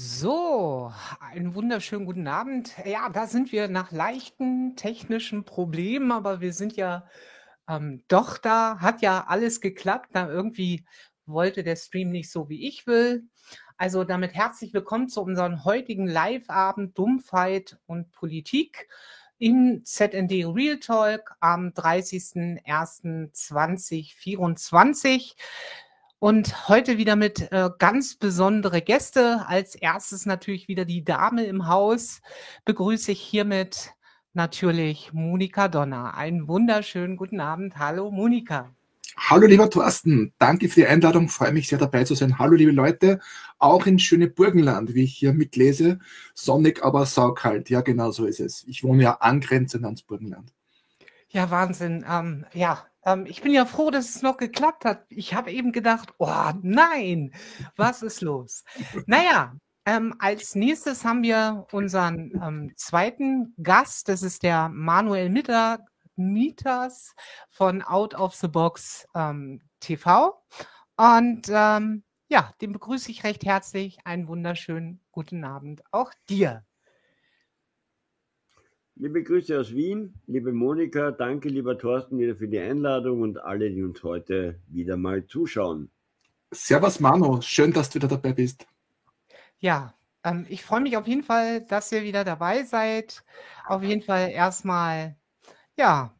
So, einen wunderschönen guten Abend. Ja, da sind wir nach leichten technischen Problemen, aber wir sind ja ähm, doch da. Hat ja alles geklappt. Na, irgendwie wollte der Stream nicht so, wie ich will. Also damit herzlich willkommen zu unserem heutigen Live-Abend Dummheit und Politik im ZND Real Talk am 30.01.2024. Und heute wieder mit äh, ganz besondere Gäste. Als erstes natürlich wieder die Dame im Haus. Begrüße ich hiermit natürlich Monika Donner. Einen wunderschönen guten Abend. Hallo Monika. Hallo lieber Thorsten, danke für die Einladung, freue mich sehr dabei zu sein. Hallo liebe Leute, auch in schöne Burgenland, wie ich hier mitlese. Sonnig, aber saukalt. Ja, genau so ist es. Ich wohne ja angrenzend ans Burgenland. Ja, Wahnsinn. Ähm, ja, ähm, ich bin ja froh, dass es noch geklappt hat. Ich habe eben gedacht, oh nein, was ist los? naja, ähm, als nächstes haben wir unseren ähm, zweiten Gast. Das ist der Manuel Mitter, Mieters von Out of the Box ähm, TV. Und ähm, ja, den begrüße ich recht herzlich. Einen wunderschönen guten Abend auch dir. Liebe Grüße aus Wien, liebe Monika, danke lieber Thorsten wieder für die Einladung und alle, die uns heute wieder mal zuschauen. Servus Manu, schön, dass du wieder dabei bist. Ja, ähm, ich freue mich auf jeden Fall, dass ihr wieder dabei seid. Auf jeden Fall erstmal, ja,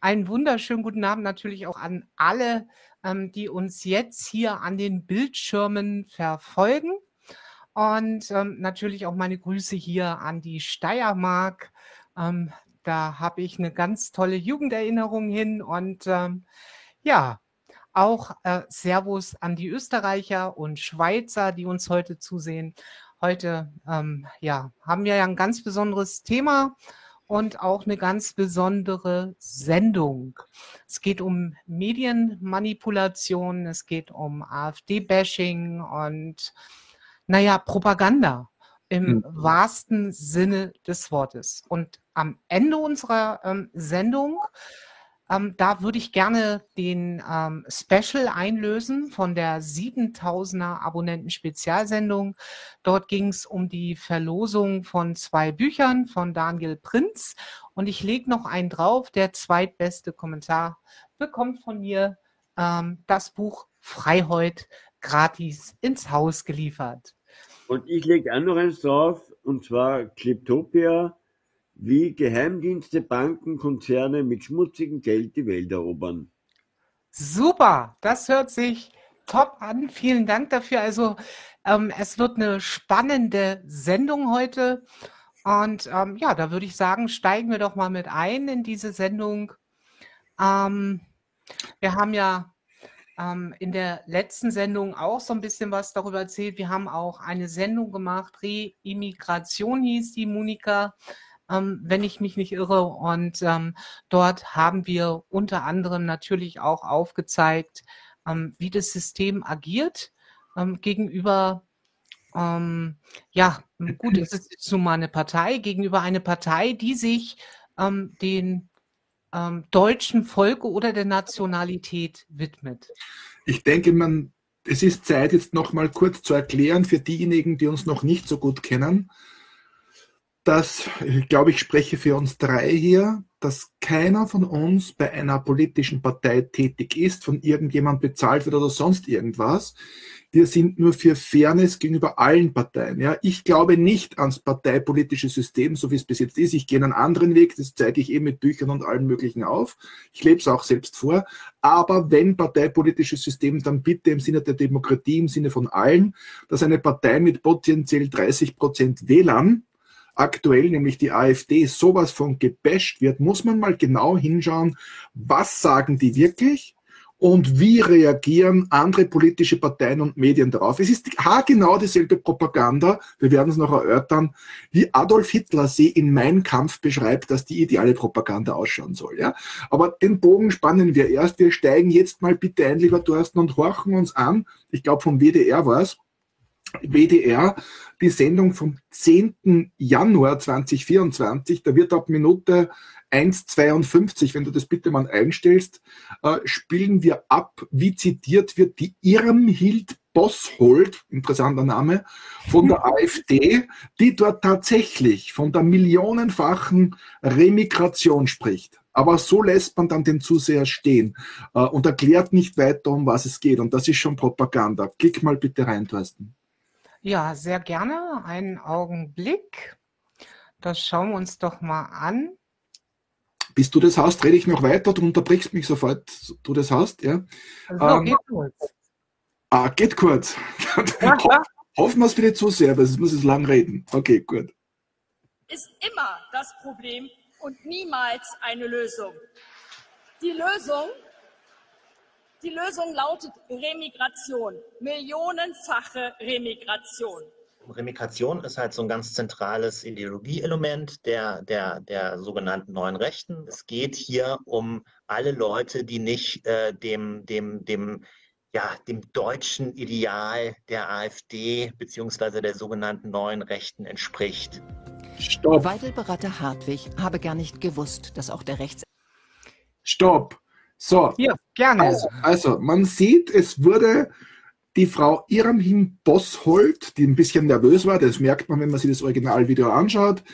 einen wunderschönen guten Abend natürlich auch an alle, ähm, die uns jetzt hier an den Bildschirmen verfolgen. Und ähm, natürlich auch meine Grüße hier an die Steiermark, ähm, da habe ich eine ganz tolle Jugenderinnerung hin und ähm, ja, auch äh, Servus an die Österreicher und Schweizer, die uns heute zusehen. Heute ähm, ja, haben wir ja ein ganz besonderes Thema und auch eine ganz besondere Sendung. Es geht um Medienmanipulation, es geht um AfD-Bashing und naja, Propaganda im mhm. wahrsten Sinne des Wortes. Und am Ende unserer ähm, Sendung, ähm, da würde ich gerne den ähm, Special einlösen von der 7000er Abonnenten Spezialsendung. Dort ging es um die Verlosung von zwei Büchern von Daniel Prinz. Und ich lege noch einen drauf. Der zweitbeste Kommentar bekommt von mir ähm, das Buch Freiheit gratis ins Haus geliefert. Und ich lege auch noch eins drauf, und zwar Cliptopia, wie Geheimdienste, Banken, Konzerne mit schmutzigem Geld die Welt erobern. Super, das hört sich top an. Vielen Dank dafür. Also ähm, es wird eine spannende Sendung heute. Und ähm, ja, da würde ich sagen, steigen wir doch mal mit ein in diese Sendung. Ähm, wir haben ja ähm, in der letzten Sendung auch so ein bisschen was darüber erzählt. Wir haben auch eine Sendung gemacht, Reimmigration hieß die, Monika, ähm, wenn ich mich nicht irre. Und ähm, dort haben wir unter anderem natürlich auch aufgezeigt, ähm, wie das System agiert ähm, gegenüber ähm, ja, gut, es ist jetzt nun mal eine Partei, gegenüber einer Partei, die sich ähm, den deutschen Volke oder der Nationalität widmet? Ich denke, man, es ist Zeit, jetzt noch mal kurz zu erklären für diejenigen, die uns noch nicht so gut kennen, dass, ich glaube, ich spreche für uns drei hier, dass keiner von uns bei einer politischen Partei tätig ist, von irgendjemand bezahlt wird oder sonst irgendwas. Wir sind nur für Fairness gegenüber allen Parteien. Ja, ich glaube nicht ans parteipolitische System, so wie es bis jetzt ist. Ich gehe einen anderen Weg. Das zeige ich eben mit Büchern und allem Möglichen auf. Ich lebe es auch selbst vor. Aber wenn parteipolitisches System, dann bitte im Sinne der Demokratie, im Sinne von allen, dass eine Partei mit potenziell 30 Prozent Wählern aktuell, nämlich die AfD, sowas von gebasht wird, muss man mal genau hinschauen, was sagen die wirklich und wie reagieren andere politische Parteien und Medien darauf. Es ist haargenau dieselbe Propaganda, wir werden es noch erörtern, wie Adolf Hitler sie in Mein Kampf beschreibt, dass die ideale Propaganda ausschauen soll. Ja? Aber den Bogen spannen wir erst. Wir steigen jetzt mal bitte ein, lieber Thorsten, und horchen uns an. Ich glaube, vom WDR war es. WDR, die Sendung vom 10. Januar 2024, da wird ab Minute 1,52, wenn du das bitte mal einstellst, äh, spielen wir ab, wie zitiert wird die Irmhild Bosshold, interessanter Name, von der AfD, die dort tatsächlich von der millionenfachen Remigration spricht. Aber so lässt man dann den Zuseher stehen äh, und erklärt nicht weiter, um was es geht. Und das ist schon Propaganda. Klick mal bitte rein, Thorsten. Ja, sehr gerne. Einen Augenblick. Das schauen wir uns doch mal an. Bis du das hast, rede ich noch weiter. Du unterbrichst mich sofort, du das hast. Ja. Also, ähm, geht kurz. Ah, geht kurz. Hoffen wir es für die Zuseher, weil es muss es lang reden. Okay, gut. Ist immer das Problem und niemals eine Lösung. Die Lösung, die Lösung lautet Remigration, millionenfache Remigration. Remigration ist halt so ein ganz zentrales Ideologieelement der, der, der sogenannten neuen Rechten. Es geht hier um alle Leute, die nicht äh, dem, dem, dem, ja, dem deutschen Ideal der AfD bzw. der sogenannten neuen Rechten entspricht. Stopp. Weidelberater Hartwig habe gar nicht gewusst, dass auch der Rechts... Stopp. So. Ja, gerne. Also, also, man sieht, es wurde die Frau Iramhin Bosshold, die ein bisschen nervös war, das merkt man, wenn man sich das Originalvideo anschaut,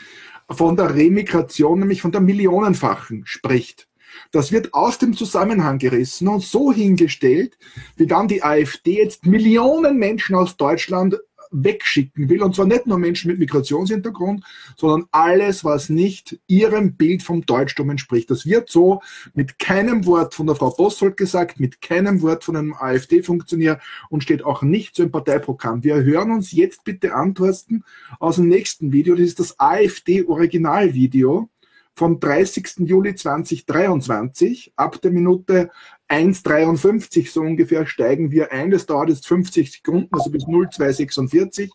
von der Remigration, nämlich von der Millionenfachen spricht. Das wird aus dem Zusammenhang gerissen und so hingestellt, wie dann die AfD jetzt Millionen Menschen aus Deutschland wegschicken will. Und zwar nicht nur Menschen mit Migrationshintergrund, sondern alles, was nicht ihrem Bild vom Deutschtum entspricht. Das wird so mit keinem Wort von der Frau Bossold gesagt, mit keinem Wort von einem AfD-Funktionär und steht auch nicht so im Parteiprogramm. Wir hören uns jetzt bitte antworten aus dem nächsten Video. Das ist das AfD-Originalvideo vom 30. Juli 2023. Ab der Minute 1,53 so ungefähr steigen wir ein. Das dauert jetzt 50 Sekunden, also bis 0,246.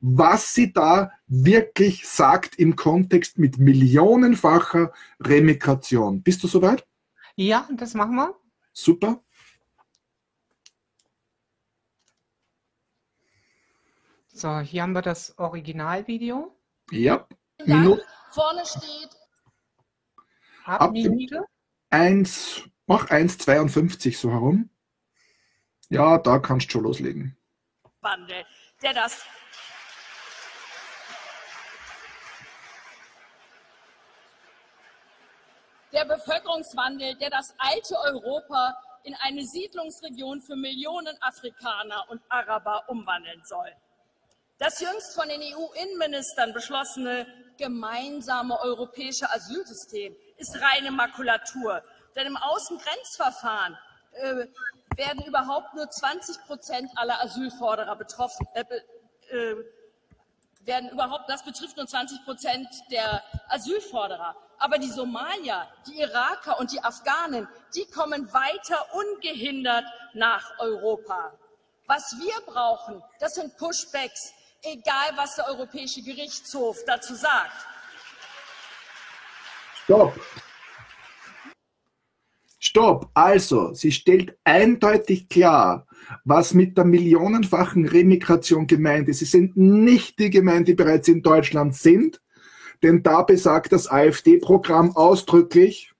Was sie da wirklich sagt im Kontext mit millionenfacher Remigration. Bist du soweit? Ja, das machen wir. Super. So, hier haben wir das Originalvideo. Ja. Minute. Vorne steht. Ab Minute. 1 Mach 1,52 so herum. Ja, da kannst du schon loslegen. Wandel, der das der Bevölkerungswandel, der das alte Europa in eine Siedlungsregion für Millionen Afrikaner und Araber umwandeln soll. Das jüngst von den EU-Innenministern beschlossene gemeinsame europäische Asylsystem ist reine Makulatur, denn im Außengrenzverfahren äh, werden überhaupt nur 20 Prozent aller Asylforderer betroffen. Äh, äh, werden überhaupt, das betrifft nur 20 Prozent der Asylforderer. Aber die Somalier, die Iraker und die Afghanen, die kommen weiter ungehindert nach Europa. Was wir brauchen, das sind Pushbacks, egal was der Europäische Gerichtshof dazu sagt. Stopp! Stopp! Also, sie stellt eindeutig klar, was mit der millionenfachen Remigration gemeint ist. Sie sind nicht die gemeint, die bereits in Deutschland sind, denn da besagt das AfD-Programm ausdrücklich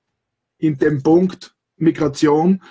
in dem Punkt Migration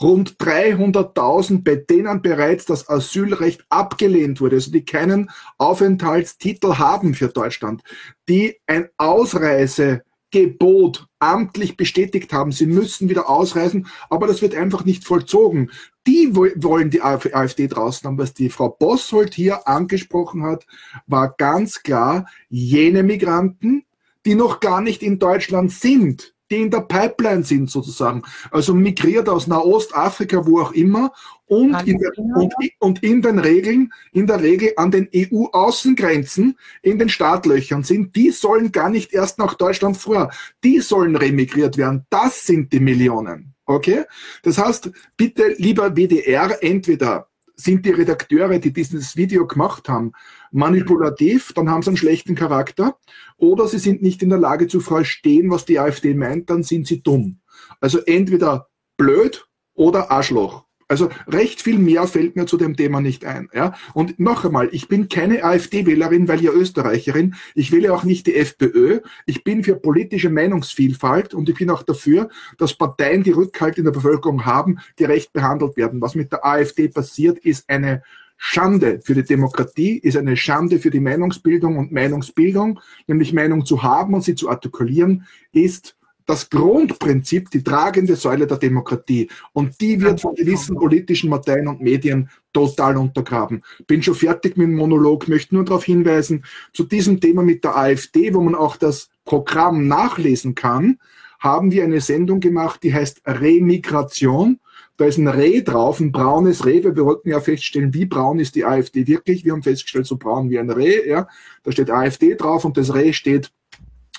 rund 300.000, bei denen bereits das Asylrecht abgelehnt wurde, also die keinen Aufenthaltstitel haben für Deutschland, die ein Ausreise Gebot amtlich bestätigt haben, sie müssen wieder ausreisen, aber das wird einfach nicht vollzogen. Die wollen die AfD draußen haben. Was die Frau Bossholt hier angesprochen hat, war ganz klar jene Migranten, die noch gar nicht in Deutschland sind, die in der Pipeline sind sozusagen. Also migriert aus Nahostafrika, wo auch immer und in, der, und, und in den Regeln, in der Regel an den EU-Außengrenzen, in den Startlöchern sind, die sollen gar nicht erst nach Deutschland vor. Die sollen remigriert werden. Das sind die Millionen. Okay? Das heißt, bitte, lieber WDR, entweder sind die Redakteure, die dieses Video gemacht haben, manipulativ, dann haben sie einen schlechten Charakter, oder sie sind nicht in der Lage zu verstehen, was die AfD meint, dann sind sie dumm. Also entweder blöd oder Arschloch. Also recht viel mehr fällt mir zu dem Thema nicht ein. Ja? Und noch einmal, ich bin keine AfD-Wählerin, weil ihr Österreicherin. Ich wähle auch nicht die FPÖ. Ich bin für politische Meinungsvielfalt und ich bin auch dafür, dass Parteien, die Rückhalt in der Bevölkerung haben, gerecht behandelt werden. Was mit der AfD passiert, ist eine Schande für die Demokratie, ist eine Schande für die Meinungsbildung und Meinungsbildung, nämlich Meinung zu haben und sie zu artikulieren, ist das Grundprinzip, die tragende Säule der Demokratie. Und die wird von gewissen politischen Parteien und Medien total untergraben. Bin schon fertig mit dem Monolog, möchte nur darauf hinweisen, zu diesem Thema mit der AfD, wo man auch das Programm nachlesen kann, haben wir eine Sendung gemacht, die heißt Remigration. Da ist ein Reh drauf, ein braunes Reh. Wir wollten ja feststellen, wie braun ist die AfD wirklich. Wir haben festgestellt, so braun wie ein Reh. Ja. Da steht AfD drauf und das Reh steht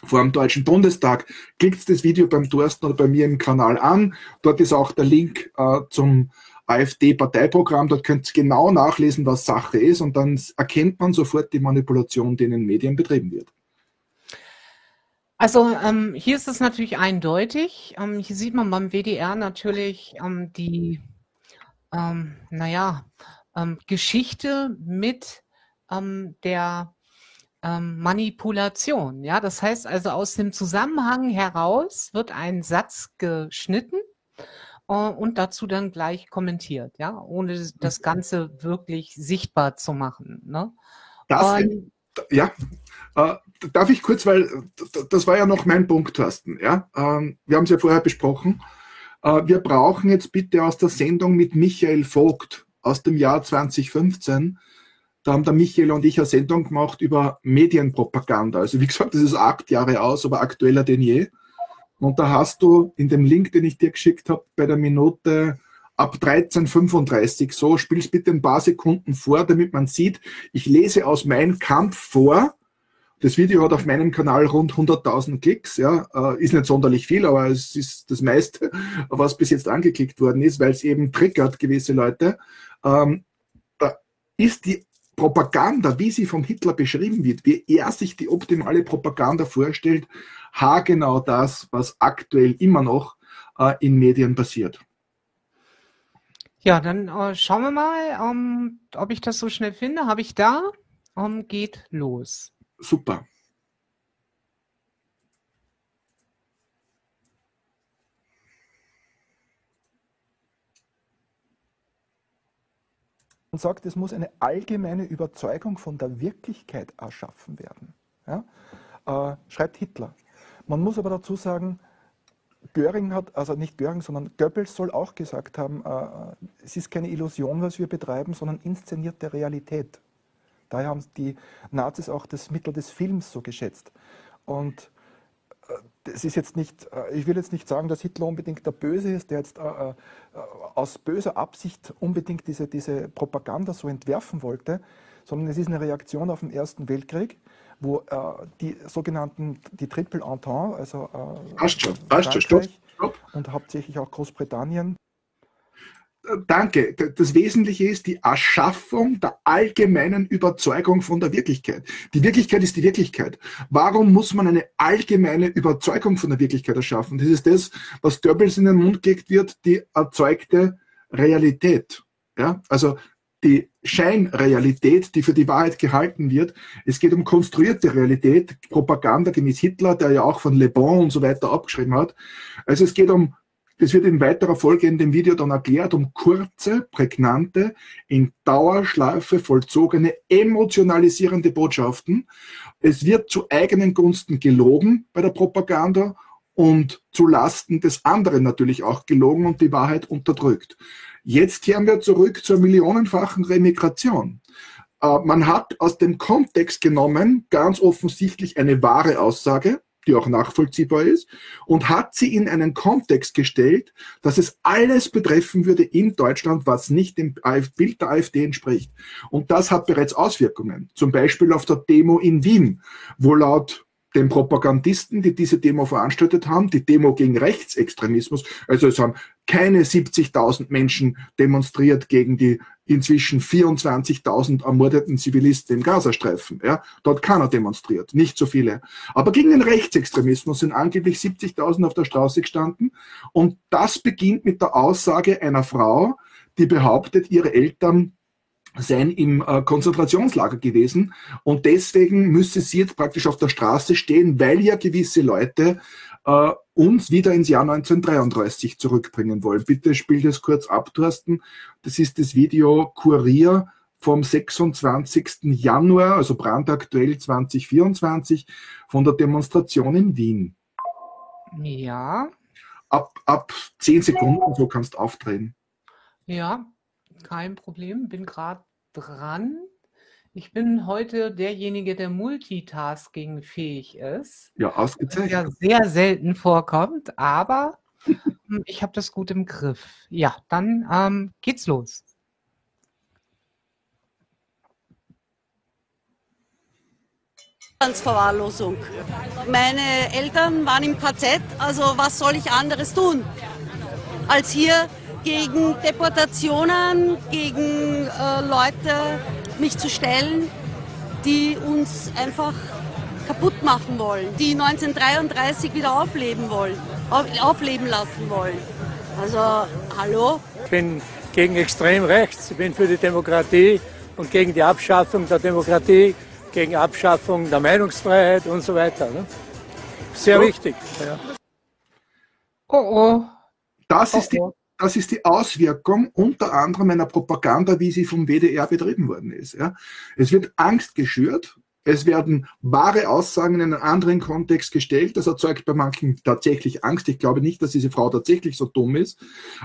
vor dem Deutschen Bundestag. Klickt das Video beim Thorsten oder bei mir im Kanal an. Dort ist auch der Link äh, zum AfD-Parteiprogramm. Dort könnt ihr genau nachlesen, was Sache ist und dann erkennt man sofort die Manipulation, die in den Medien betrieben wird. Also ähm, hier ist es natürlich eindeutig. Ähm, hier sieht man beim WDR natürlich ähm, die, ähm, naja, ähm, Geschichte mit ähm, der Manipulation. Ja, das heißt also aus dem Zusammenhang heraus wird ein Satz geschnitten äh, und dazu dann gleich kommentiert, ja, ohne das mhm. Ganze wirklich sichtbar zu machen. Ne? Das, und, ja, äh, darf ich kurz, weil das war ja noch mein Punkt, Thorsten. Ja? Ähm, wir haben es ja vorher besprochen. Äh, wir brauchen jetzt bitte aus der Sendung mit Michael Vogt aus dem Jahr 2015 da haben der Michael und ich eine Sendung gemacht über Medienpropaganda. Also wie gesagt, das ist acht Jahre aus, aber aktueller denn je. Und da hast du in dem Link, den ich dir geschickt habe, bei der Minute ab 13.35 so, spielst bitte ein paar Sekunden vor, damit man sieht, ich lese aus meinem Kampf vor. Das Video hat auf meinem Kanal rund 100.000 Klicks, ja, äh, ist nicht sonderlich viel, aber es ist das meiste, was bis jetzt angeklickt worden ist, weil es eben triggert gewisse Leute. Ähm, da ist die Propaganda, wie sie von Hitler beschrieben wird, wie er sich die optimale Propaganda vorstellt, haargenau das, was aktuell immer noch äh, in Medien passiert. Ja, dann äh, schauen wir mal, ähm, ob ich das so schnell finde. Habe ich da? Ähm, geht los. Super. und sagt, es muss eine allgemeine Überzeugung von der Wirklichkeit erschaffen werden. Ja? Äh, schreibt Hitler. Man muss aber dazu sagen, Göring hat, also nicht Göring, sondern Goebbels soll auch gesagt haben, äh, es ist keine Illusion, was wir betreiben, sondern inszenierte Realität. Daher haben die Nazis auch das Mittel des Films so geschätzt. Und das ist jetzt nicht, äh, ich will jetzt nicht sagen, dass Hitler unbedingt der Böse ist, der jetzt äh, äh, aus böser Absicht unbedingt diese, diese Propaganda so entwerfen wollte, sondern es ist eine Reaktion auf den Ersten Weltkrieg, wo äh, die sogenannten, die Triple Entente, also äh, passt schon, passt schon, stopp, stopp. und hauptsächlich auch Großbritannien, Danke. Das Wesentliche ist die Erschaffung der allgemeinen Überzeugung von der Wirklichkeit. Die Wirklichkeit ist die Wirklichkeit. Warum muss man eine allgemeine Überzeugung von der Wirklichkeit erschaffen? Das ist das, was Goebbels in den Mund gelegt wird, die erzeugte Realität. Ja, also die Scheinrealität, die für die Wahrheit gehalten wird. Es geht um konstruierte Realität, Propaganda gemäß Hitler, der ja auch von Le Bon und so weiter abgeschrieben hat. Also es geht um das wird in weiterer Folge in dem Video dann erklärt, um kurze, prägnante, in Dauerschleife vollzogene, emotionalisierende Botschaften. Es wird zu eigenen Gunsten gelogen bei der Propaganda und zu Lasten des anderen natürlich auch gelogen und die Wahrheit unterdrückt. Jetzt kehren wir zurück zur millionenfachen Remigration. Äh, man hat aus dem Kontext genommen ganz offensichtlich eine wahre Aussage, die auch nachvollziehbar ist, und hat sie in einen Kontext gestellt, dass es alles betreffen würde in Deutschland, was nicht dem Bild der AfD entspricht. Und das hat bereits Auswirkungen. Zum Beispiel auf der Demo in Wien, wo laut den Propagandisten, die diese Demo veranstaltet haben, die Demo gegen Rechtsextremismus. Also es haben keine 70.000 Menschen demonstriert gegen die inzwischen 24.000 ermordeten Zivilisten im Gazastreifen. Ja, dort keiner demonstriert, nicht so viele. Aber gegen den Rechtsextremismus sind angeblich 70.000 auf der Straße gestanden. Und das beginnt mit der Aussage einer Frau, die behauptet, ihre Eltern sein im äh, Konzentrationslager gewesen und deswegen müsste sie jetzt praktisch auf der Straße stehen, weil ja gewisse Leute äh, uns wieder ins Jahr 1933 zurückbringen wollen. Bitte spiel das kurz ab, Thorsten. Das ist das Video Kurier vom 26. Januar, also brandaktuell 2024, von der Demonstration in Wien. Ja. Ab, ab 10 Sekunden, so kannst du aufdrehen. Ja, kein Problem. Bin gerade dran. Ich bin heute derjenige, der multitaskingfähig ist. Ja, Was ausgezeichnet. ja sehr selten vorkommt, aber hm, ich habe das gut im Griff. Ja, dann ähm, geht's los. Verwahrlosung. Meine Eltern waren im KZ, also was soll ich anderes tun, als hier gegen Deportationen, gegen äh, Leute mich zu stellen, die uns einfach kaputt machen wollen, die 1933 wieder aufleben wollen, auf, aufleben lassen wollen. Also, hallo? Ich bin gegen extrem rechts, ich bin für die Demokratie und gegen die Abschaffung der Demokratie, gegen Abschaffung der Meinungsfreiheit und so weiter. Ne? Sehr So. wichtig. Ja. Oh oh. Das ist, die, Oh, oh. Das ist die Auswirkung unter anderem einer Propaganda, wie sie vom WDR betrieben worden ist. Ja. Es wird Angst geschürt, es werden wahre Aussagen in einen anderen Kontext gestellt. Das erzeugt bei manchen tatsächlich Angst. Ich glaube nicht, dass diese Frau tatsächlich so dumm ist,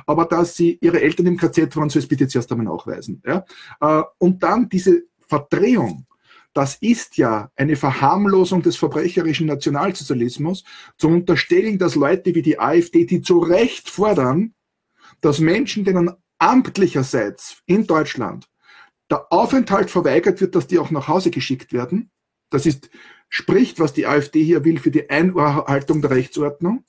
aber dass sie ihre Eltern im KZ waren, soll es bitte zuerst einmal nachweisen. Ja. Äh, Und dann diese Verdrehung. Das ist ja eine Verharmlosung des verbrecherischen Nationalsozialismus, zu unterstellen, dass Leute wie die AfD, die zu Recht fordern, dass Menschen, denen amtlicherseits in Deutschland der Aufenthalt verweigert wird, dass die auch nach Hause geschickt werden. Das ist, spricht, was die AfD hier will, für die Einhaltung der Rechtsordnung.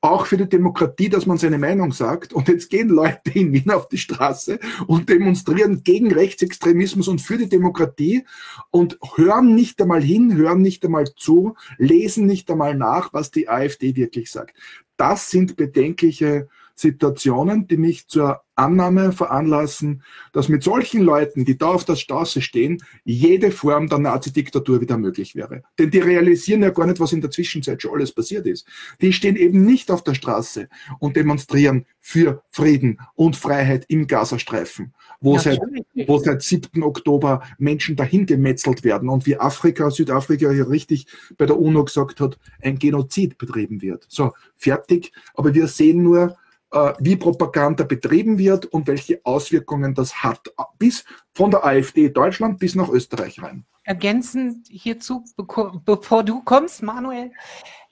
Auch für die Demokratie, dass man seine Meinung sagt. Und jetzt gehen Leute in Wien auf die Straße und demonstrieren gegen Rechtsextremismus und für die Demokratie und hören nicht einmal hin, hören nicht einmal zu, lesen nicht einmal nach, was die AfD wirklich sagt. Das sind bedenkliche Situationen, die mich zur Annahme veranlassen, dass mit solchen Leuten, die da auf der Straße stehen, jede Form der Nazi-Diktatur wieder möglich wäre. Denn die realisieren ja gar nicht, was in der Zwischenzeit schon alles passiert ist. Die stehen eben nicht auf der Straße und demonstrieren für Frieden und Freiheit im Gazastreifen, wo, seit, Natürlich nicht. wo seit 7. Oktober Menschen dahin gemetzelt werden und wie Afrika, Südafrika ja richtig bei der UNO gesagt hat, ein Genozid betrieben wird. So, fertig. Aber wir sehen nur, wie Propaganda betrieben wird und welche Auswirkungen das hat, bis von der AfD Deutschland bis nach Österreich rein. Ergänzend hierzu, bevor du kommst, Manuel,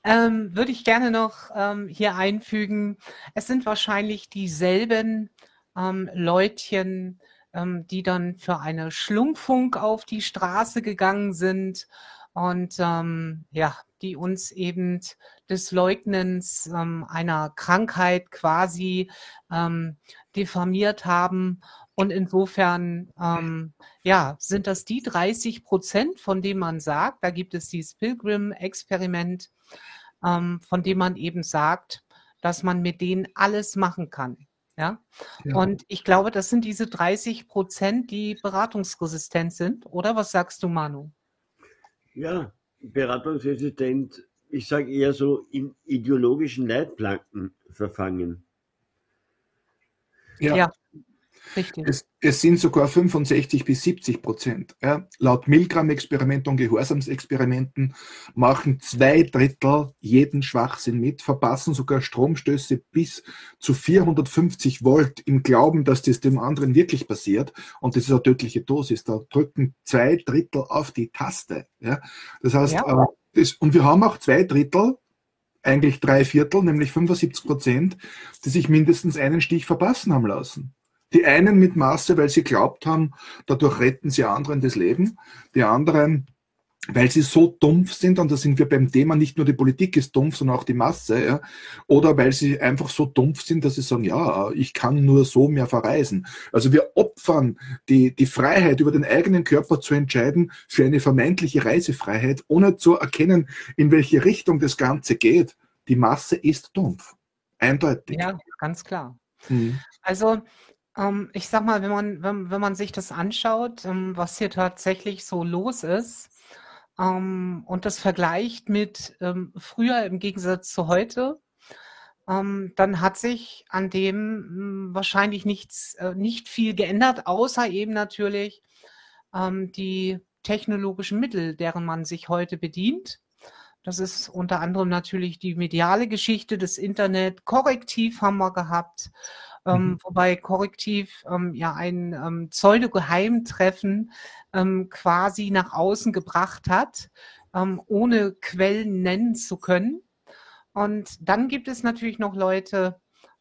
ähm, würde ich gerne noch ähm, hier einfügen, es sind wahrscheinlich dieselben ähm, Leutchen, ähm, die dann für eine Schlumpfung auf die Straße gegangen sind und ähm, ja, die uns eben des Leugnens ähm, einer Krankheit quasi ähm, diffamiert haben. Und insofern, ähm, ja, sind das die 30 Prozent, von denen man sagt, da gibt es dieses Pilgrim-Experiment, ähm, von dem man eben sagt, dass man mit denen alles machen kann. Ja? Ja. Und ich glaube, das sind diese 30 Prozent, die beratungsresistent sind. Oder was sagst du, Manu? Ja, beratungsresistent, ich sage eher so in ideologischen Leitplanken verfangen. Ja. Ja. Richtig. Es, es sind sogar 65 bis 70 Prozent. Ja. Laut Milgram-Experiment und Gehorsamsexperimenten machen zwei Drittel jeden Schwachsinn mit, verpassen sogar Stromstöße bis zu 450 Volt im Glauben, dass das dem anderen wirklich passiert. Und das ist eine tödliche Dosis. Da drücken zwei Drittel auf die Taste. Ja. Das heißt, Ja. äh, das, und wir haben auch zwei Drittel, eigentlich drei Viertel, nämlich 75 Prozent, die sich mindestens einen Stich verpassen haben lassen. Die einen mit Masse, weil sie glaubt haben, dadurch retten sie anderen das Leben. Die anderen, weil sie so dumpf sind, und da sind wir beim Thema, nicht nur die Politik ist dumpf, sondern auch die Masse, ja, oder weil sie einfach so dumpf sind, dass sie sagen, ja, ich kann nur so mehr verreisen. Also wir opfern die, die Freiheit, über den eigenen Körper zu entscheiden, für eine vermeintliche Reisefreiheit, ohne zu erkennen, in welche Richtung das Ganze geht. Die Masse ist dumpf. Eindeutig. Ja, ganz klar. Mhm. Also, ähm, ich sag mal, wenn man, wenn, wenn man sich das anschaut, ähm, was hier tatsächlich so los ist, ähm, und das vergleicht mit ähm, früher im Gegensatz zu heute, ähm, dann hat sich an dem mh, wahrscheinlich nichts, äh, nicht viel geändert, außer eben natürlich ähm, die technologischen Mittel, deren man sich heute bedient. Das ist unter anderem natürlich die mediale Geschichte, das Internet. Korrektiv haben wir gehabt, ähm, Mhm. wobei Korrektiv ähm, ja ein ähm, Pseudo-Geheimtreffen ähm, quasi nach außen gebracht hat, ähm, ohne Quellen nennen zu können. Und dann gibt es natürlich noch Leute,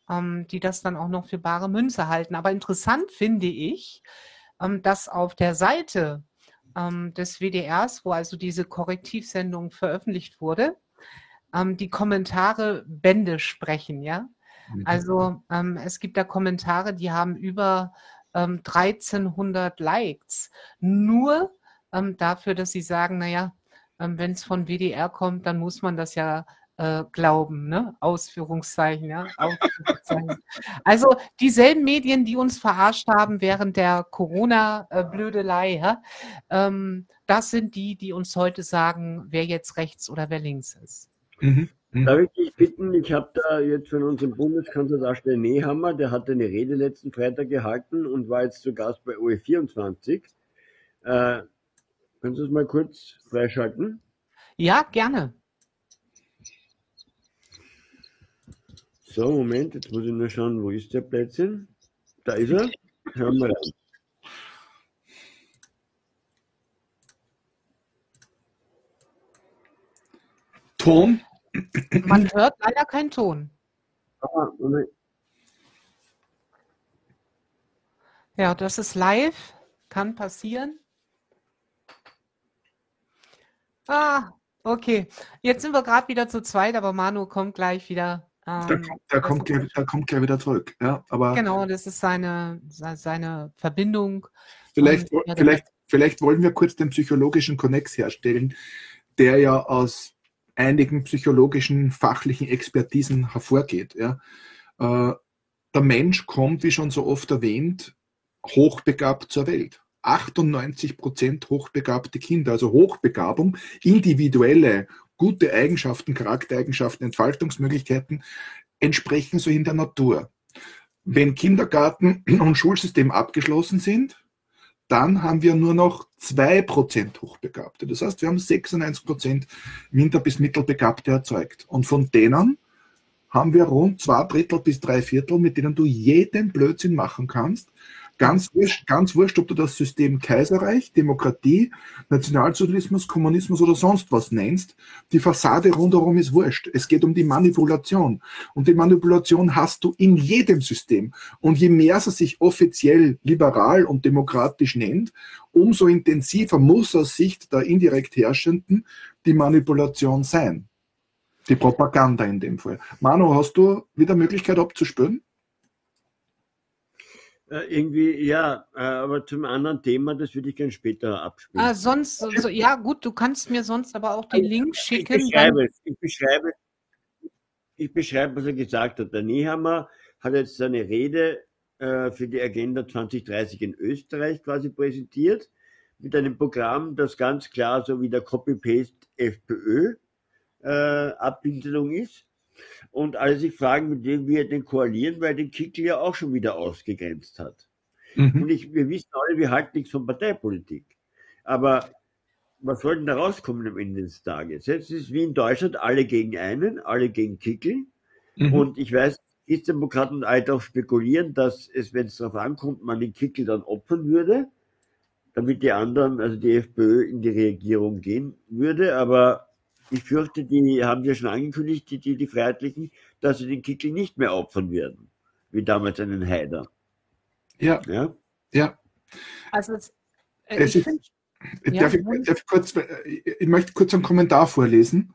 ähm, die das dann auch noch für bare Münze halten. Aber interessant finde ich, ähm, dass auf der Seite des WDRs, wo also diese Korrektivsendung veröffentlicht wurde, die Kommentare Bände sprechen, ja. Also ähm, es gibt da Kommentare, die haben über ähm, 1300 Likes. Nur ähm, dafür, dass sie sagen, naja, ähm, wenn es von WDR kommt, dann muss man das ja äh, glauben, ne? Ausführungszeichen, ja. Ausführungszeichen. Also dieselben Medien, die uns verarscht haben während der Corona-Blödelei, ja, ähm, das sind die, die uns heute sagen, wer jetzt rechts oder wer links ist. Mhm. Mhm. Darf ich dich bitten, ich habe da jetzt von unserem Bundeskanzler Darsteller Nehammer, der hat eine Rede letzten Freitag gehalten und war jetzt zu Gast bei OE24. Äh, kannst du es mal kurz freischalten? Ja, gerne. So, Moment, jetzt muss ich nur schauen, wo ist der Plätzchen? Da ist er. Hören wir rein. Ton? Man hört leider keinen Ton. Ja, das ist live, kann passieren. Ah, okay. Jetzt sind wir gerade wieder zu zweit, aber Manu kommt gleich wieder. Da, Ähm, kommt- da, kommt da kommt gleich wieder zurück. Ja, aber Genau, das ist seine, se- seine Verbindung. vielleicht, vielleicht, vielleicht wollen wir kurz den psychologischen Konnex herstellen, der ja aus einigen psychologischen fachlichen Expertisen hervorgeht. Ja. Äh, der Mensch kommt, wie schon so oft erwähnt, hochbegabt zur Welt. 98 Prozent hochbegabte Kinder, also Hochbegabung, individuelle, gute Eigenschaften, Charaktereigenschaften, Entfaltungsmöglichkeiten entsprechen so in der Natur. Wenn Kindergarten und Schulsystem abgeschlossen sind, dann haben wir nur noch 2% Hochbegabte. Das heißt, wir haben 96% Winter- bis Mittelbegabte erzeugt. Und von denen haben wir rund zwei Drittel bis drei Viertel, mit denen du jeden Blödsinn machen kannst. Ganz wurscht, ganz wurscht, ob du das System Kaiserreich, Demokratie, Nationalsozialismus, Kommunismus oder sonst was nennst. Die Fassade rundherum ist wurscht. Es geht um die Manipulation. Und die Manipulation hast du in jedem System. Und je mehr sie sich offiziell liberal und demokratisch nennt, umso intensiver muss aus Sicht der indirekt Herrschenden die Manipulation sein. Die Propaganda in dem Fall. Manu, hast du wieder Möglichkeit abzuspüren? Äh, irgendwie, ja, äh, aber zum anderen Thema, das würde ich gerne später abspielen. Ah, sonst, so, ja gut, du kannst mir sonst aber auch den Link ich schicken. Dann, beschreibe es. Ich beschreibe, ich beschreibe, was er gesagt hat. Der Nehammer hat jetzt seine Rede äh, für die Agenda 2030 in Österreich quasi präsentiert, mit einem Programm, das ganz klar so wie der Copy-Paste FPÖ äh, Abbildung ist. Und alle sich fragen, mit wem wir denn koalieren, weil den Kickel ja auch schon wieder ausgegrenzt hat. Mhm. Und ich, wir wissen alle, wir halten nichts von Parteipolitik. Aber was soll denn da rauskommen am Ende des Tages? Jetzt ist wie in Deutschland alle gegen einen, alle gegen Kickel. Mhm. Und ich weiß, Christdemokraten und alle darauf spekulieren, dass es, wenn es darauf ankommt, man den Kickel dann opfern würde, damit die anderen, also die FPÖ, in die Regierung gehen würde. Aber ich fürchte, die haben ja schon angekündigt, die, die, die Freiheitlichen, dass sie den Kickel nicht mehr opfern werden. Wie damals einen Haider. Ja, Ja? ja. also es, äh, Es ich ist- finde, Ja, darf, ich, darf ich, kurz, äh, ich möchte kurz einen Kommentar vorlesen.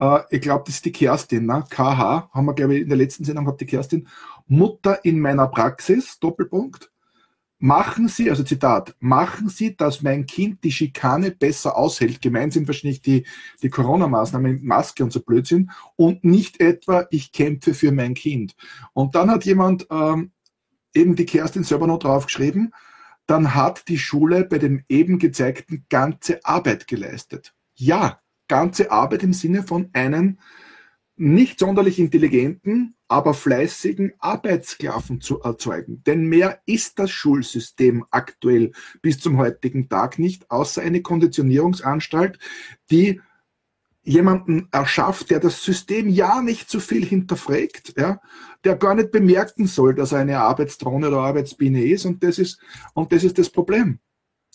Äh, Ich glaube, das ist die Kerstin, ne? KH, haben wir, glaube ich, in der letzten Sendung gehabt, die Kerstin. Mutter in meiner Praxis, Doppelpunkt. Machen Sie, also Zitat, machen Sie, dass mein Kind die Schikane besser aushält. Gemeint sind wahrscheinlich die, die Corona-Maßnahmen Maske und so Blödsinn und nicht etwa, ich kämpfe für mein Kind. Und dann hat jemand, ähm, eben die Kerstin selber noch draufgeschrieben, dann hat die Schule bei dem eben gezeigten ganze Arbeit geleistet. Ja, ganze Arbeit im Sinne von einen nicht sonderlich intelligenten, aber fleißigen Arbeitssklaven zu erzeugen. Denn mehr ist das Schulsystem aktuell bis zum heutigen Tag nicht, außer eine Konditionierungsanstalt, die jemanden erschafft, der das System ja nicht zu viel hinterfragt, ja, der gar nicht bemerken soll, dass er eine Arbeitsdrohne oder Arbeitsbiene ist und das ist, und das ist das Problem.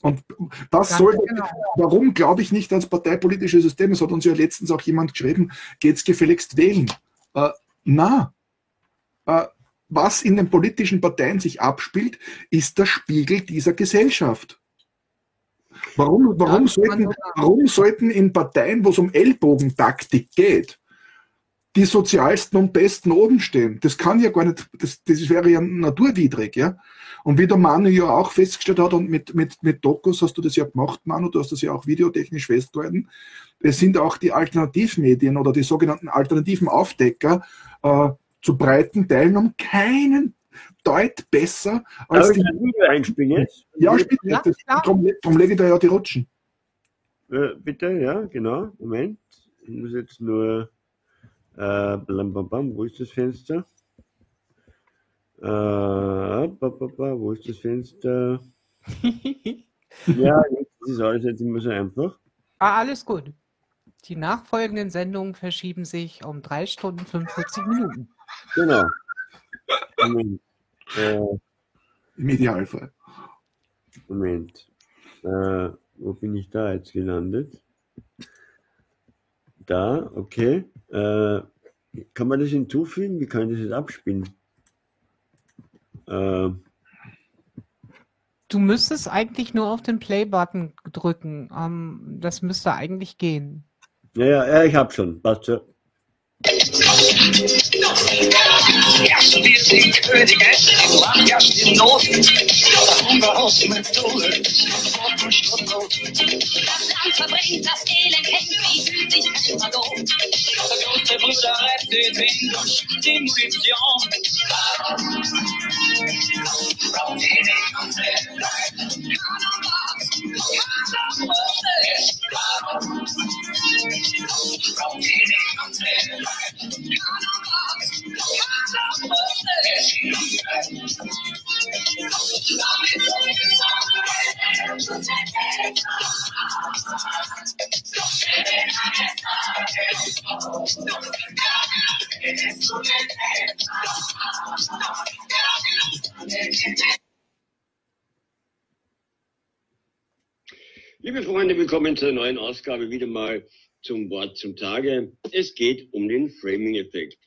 Und das soll, genau. warum glaube ich nicht ans parteipolitische System? Es hat uns ja letztens auch jemand geschrieben, geht's gefälligst wählen. Äh, na, äh, was in den politischen Parteien sich abspielt, ist der Spiegel dieser Gesellschaft. Warum, warum, sollten, warum sollten in Parteien, wo es um Ellbogentaktik geht, die sozialsten und besten oben stehen? Das kann ja gar nicht, das, das wäre ja naturwidrig, ja. Und wie der Manu ja auch festgestellt hat, und mit, mit, mit Dokus hast du das ja gemacht, Manu, du hast das ja auch videotechnisch festgehalten, es sind auch die Alternativmedien oder die sogenannten alternativen Aufdecker äh, zu breiten Teilen um keinen Deut besser als Darf die. Video einspielen jetzt? Ja, spielt ja, das, darum, darum lege ich da ja die Rutschen. Äh, bitte, ja, genau. Moment. Ich muss jetzt nur. Äh, blam, blam, blam. Wo ist das Fenster? Äh, wo ist das Fenster? ja, jetzt ist alles jetzt immer so einfach. Ah, alles gut. Die nachfolgenden Sendungen verschieben sich um 3 Stunden 45 Minuten. Genau. Moment. Äh, Im Idealfall. Moment. Äh, wo bin ich da jetzt gelandet? Da, okay. Äh, kann man das hinzufügen? Wie kann ich das jetzt abspielen? Äh, du müsstest eigentlich nur auf den Play-Button drücken. Ähm, das müsste eigentlich gehen. Ja, ja, ja ich habe schon. Passt schon. Herrscht wir sind Könige, mach herrscht die Not, da Hunger aus Methode, Das Land verbringt, das Elend hängt, wie fühlt sich immer doof. Der große Bruder rettet ihn durch die Munition. Braucht ihr nicht unsere Liebe Freunde, willkommen zur neuen Ausgabe wieder mal zum Wort zum Tage. Es geht um den Framing-Effekt.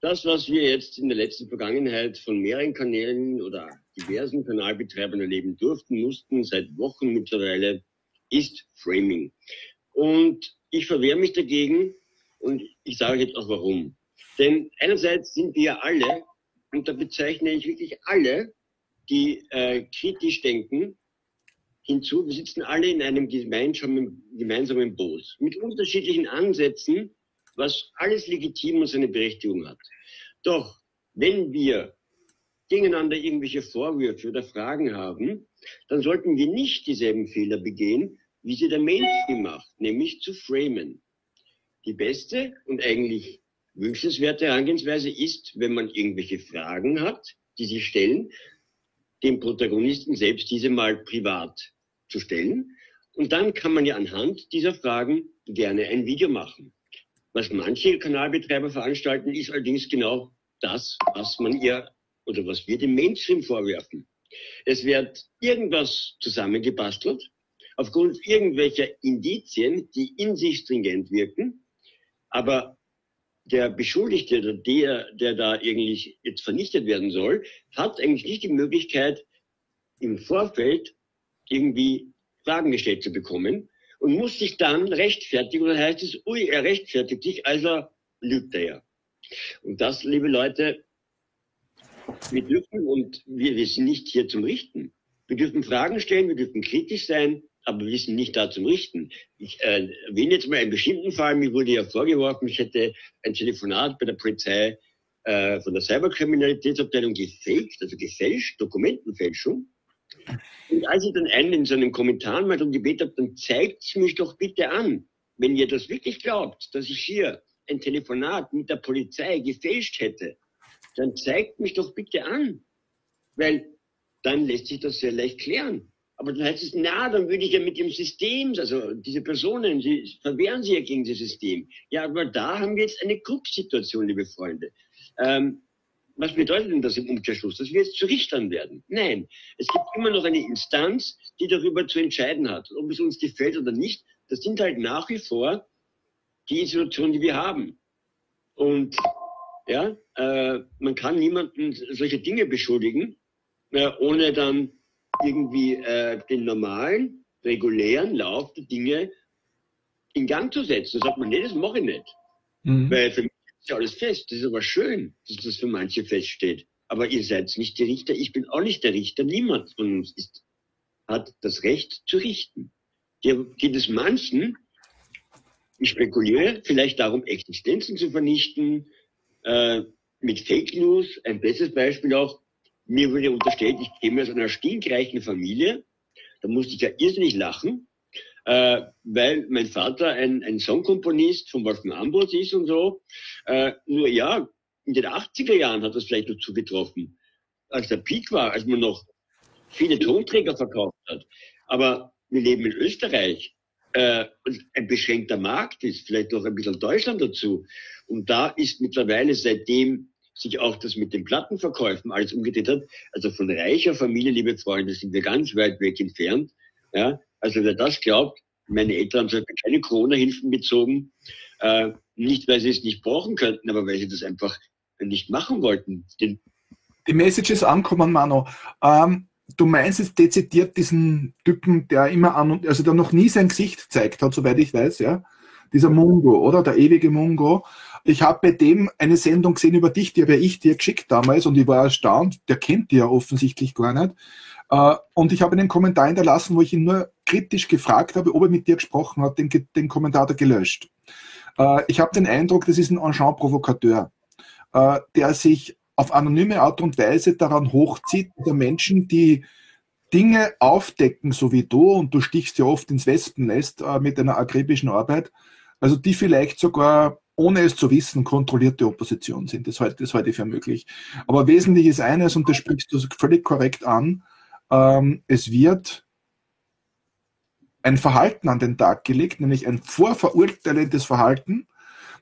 Das, was wir jetzt in der letzten Vergangenheit von mehreren Kanälen oder diversen Kanalbetreibern erleben durften, mussten seit Wochen mittlerweile, ist Framing. Und ich verwehre mich dagegen und ich sage jetzt auch warum. Denn einerseits sind wir alle, und da bezeichne ich wirklich alle, die äh, kritisch denken, hinzu, wir sitzen alle in einem gemeinsamen, gemeinsamen Boot mit unterschiedlichen Ansätzen, was alles legitim und seine Berechtigung hat. Doch wenn wir gegeneinander irgendwelche Vorwürfe oder Fragen haben, dann sollten wir nicht dieselben Fehler begehen, wie sie der Mainstream macht, nämlich zu framen. Die beste und eigentlich wünschenswerte Herangehensweise ist, wenn man irgendwelche Fragen hat, die sie stellen, dem Protagonisten selbst diese mal privat zu stellen. Und dann kann man ja anhand dieser Fragen gerne ein Video machen. Was manche Kanalbetreiber veranstalten, ist allerdings genau das, was man ihr oder was wir dem Mainstream vorwerfen. Es wird irgendwas zusammengebastelt, aufgrund irgendwelcher Indizien, die in sich stringent wirken, aber der Beschuldigte oder der, der da eigentlich jetzt vernichtet werden soll, hat eigentlich nicht die Möglichkeit, im Vorfeld irgendwie Fragen gestellt zu bekommen und muss sich dann rechtfertigen. Und dann heißt es, ui, er rechtfertigt sich, also lügt er ja. Und das, liebe Leute, wir dürfen und wir, wir sind nicht hier zum Richten. Wir dürfen Fragen stellen, wir dürfen kritisch sein, aber wir sind nicht da zum Richten. Ich äh, jetzt mal einen bestimmten Fall. Mir wurde ja vorgeworfen, ich hätte ein Telefonat bei der Polizei äh, von der Cyberkriminalitätsabteilung gefaked, also gefälscht, Dokumentenfälschung. Und als ich dann einen in seinen Kommentaren mal darum gebeten habe, dann zeigt mich doch bitte an, wenn ihr das wirklich glaubt, dass ich hier ein Telefonat mit der Polizei gefälscht hätte, dann zeigt mich doch bitte an. Weil dann lässt sich das sehr leicht klären. Aber dann heißt es, na, dann würde ich ja mit dem System, also diese Personen, sie verwehren sich ja gegen das System. Ja, aber da haben wir jetzt eine Gruppsituation, liebe Freunde. Ähm, was bedeutet denn das im Umkehrschluss? Dass wir jetzt zu Richtern werden? Nein. Es gibt immer noch eine Instanz, die darüber zu entscheiden hat. Ob es uns gefällt oder nicht, das sind halt nach wie vor die Institutionen, die wir haben. Und ja, äh, man kann niemanden solche Dinge beschuldigen, äh, ohne dann irgendwie äh, den normalen, regulären Lauf der Dinge in Gang zu setzen. Da sagt man, nee, das mache ich nicht. Mhm. Weil für mich ist ja alles fest. Das ist aber schön, dass das für manche feststeht. Aber ihr seid nicht die Richter, ich bin auch nicht der Richter. Niemand von uns ist, hat das Recht zu richten. Hier geht es manchen, ich spekuliere, vielleicht darum, Existenzen zu vernichten, äh, mit Fake News, ein besseres Beispiel auch, mir wurde unterstellt, ich käme aus einer stinkreichen Familie. Da musste ich ja irrsinnig lachen, äh, weil mein Vater ein, ein Songkomponist von Wolfgang Ambros ist und so. Äh, nur ja, in den 80er Jahren hat das vielleicht noch zugetroffen, als der Peak war, als man noch viele Tonträger verkauft hat. Aber wir leben in Österreich. Äh, ein beschränkter Markt ist, vielleicht noch ein bisschen Deutschland dazu. Und da ist mittlerweile seitdem sich auch das mit den Plattenverkäufen alles umgedreht hat. Also von reicher Familie, liebe Freunde, sind wir ganz weit weg entfernt. Ja, also wer das glaubt, meine Eltern haben keine Corona-Hilfen bezogen, äh, nicht weil sie es nicht brauchen könnten, aber weil sie das einfach nicht machen wollten. Den die Message ist ankommen, Mano. Ähm, du meinst jetzt dezidiert diesen Typen, der immer an und, also der noch nie sein Gesicht zeigt hat, soweit ich weiß, ja? Dieser Mungo, oder? Der ewige Mungo. Ich habe bei dem eine Sendung gesehen über dich, die habe ich dir geschickt damals und ich war erstaunt, der kennt dich ja offensichtlich gar nicht. Äh, und ich habe einen Kommentar hinterlassen, wo ich ihn nur kritisch gefragt habe, ob er mit dir gesprochen hat, den, den Kommentar hat er gelöscht. Äh, ich habe den Eindruck, das ist ein Engin-Provokateur, äh, der sich auf anonyme Art und Weise daran hochzieht, der Menschen, die Dinge aufdecken, so wie du, und du stichst ja oft ins Wespennest mit deiner akribischen Arbeit, also die vielleicht sogar ohne es zu wissen, kontrollierte Opposition sind. Das halte ich für möglich. Aber wesentlich ist eines, und das sprichst du völlig korrekt an, ähm, es wird ein Verhalten an den Tag gelegt, nämlich ein vorverurteilendes Verhalten,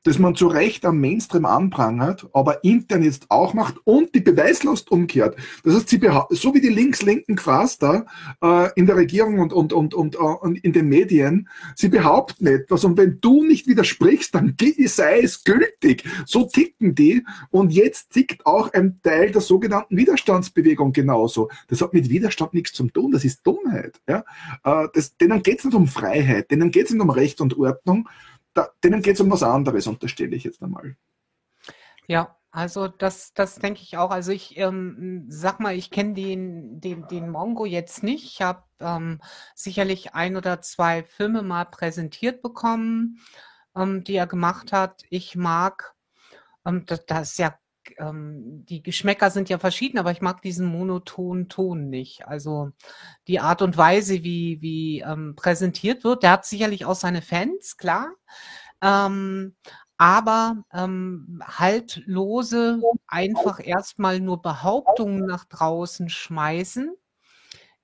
das man zu Recht am Mainstream anprangert, aber intern jetzt auch macht und die Beweislast umkehrt. Das heißt, sie so wie die links-linken Quaster äh, in der Regierung und, und, und, und, äh, und in den Medien, sie behaupten etwas und wenn du nicht widersprichst, dann sei es gültig. So ticken die und jetzt tickt auch ein Teil der sogenannten Widerstandsbewegung genauso. Das hat mit Widerstand nichts zu tun, das ist Dummheit. Ja? Äh, das, denen geht es nicht um Freiheit, denen geht es nicht um Recht und Ordnung, da, denen geht es um was anderes, unterstelle ich jetzt einmal. Ja, also das, das denke ich auch. Also ich ähm, sag mal, ich kenne den, den, den Mongo jetzt nicht. Ich habe ähm, sicherlich ein oder zwei Filme mal präsentiert bekommen, ähm, die er gemacht hat. Ich mag, ähm, das, das ist ja ähm, die Geschmäcker sind ja verschieden, aber ich mag diesen monotonen Ton nicht. Also die Art und Weise, wie, wie ähm, präsentiert wird, der hat sicherlich auch seine Fans, klar. Ähm, aber ähm, haltlose, einfach erstmal nur Behauptungen nach draußen schmeißen,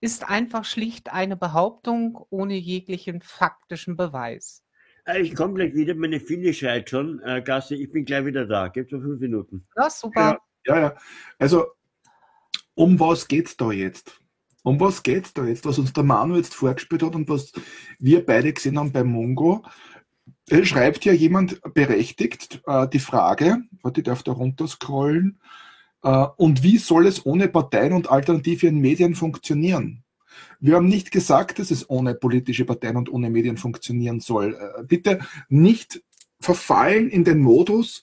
ist einfach schlicht eine Behauptung ohne jeglichen faktischen Beweis. Äh, ich komme gleich wieder, meine Fille schreit schon. Äh, Gasse, ich bin gleich wieder da. Gibt nur fünf Minuten. Ja, super. Ja, ja, ja. Also, um was geht's da jetzt? Um was geht's da jetzt? Was uns der Manu jetzt vorgespielt hat und was wir beide gesehen haben bei Mongo, äh, schreibt ja jemand berechtigt äh, die Frage, warte, ich darf da runterscrollen, äh, und wie soll es ohne Parteien und alternative Medien funktionieren? Wir haben nicht gesagt, dass es ohne politische Parteien und ohne Medien funktionieren soll. Äh, bitte nicht verfallen in den Modus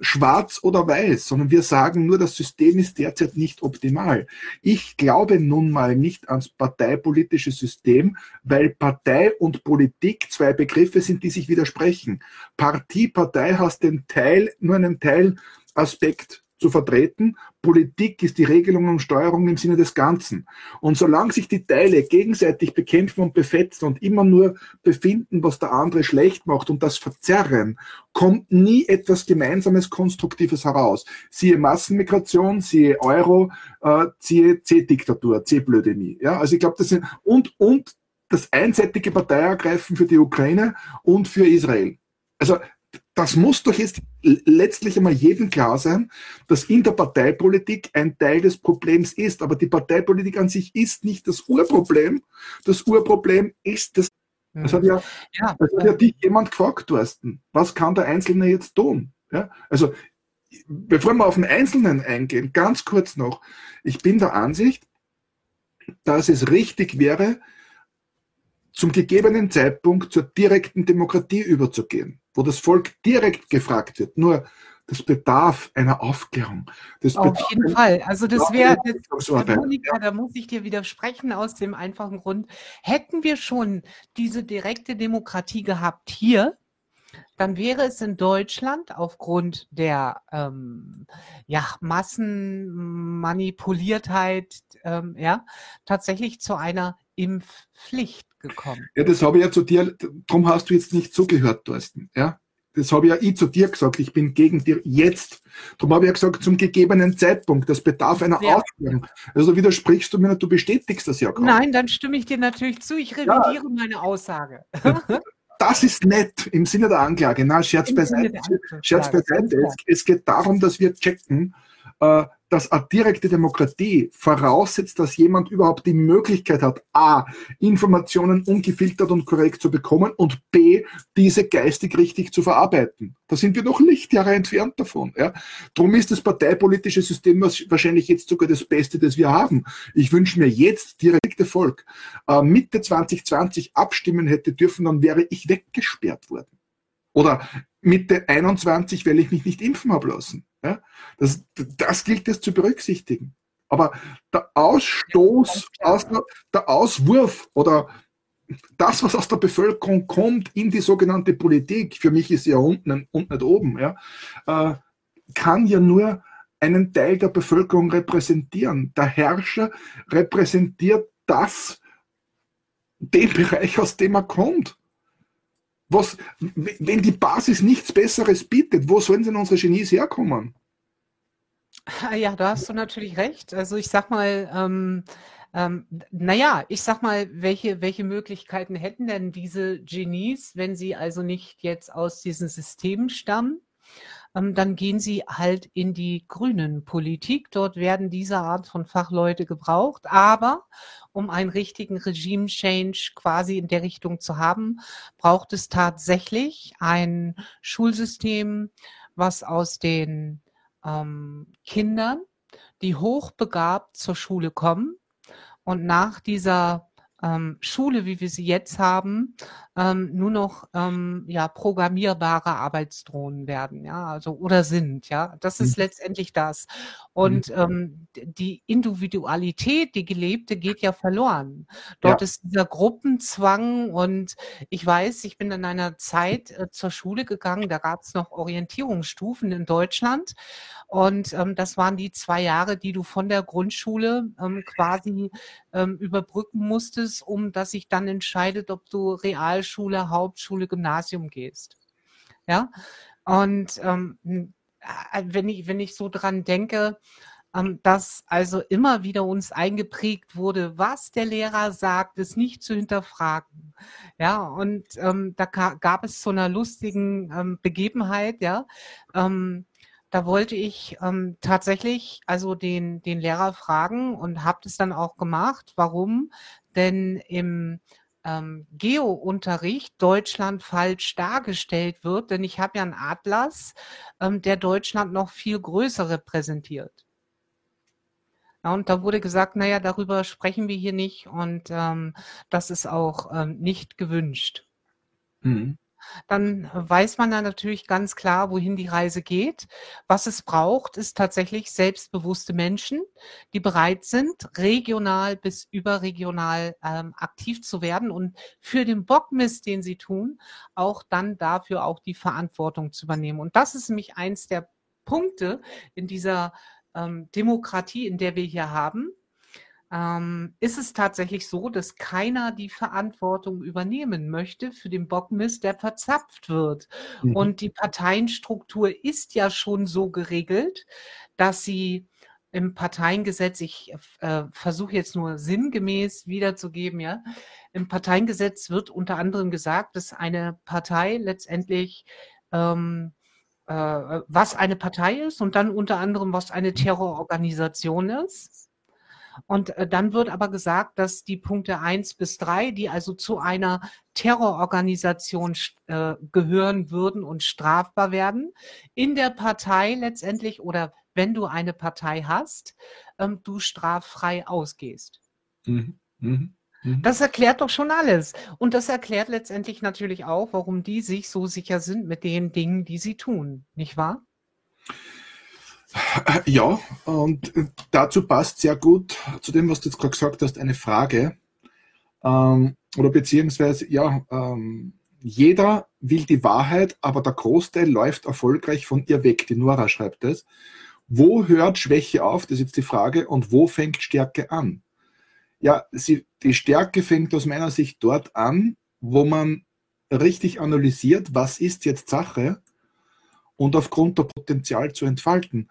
schwarz oder weiß, sondern wir sagen nur, das System ist derzeit nicht optimal. Ich glaube nun mal nicht ans parteipolitische System, weil Partei und Politik zwei Begriffe sind, die sich widersprechen. Partie, Partei hast den Teil, nur einen Teilaspekt zu vertreten. Politik ist die Regelung und Steuerung im Sinne des Ganzen. Und solange sich die Teile gegenseitig bekämpfen und befetzen und immer nur befinden, was der andere schlecht macht und das verzerren, kommt nie etwas Gemeinsames, Konstruktives heraus. Siehe Massenmigration, siehe Euro, äh, siehe C-Diktatur, C-Blödemie. Ja, also ich glaube, das sind, und, und das einseitige Parteiergreifen für die Ukraine und für Israel. Also das muss doch jetzt letztlich einmal jedem klar sein, dass in der Parteipolitik ein Teil des Problems ist. Aber die Parteipolitik an sich ist nicht das Urproblem. Das Urproblem ist das. Das hat ja, ja, das hat ja dich jemand gefragt, Thorsten. Was kann der Einzelne jetzt tun? Ja? Also, bevor wir auf den Einzelnen eingehen, ganz kurz noch. Ich bin der Ansicht, dass es richtig wäre, zum gegebenen Zeitpunkt zur direkten Demokratie überzugehen, wo das Volk direkt gefragt wird. Nur das bedarf einer Aufklärung. Das Auf jeden Fall. Also das wäre, Monika, da muss ich dir widersprechen aus dem einfachen Grund, hätten wir schon diese direkte Demokratie gehabt hier, dann wäre es in Deutschland aufgrund der ähm, ja, Massenmanipuliertheit ähm, ja, tatsächlich zu einer Impfpflicht gekommen. Ja, das habe ich ja zu dir, darum hast du jetzt nicht zugehört, Thorsten. Ja? Das habe ich ja ich zu dir gesagt, ich bin gegen dir jetzt. Darum habe ich ja gesagt, zum gegebenen Zeitpunkt, das bedarf einer ja. Aufklärung. Also widersprichst du mir nicht, du bestätigst das ja gerade. Nein, dann stimme ich dir natürlich zu, ich revidiere ja. meine Aussage. Das ist nett im Sinne der Anklage. Na, Scherz Im beiseite. Scherz beiseite. Es, es, geht darum, dass wir checken, äh, dass eine direkte Demokratie voraussetzt, dass jemand überhaupt die Möglichkeit hat, a, Informationen ungefiltert und korrekt zu bekommen und b, diese geistig richtig zu verarbeiten. Da sind wir noch Lichtjahre entfernt davon. Ja. Drum ist das parteipolitische System wahrscheinlich jetzt sogar das Beste, das wir haben. Ich wünsche mir jetzt direkte Volk. Äh, Mitte 2020 abstimmen hätte dürfen, dann wäre ich weggesperrt worden. Oder Mitte 21, weil ich mich nicht impfen habe lassen. Ja? Das, das gilt es zu berücksichtigen. Aber der Ausstoß, aus der, der Auswurf oder das, was aus der Bevölkerung kommt in die sogenannte Politik, für mich ist sie ja unten und nicht oben, ja, äh, kann ja nur einen Teil der Bevölkerung repräsentieren. Der Herrscher repräsentiert das, den Bereich, aus dem er kommt. Was, wenn die Basis nichts Besseres bietet, wo sollen denn unsere Genies herkommen? Ah, ja, da hast du natürlich recht. Also ich sag mal, ähm, ähm, naja, ich sag mal, welche, welche Möglichkeiten hätten denn diese Genies, wenn sie also nicht jetzt aus diesen Systemen stammen? Ähm, dann gehen sie halt in die grünen Politik. Dort werden diese Art von Fachleute gebraucht. Aber um einen richtigen Regime-Change quasi in der Richtung zu haben, braucht es tatsächlich ein Schulsystem, was aus den ähm, Kindern, die hochbegabt zur Schule kommen und nach dieser ähm, Schule, wie wir sie jetzt haben, ähm, nur noch ähm, ja programmierbare Arbeitsdrohnen werden, ja, also oder sind, ja. Das ist mhm. letztendlich das. Und mhm. ähm, die Individualität, die gelebte, geht ja verloren. Dort ja. ist dieser Gruppenzwang und ich weiß, ich bin in einer Zeit äh, zur Schule gegangen, da gab es noch Orientierungsstufen in Deutschland und ähm, das waren die zwei Jahre, die du von der Grundschule ähm, quasi ähm, überbrücken musstest, um dass sich dann entscheidet, ob du Realschule, Hauptschule, Gymnasium gehst. Ja. Und ähm, äh, wenn ich, wenn ich so dran denke, ähm, dass also immer wieder uns eingeprägt wurde, was der Lehrer sagt, ist nicht zu hinterfragen. Ja, und ähm, da gab es so einer lustigen ähm, Begebenheit, ja, ähm, da wollte ich ähm, tatsächlich also den, den Lehrer fragen und habe das dann auch gemacht. Warum? Denn im ähm, Geo-Unterricht Deutschland falsch dargestellt wird, denn ich habe ja einen Atlas, ähm, der Deutschland noch viel größer repräsentiert. Ja, und da wurde gesagt, naja, darüber sprechen wir hier nicht und ähm, das ist auch ähm, nicht gewünscht. Mhm dann weiß man dann natürlich ganz klar, wohin die Reise geht. Was es braucht, ist tatsächlich selbstbewusste Menschen, die bereit sind, regional bis überregional ähm, aktiv zu werden und für den Bockmist, den sie tun, auch dann dafür auch die Verantwortung zu übernehmen. Und das ist nämlich eins der Punkte in dieser ähm, Demokratie, in der wir hier haben, ähm, ist es tatsächlich so, dass keiner die Verantwortung übernehmen möchte für den Bockmist, der verzapft wird. Mhm. Und die Parteienstruktur ist ja schon so geregelt, dass sie im Parteiengesetz, ich äh, versuche jetzt nur sinngemäß wiederzugeben, ja, im Parteiengesetz wird unter anderem gesagt, dass eine Partei letztendlich ähm, äh, was eine Partei ist und dann unter anderem, was eine Terrororganisation ist. Und äh, dann wird aber gesagt, dass die Punkte eins bis drei, die also zu einer Terrororganisation äh, gehören würden und strafbar werden, in der Partei letztendlich oder wenn du eine Partei hast, ähm, du straffrei ausgehst. Mhm. Mhm. mhm. Das erklärt doch schon alles. Und das erklärt letztendlich natürlich auch, warum die sich so sicher sind mit den Dingen, die sie tun, nicht wahr? Ja, und dazu passt sehr gut zu dem, was du jetzt gerade gesagt hast, eine Frage. Ähm, oder beziehungsweise, ja, ähm, jeder will die Wahrheit, aber der Großteil läuft erfolgreich von ihr weg. Die Nora schreibt es. Wo hört Schwäche auf? Das ist jetzt die Frage. Und wo fängt Stärke an? Ja, sie, die Stärke fängt aus meiner Sicht dort an, wo man richtig analysiert, was ist jetzt Sache und aufgrund der Potenzial zu entfalten.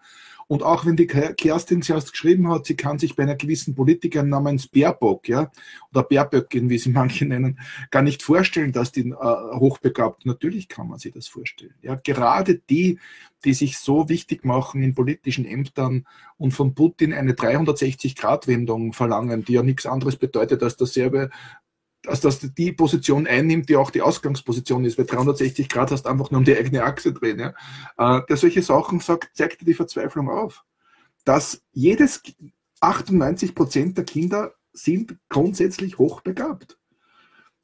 Und auch wenn die Kerstin zuerst geschrieben hat, sie kann sich bei einer gewissen Politikerin namens Baerbock, ja, oder Baerböckin, wie sie manche nennen, gar nicht vorstellen, dass die äh, hochbegabt. Natürlich kann man sich das vorstellen. Ja, gerade die, die sich so wichtig machen in politischen Ämtern und von Putin eine 360-Grad-Wendung verlangen, die ja nichts anderes bedeutet als dasselbe, dass das die Position einnimmt, die auch die Ausgangsposition ist, weil 360 Grad hast einfach nur um die eigene Achse drehen. Ja? Äh, der solche Sachen sagt, zeigt dir die Verzweiflung auf. Dass jedes 98 Prozent der Kinder sind grundsätzlich hochbegabt.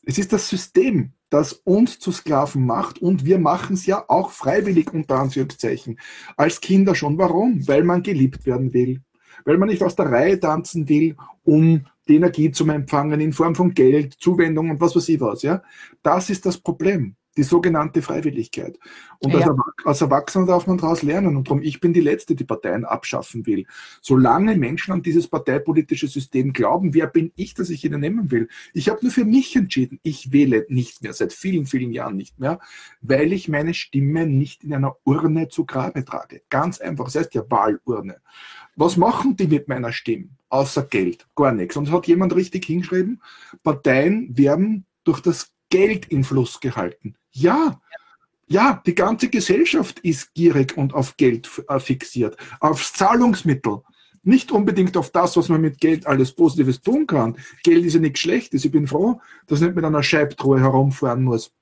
Es ist das System, das uns zu Sklaven macht und wir machen es ja auch freiwillig unter Anführungszeichen. Als Kinder schon. Warum? Weil man geliebt werden will. Weil man nicht aus der Reihe tanzen will, um die Energie zum Empfangen in Form von Geld, Zuwendung und was weiß ich was. Ja? Das ist das Problem, die sogenannte Freiwilligkeit. Und ja. als, als, Erwachsener darf man daraus lernen. Und darum, ich bin die Letzte, die Parteien abschaffen will. Solange Menschen an dieses parteipolitische System glauben, wer bin ich, dass ich ihnen nehmen will? Ich habe nur für mich entschieden. Ich wähle nicht mehr, seit vielen, vielen Jahren nicht mehr, weil ich meine Stimme nicht in einer Urne zu Grabe trage. Ganz einfach. Das heißt ja Wahlurne. Was machen die mit meiner Stimme? Außer Geld. Gar nichts. Und es hat jemand richtig hingeschrieben, Parteien werden durch das Geld in Fluss gehalten. Ja, ja, die ganze Gesellschaft ist gierig und auf Geld äh, fixiert, aufs Zahlungsmittel. Nicht unbedingt auf das, was man mit Geld alles Positives tun kann. Geld ist ja nichts Schlechtes. Ich bin froh, dass ich nicht mit einer Scheibtruhe herumfahren muss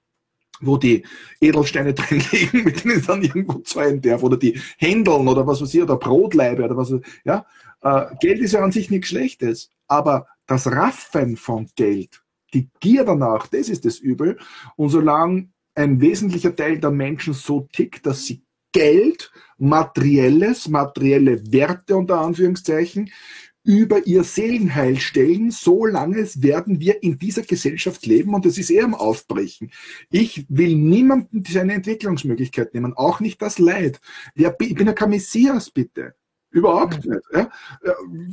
wo die Edelsteine drin liegen, mit denen ich dann irgendwo zahlen darf, oder die Händeln oder was weiß ich, oder Brotleibe oder was, ja. Äh, Geld ist ja an sich nichts Schlechtes, aber das Raffen von Geld, die Gier danach, das ist das Übel. Und solange ein wesentlicher Teil der Menschen so tickt, dass sie Geld, materielles, materielle Werte unter Anführungszeichen, über ihr Seelenheil stellen, so lange werden wir in dieser Gesellschaft leben und es ist eher am Aufbrechen. Ich will niemandem seine Entwicklungsmöglichkeit nehmen, auch nicht das Leid. Ich bin ja kein Messias, bitte. Überhaupt nicht. Ja.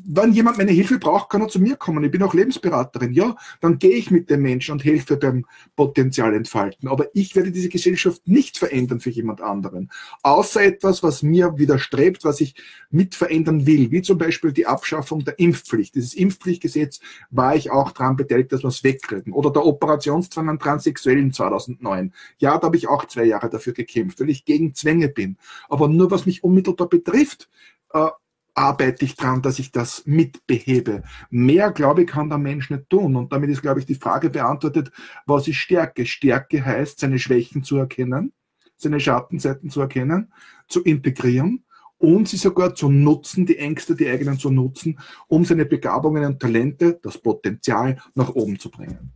Wenn jemand meine Hilfe braucht, kann er zu mir kommen. Ich bin auch Lebensberaterin. Ja, dann gehe ich mit dem Menschen und helfe beim Potenzial entfalten. Aber ich werde diese Gesellschaft nicht verändern für jemand anderen. Außer etwas, was mir widerstrebt, was ich mit verändern will. Wie zum Beispiel die Abschaffung der Impfpflicht. Dieses Impfpflichtgesetz war ich auch daran beteiligt, dass wir es wegkriegen. Oder der Operationszwang an Transsexuellen 2009. Ja, da habe ich auch zwei Jahre dafür gekämpft, weil ich gegen Zwänge bin. Aber nur was mich unmittelbar betrifft, äh, arbeite ich daran, dass ich das mitbehebe. Mehr, glaube ich, kann der Mensch nicht tun. Und damit ist, glaube ich, die Frage beantwortet, was ist Stärke? Stärke heißt, seine Schwächen zu erkennen, seine Schattenseiten zu erkennen, zu integrieren und sie sogar zu nutzen, die Ängste, die eigenen zu nutzen, um seine Begabungen und Talente, das Potenzial nach oben zu bringen.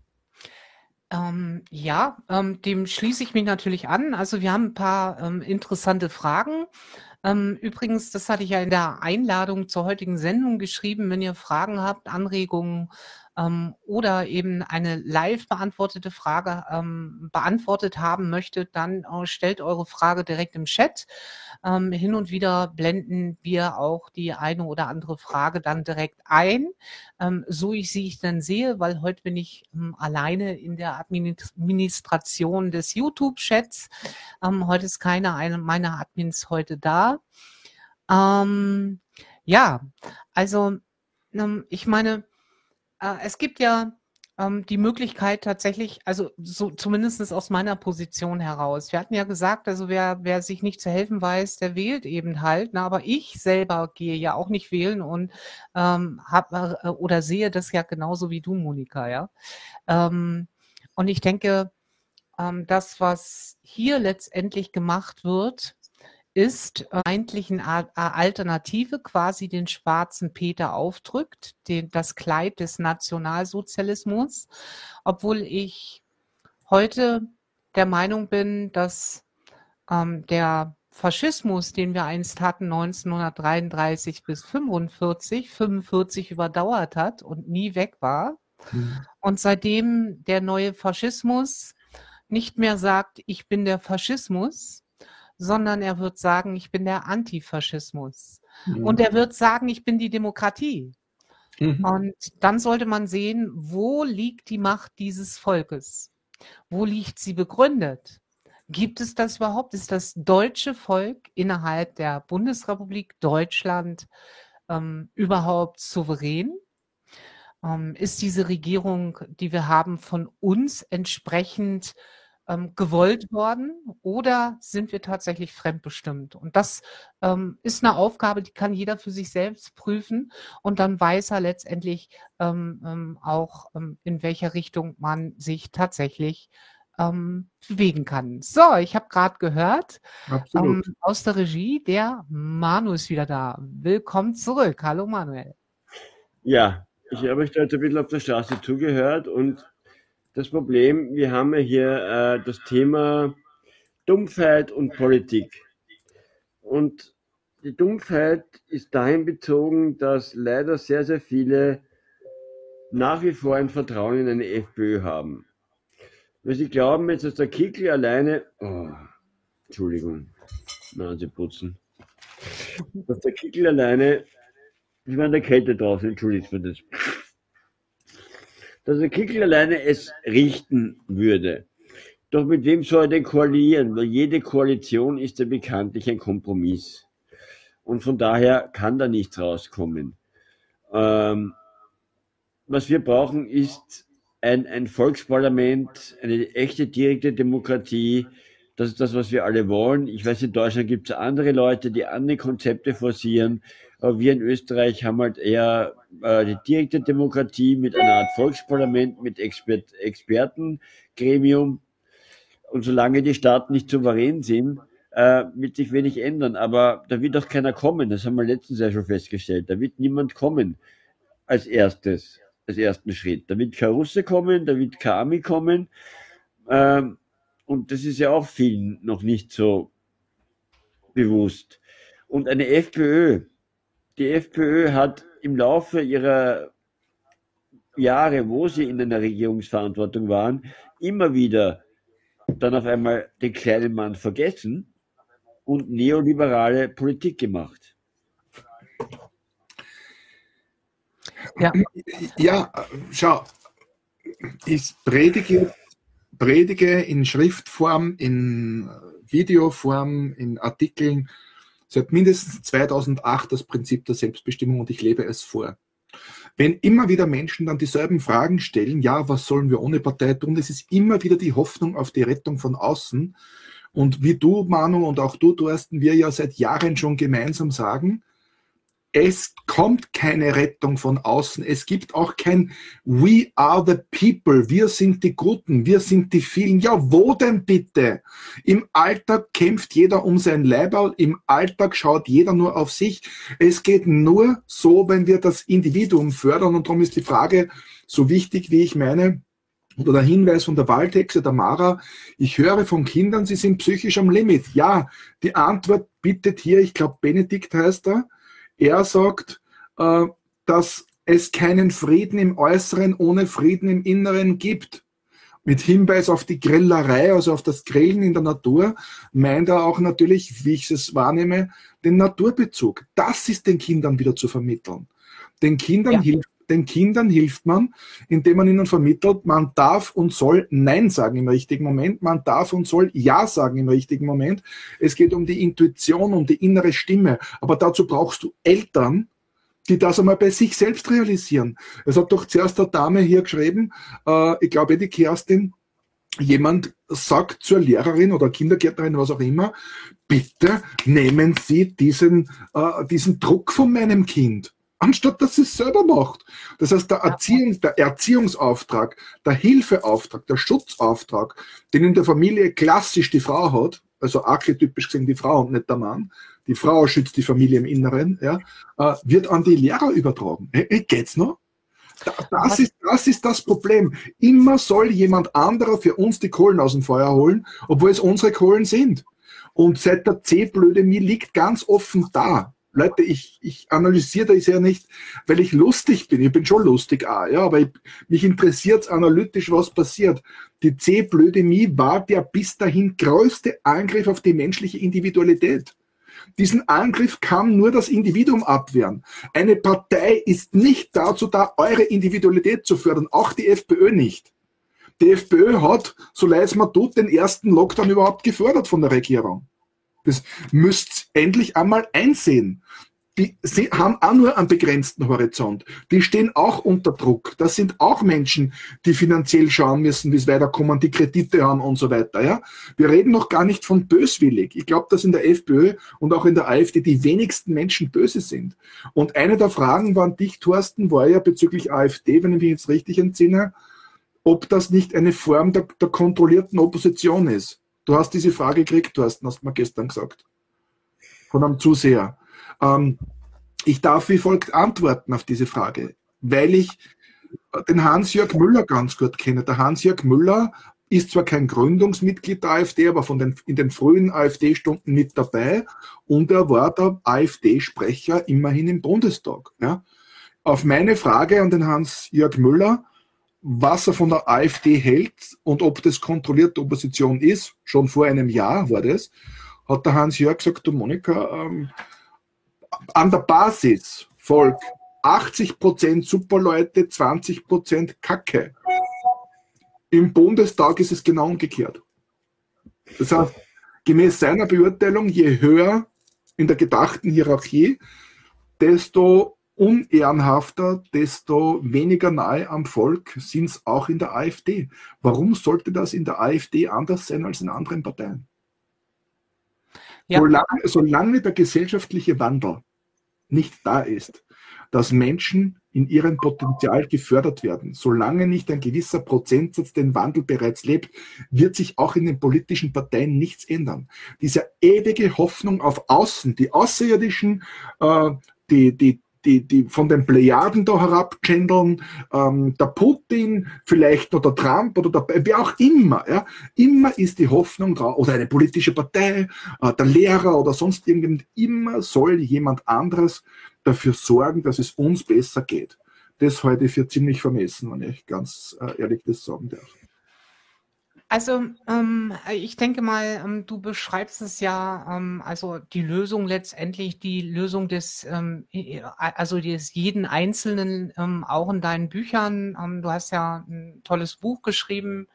Ähm, ja, ähm, dem schließe ich mich natürlich an. Also wir haben ein paar ähm, interessante Fragen. Ähm, übrigens, das hatte ich ja in der Einladung zur heutigen Sendung geschrieben. Wenn ihr Fragen habt, Anregungen, ähm, oder eben eine live beantwortete Frage ähm, beantwortet haben möchtet, dann äh, stellt eure Frage direkt im Chat. Ähm, hin und wieder blenden wir auch die eine oder andere Frage dann direkt ein, ähm, so ich sie ich dann sehe, weil heute bin ich ähm, alleine in der Administration des YouTube-Chats. Ähm, heute ist keine eine meiner Admins heute da. Ja, also ich meine, es gibt ja ähm, die Möglichkeit tatsächlich, also so zumindest aus meiner Position heraus. Wir hatten ja gesagt, also wer, wer sich nicht zu helfen weiß, der wählt eben halt. Na, aber ich selber gehe ja auch nicht wählen und ähm, hab, äh, oder sehe das ja genauso wie du, Monika, ja. Ähm, und ich denke, ähm, das, was hier letztendlich gemacht wird, ist äh, eigentlich eine Alternative quasi den schwarzen Peter aufdrückt, den, das Kleid des Nationalsozialismus, obwohl ich heute der Meinung bin, dass ähm, der Faschismus, den wir einst hatten, 1933 bis 45, 45 überdauert hat und nie weg war. Mhm. Und seitdem der neue Faschismus nicht mehr sagt, ich bin der Faschismus, sondern er wird sagen, ich bin der Antifaschismus. Mhm. Und er wird sagen, ich bin die Demokratie. Mhm. Und dann sollte man sehen, wo liegt die Macht dieses Volkes? Wo liegt sie begründet? Gibt es das überhaupt? Ist das deutsche Volk innerhalb der Bundesrepublik Deutschland ähm, überhaupt souverän? Ähm, ist diese Regierung, die wir haben, von uns entsprechend ähm, gewollt worden oder sind wir tatsächlich fremdbestimmt? Und das ähm, ist eine Aufgabe, die kann jeder für sich selbst prüfen und dann weiß er letztendlich ähm, ähm auch, ähm, in welcher Richtung man sich tatsächlich ähm, bewegen kann. So, ich habe gerade gehört aus der Regie, der Manu ist wieder da. Willkommen zurück. Hallo Manuel. Ja, ich habe euch da jetzt ein bisschen auf der Straße zugehört und das Problem, wir haben ja hier äh, das Thema Dumpfheit und Politik. Und die Dumpfheit ist dahin bezogen, dass leider sehr, sehr viele nach wie vor ein Vertrauen in eine FPÖ haben. Weil sie glauben jetzt, dass der Kickel alleine, oh, Entschuldigung, Nase putzen, dass der Kickel alleine, ich war in der Kälte draußen, entschuldigt für das dass der Kickel alleine es richten würde. Doch mit wem soll er denn koalieren? Weil jede Koalition ist ja bekanntlich ein Kompromiss. Und von daher kann da nichts rauskommen. Ähm, was wir brauchen, ist ein, ein Volksparlament, eine echte direkte Demokratie. Das ist das, was wir alle wollen. Ich weiß, in Deutschland gibt es andere Leute, die andere Konzepte forcieren. Aber wir in Österreich haben halt eher die direkte Demokratie mit einer Art Volksparlament, mit Expert Expertengremium. Und solange die Staaten nicht souverän sind, äh, wird sich wenig ändern. Aber da wird auch keiner kommen. Das haben wir letztens ja schon festgestellt. Da wird niemand kommen als erstes, als ersten Schritt. Da wird kein Russe kommen, da wird kein Ami kommen. Ähm, und das ist ja auch vielen noch nicht so bewusst. Und eine FPÖ, die FPÖ hat im Laufe ihrer Jahre, wo sie in einer Regierungsverantwortung waren, immer wieder dann auf einmal den kleinen Mann vergessen und neoliberale Politik gemacht. Ja, ja schau, ich predige, predige in Schriftform, in Videoform, in Artikeln seit mindestens 2008 das Prinzip der Selbstbestimmung und ich lebe es vor. Wenn immer wieder Menschen dann dieselben Fragen stellen, ja, was sollen wir ohne Partei tun, es ist immer wieder die Hoffnung auf die Rettung von außen. Und wie du, Manu, und auch du, Thorsten, wir ja seit Jahren schon gemeinsam sagen, es kommt keine Rettung von außen. Es gibt auch kein We are the people. Wir sind die Guten. Wir sind die vielen. Ja, wo denn bitte? Im Alltag kämpft jeder um sein Leiberl. Im Alltag schaut jeder nur auf sich. Es geht nur so, wenn wir das Individuum fördern. Und darum ist die Frage so wichtig, wie ich meine, oder der Hinweis von der Waldhexe, der Mara, ich höre von Kindern, sie sind psychisch am Limit. Ja, die Antwort bittet hier, ich glaube, Benedikt heißt er, er sagt, äh, dass es keinen Frieden im Äußeren ohne Frieden im Inneren gibt. Mit Hinweis auf die Grillerei, also auf das Grillen in der Natur, meint er auch natürlich, wie ich es wahrnehme, den Naturbezug. Das ist den Kindern wieder zu vermitteln. Den Kindern ja. hilft den Kindern hilft man, indem man ihnen vermittelt, man darf und soll Nein sagen im richtigen Moment, man darf und soll Ja sagen im richtigen Moment. Es geht um die Intuition, um die innere Stimme. Aber dazu brauchst du Eltern, die das einmal bei sich selbst realisieren. Es hat doch zuerst eine Dame hier geschrieben, äh, ich glaube die Kerstin, jemand sagt zur Lehrerin oder Kindergärtnerin, was auch immer, bitte nehmen Sie diesen, äh, diesen Druck von meinem Kind anstatt dass sie es selber macht. Das heißt, der, Erziehung, der Erziehungsauftrag, der Hilfeauftrag, der Schutzauftrag, den in der Familie klassisch die Frau hat, also archetypisch gesehen die Frau und nicht der Mann, die Frau schützt die Familie im Inneren, ja, äh, wird an die Lehrer übertragen. Hey, geht's noch? Das ist, das ist das Problem. Immer soll jemand anderer für uns die Kohlen aus dem Feuer holen, obwohl es unsere Kohlen sind. Und seit der C-Blödemie liegt ganz offen da. Leute, ich, ich analysiere das ja nicht, weil ich lustig bin. Ich bin schon lustig, auch, ja, aber ich, mich interessiert analytisch, was passiert. Die C-Blödemie war der bis dahin größte Angriff auf die menschliche Individualität. Diesen Angriff kann nur das Individuum abwehren. Eine Partei ist nicht dazu da, eure Individualität zu fördern, auch die FPÖ nicht. Die FPÖ hat, so leid es mir tut, den ersten Lockdown überhaupt gefördert von der Regierung. Das müsst endlich einmal einsehen. Die haben auch nur einen begrenzten Horizont. Die stehen auch unter Druck. Das sind auch Menschen, die finanziell schauen müssen, wie es weiterkommen, die Kredite haben und so weiter. Ja? Wir reden noch gar nicht von böswillig. Ich glaube, dass in der FPÖ und auch in der AfD die wenigsten Menschen böse sind. Und eine der Fragen war an dich, Thorsten, war ja bezüglich AfD, wenn ich mich jetzt richtig entsinne, ob das nicht eine Form der, der kontrollierten Opposition ist. Du hast diese Frage gekriegt, du hast, hast mir gestern gesagt. Von einem Zuseher. Ähm, ich darf wie folgt antworten auf diese Frage, weil ich den Hans-Jörg Müller ganz gut kenne. Der Hans-Jörg Müller ist zwar kein Gründungsmitglied der AfD, aber von den, in den frühen AfD-Stunden mit dabei und er war der AfD-Sprecher immerhin im Bundestag. Ja. Auf meine Frage an den Hans-Jörg Müller, was er von der AfD hält und ob das kontrollierte Opposition ist, schon vor einem Jahr war das, hat der Hans-Jörg gesagt, du Monika, ähm, an der Basis, Volk, 80% Superleute, 20% Kacke. Im Bundestag ist es genau umgekehrt. Das heißt, gemäß seiner Beurteilung, je höher in der gedachten Hierarchie, desto unehrenhafter, desto weniger nahe am Volk sind es auch in der AfD. Warum sollte das in der AfD anders sein als in anderen Parteien? Ja. Solange, solange der gesellschaftliche Wandel nicht da ist, dass Menschen in ihrem Potenzial gefördert werden. Solange nicht ein gewisser Prozentsatz den Wandel bereits lebt, wird sich auch in den politischen Parteien nichts ändern. Diese ewige Hoffnung auf Außen, die Außerirdischen, äh, die, die, die, die von den Plejaden da herabchandeln, ähm, der Putin, vielleicht oder Trump oder der, wer auch immer, ja, immer ist die Hoffnung da, oder eine politische Partei, äh, der Lehrer oder sonst irgendjemand, immer soll jemand anderes dafür sorgen, dass es uns besser geht. Das halte ich für ziemlich vermessen, wenn ich ganz äh, ehrlich das sagen darf. Also, ähm, ich denke mal, ähm, du beschreibst es ja, ähm, also die Lösung letztendlich, die Lösung des, ähm, also des jeden Einzelnen, ähm, auch in deinen Büchern. Ähm, du hast ja ein tolles Buch geschrieben,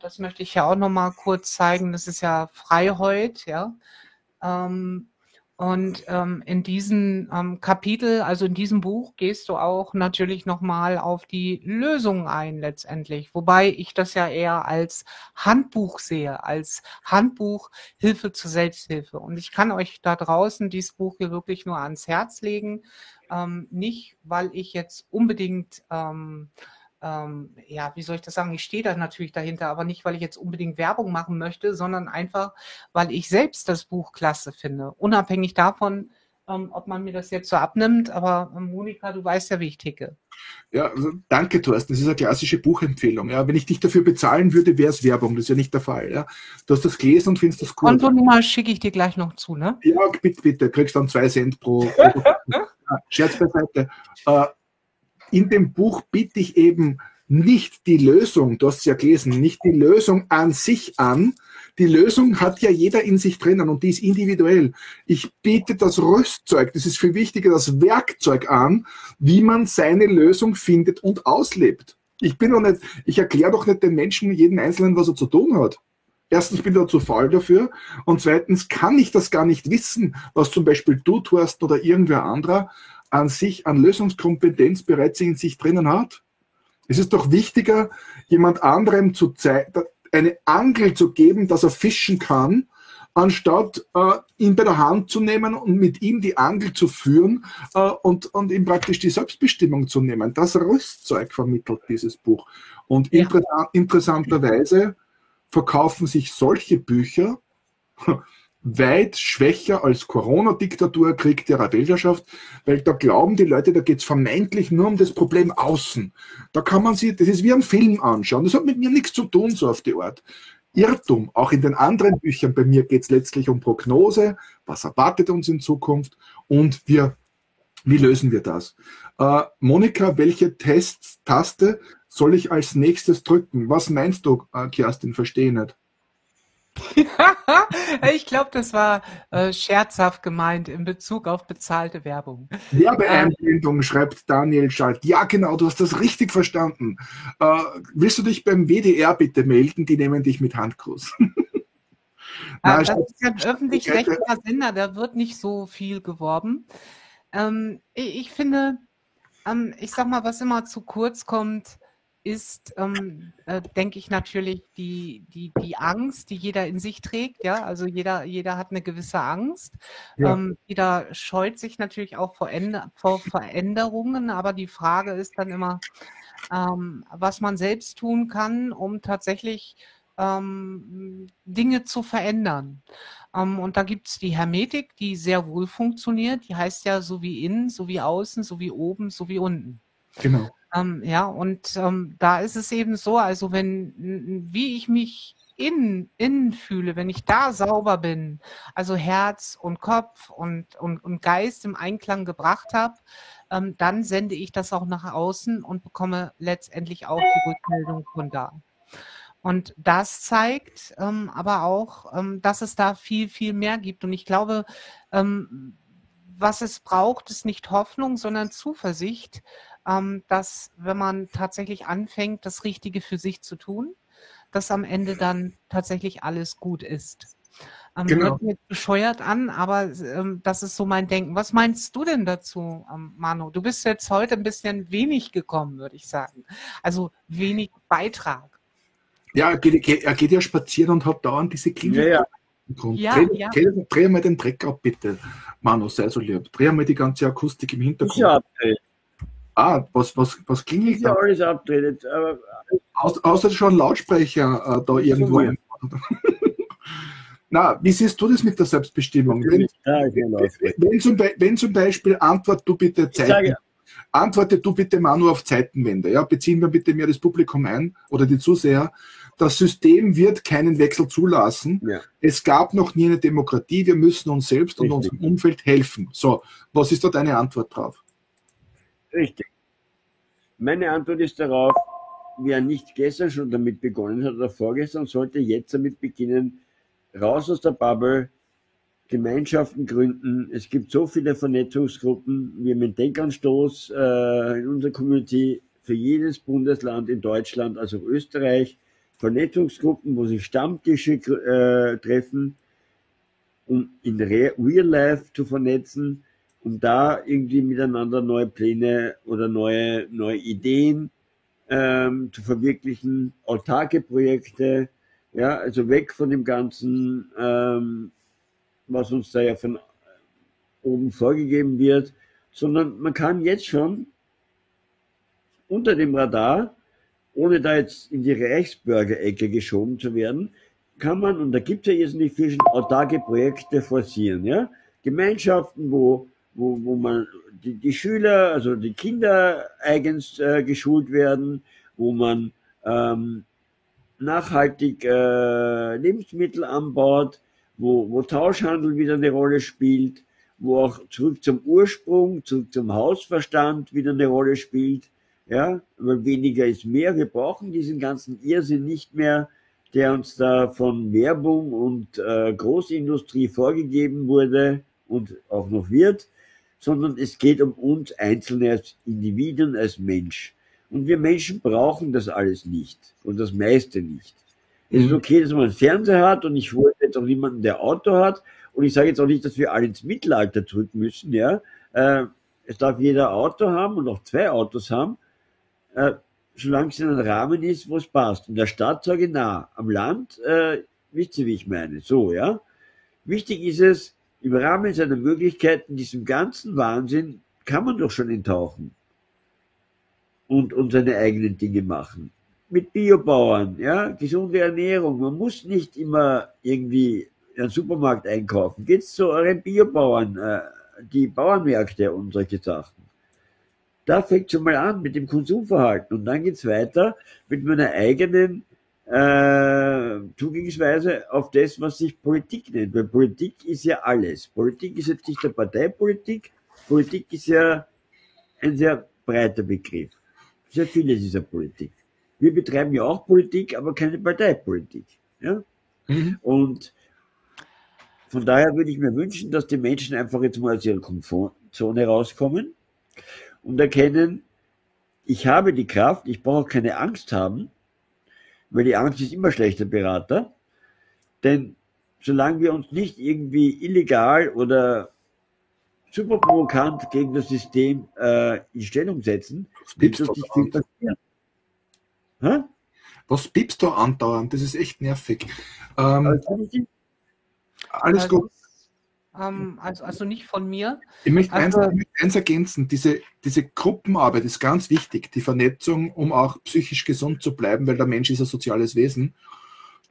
das möchte ich ja auch nochmal kurz zeigen. Das ist ja Freiheit, ja. Ähm, und ähm, in diesem ähm, Kapitel, also in diesem Buch, gehst du auch natürlich nochmal auf die Lösung ein letztendlich. Wobei ich das ja eher als Handbuch sehe, als Handbuch Hilfe zur Selbsthilfe. Und ich kann euch da draußen dieses Buch hier wirklich nur ans Herz legen. Ähm, nicht, weil ich jetzt unbedingt ähm, ähm, ja, wie soll ich das sagen? Ich stehe da natürlich dahinter, aber nicht, weil ich jetzt unbedingt Werbung machen möchte, sondern einfach, weil ich selbst das Buch klasse finde. Unabhängig davon, ähm, ob man mir das jetzt so abnimmt. Aber ähm, Monika, du weißt ja, wie ich ticke. Ja, also danke, Thorsten. Das ist eine klassische Buchempfehlung. Ja, wenn ich dich dafür bezahlen würde, wäre es Werbung. Das ist ja nicht der Fall. Ja. Du hast das gelesen und findest das cool. Kontonummer schicke ich dir gleich noch zu, ne? Ja, bitte, bitte. Kriegst dann zwei Cent pro. pro Scherz beiseite. Äh, in dem Buch biete ich eben nicht die Lösung, du hast es ja gelesen, nicht die Lösung an sich an. Die Lösung hat ja jeder in sich drinnen und die ist individuell. Ich biete das Rüstzeug, das ist viel wichtiger, das Werkzeug an, wie man seine Lösung findet und auslebt. Ich bin doch nicht, ich erkläre doch nicht den Menschen, jeden Einzelnen, was er zu tun hat. Erstens bin ich da zu faul dafür und zweitens kann ich das gar nicht wissen, was zum Beispiel du tust oder irgendwer anderer an sich an Lösungskompetenz bereits in sich drinnen hat. Es ist doch wichtiger, jemand anderem zu zeigen, eine Angel zu geben, dass er fischen kann, anstatt äh, ihn bei der Hand zu nehmen und mit ihm die Angel zu führen äh, und, und ihm praktisch die Selbstbestimmung zu nehmen. Das Rüstzeug vermittelt dieses Buch. Und ja. inter interessanterweise verkaufen sich solche Bücher weit schwächer als Corona-Diktatur, Krieg der Weltherrschaft, weil da glauben die Leute, da geht's vermeintlich nur um das Problem außen. Da kann man sich, das ist wie ein Film anschauen. Das hat mit mir nichts zu tun, so auf die Art. Irrtum. Auch in den anderen Büchern bei mir geht's letztlich um Prognose, was erwartet uns in Zukunft und wir, wie lösen wir das? Äh, Monika, welche Tests, Taste soll ich als nächstes drücken? Was meinst du, äh, Kerstin? Verstehe nicht. ich glaube, das war äh, scherzhaft gemeint in Bezug auf bezahlte Werbung. Werbeeinblendung, ähm, schreibt Daniel Schalt. Ja, genau, du hast das richtig verstanden. Äh, willst du dich beim WDR bitte melden? Die nehmen dich mit Handkuss. Na, das ist ja ein öffentlich-rechtlicher Sender, da wird nicht so viel geworben. Ähm, ich, ich, finde, ähm, ich sag mal, was immer zu kurz kommt, ist, ähm, äh, denke ich natürlich, die, die, die Angst, die jeder in sich trägt. Ja, also jeder, jeder hat eine gewisse Angst. Ja. Ähm, jeder scheut sich natürlich auch vor, vor Veränderungen, aber die Frage ist dann immer, ähm, was man selbst tun kann, um tatsächlich ähm, Dinge zu verändern. Ähm, und da gibt es die Hermetik, die sehr wohl funktioniert. Die heißt ja so wie innen, so wie außen, so wie oben, so wie unten. Genau. Ähm, ja, und ähm, da ist es eben so, also wenn, wie ich mich innen, innen fühle, wenn ich da sauber bin, also Herz und Kopf und, und, und Geist im Einklang gebracht habe, ähm, dann sende ich das auch nach außen und bekomme letztendlich auch die Rückmeldung von da. Und das zeigt ähm, aber auch, ähm, dass es da viel, viel mehr gibt. Und ich glaube, ähm, was es braucht, ist nicht Hoffnung, sondern Zuversicht, ähm, dass wenn man tatsächlich anfängt, das Richtige für sich zu tun, dass am Ende dann tatsächlich alles gut ist. Ähm, genau. Hört mir bescheuert an, aber ähm, das ist so mein Denken. Was meinst du denn dazu, ähm, Manu? Du bist jetzt heute ein bisschen wenig gekommen, würde ich sagen. Also wenig Beitrag. Ja, er geht, er geht ja spazieren und hat dauernd diese Klinik. Ja, ja. Ja, dreh, ja. Dreh, dreh, mal den Dreck ab, bitte. Manu, sei so lieb. Dreh mal die ganze Akustik im Hintergrund. Ja, Ah, was, was, was klingelt da? Ja, alles abgedreht. Aus, außer schon Lautsprecher äh, da irgendwo. Na, wie siehst du das mit der Selbstbestimmung? Wenn, wenn, zum, wenn zum Beispiel Antwort du bitte Zeiten, antworte du bitte Manu auf Zeitenwende. Ja, beziehen wir bitte mehr das Publikum ein oder die Zuseher. Das System wird keinen Wechsel zulassen. Ja. Es gab noch nie eine Demokratie. Wir müssen uns selbst Richtig. und unserem Umfeld helfen. So, was ist da deine Antwort drauf? Richtig. Meine Antwort ist darauf, wer nicht gestern schon damit begonnen hat oder vorgestern, sollte jetzt damit beginnen, raus aus der Bubble, Gemeinschaften gründen. Es gibt so viele Vernetzungsgruppen. Wir haben einen Denkanstoß äh, in unserer Community für jedes Bundesland in Deutschland, also Österreich. Vernetzungsgruppen, wo sich Stammtische äh, treffen, um in Real Life zu vernetzen um da irgendwie miteinander neue Pläne oder neue, neue Ideen ähm, zu verwirklichen, autarke Projekte, ja, also weg von dem Ganzen, ähm, was uns da ja von oben vorgegeben wird, sondern man kann jetzt schon unter dem Radar, ohne da jetzt in die Reichsbürgerecke geschoben zu werden, kann man, und da gibt es ja jetzt nicht viel, autarke Projekte forcieren, ja, Gemeinschaften, wo wo, wo man die, die Schüler, also die Kinder eigens äh, geschult werden, wo man ähm, nachhaltig äh, Lebensmittel anbaut, wo, wo Tauschhandel wieder eine Rolle spielt, wo auch zurück zum Ursprung, zurück zum Hausverstand wieder eine Rolle spielt. Ja, aber weniger ist mehr. Wir brauchen diesen ganzen Irrsinn nicht mehr, der uns da von Werbung und äh, Großindustrie vorgegeben wurde und auch noch wird, sondern es geht um uns Einzelne als Individuen, als Mensch. Und wir Menschen brauchen das alles nicht und das meiste nicht. Es ist mhm. okay, dass man einen Fernseher hat und ich wollte jetzt auch niemanden, der Auto hat. Und ich sage jetzt auch nicht, dass wir alle ins Mittelalter drücken müssen. Ja, äh, es darf jeder Auto haben und auch zwei Autos haben, äh, solange es in einem Rahmen ist, wo es passt. In der Stadt sage ich na, am Land, äh, wisst ihr, wie ich meine. So, ja. Wichtig ist es, im Rahmen seiner Möglichkeiten, diesem ganzen Wahnsinn kann man doch schon enttauchen und, und seine eigenen Dinge machen. Mit Biobauern, ja, gesunde Ernährung. Man muss nicht immer irgendwie in den Supermarkt einkaufen. Geht's zu euren Biobauern, äh, die Bauernmärkte und solche Sachen. Da fängt schon mal an mit dem Konsumverhalten und dann geht's weiter mit meiner eigenen äh, Zugangsweise auf das, was sich Politik nennt. Weil Politik ist ja alles. Politik ist jetzt nicht der Parteipolitik. Politik ist ja ein sehr breiter Begriff. Sehr vieles ist ja Politik. Wir betreiben ja auch Politik, aber keine Parteipolitik. Ja? Mhm. Und von daher würde ich mir wünschen, dass die Menschen einfach jetzt mal aus ihrer Komfortzone rauskommen und erkennen, ich habe die Kraft, ich brauche keine Angst haben, weil die Angst ist immer schlechter Berater. Denn solange wir uns nicht irgendwie illegal oder super provokant gegen das System äh, in Stellung setzen, wird uns nicht viel passieren. Hä? Was piepst du andauernd? Das ist echt nervig. Ähm, alles, alles also, gut. Ähm, also, also nicht von mir. Ich möchte, also, eins, ich möchte eins ergänzen, diese, diese Gruppenarbeit ist ganz wichtig, die Vernetzung, um auch psychisch gesund zu bleiben, weil der Mensch ist ein soziales Wesen.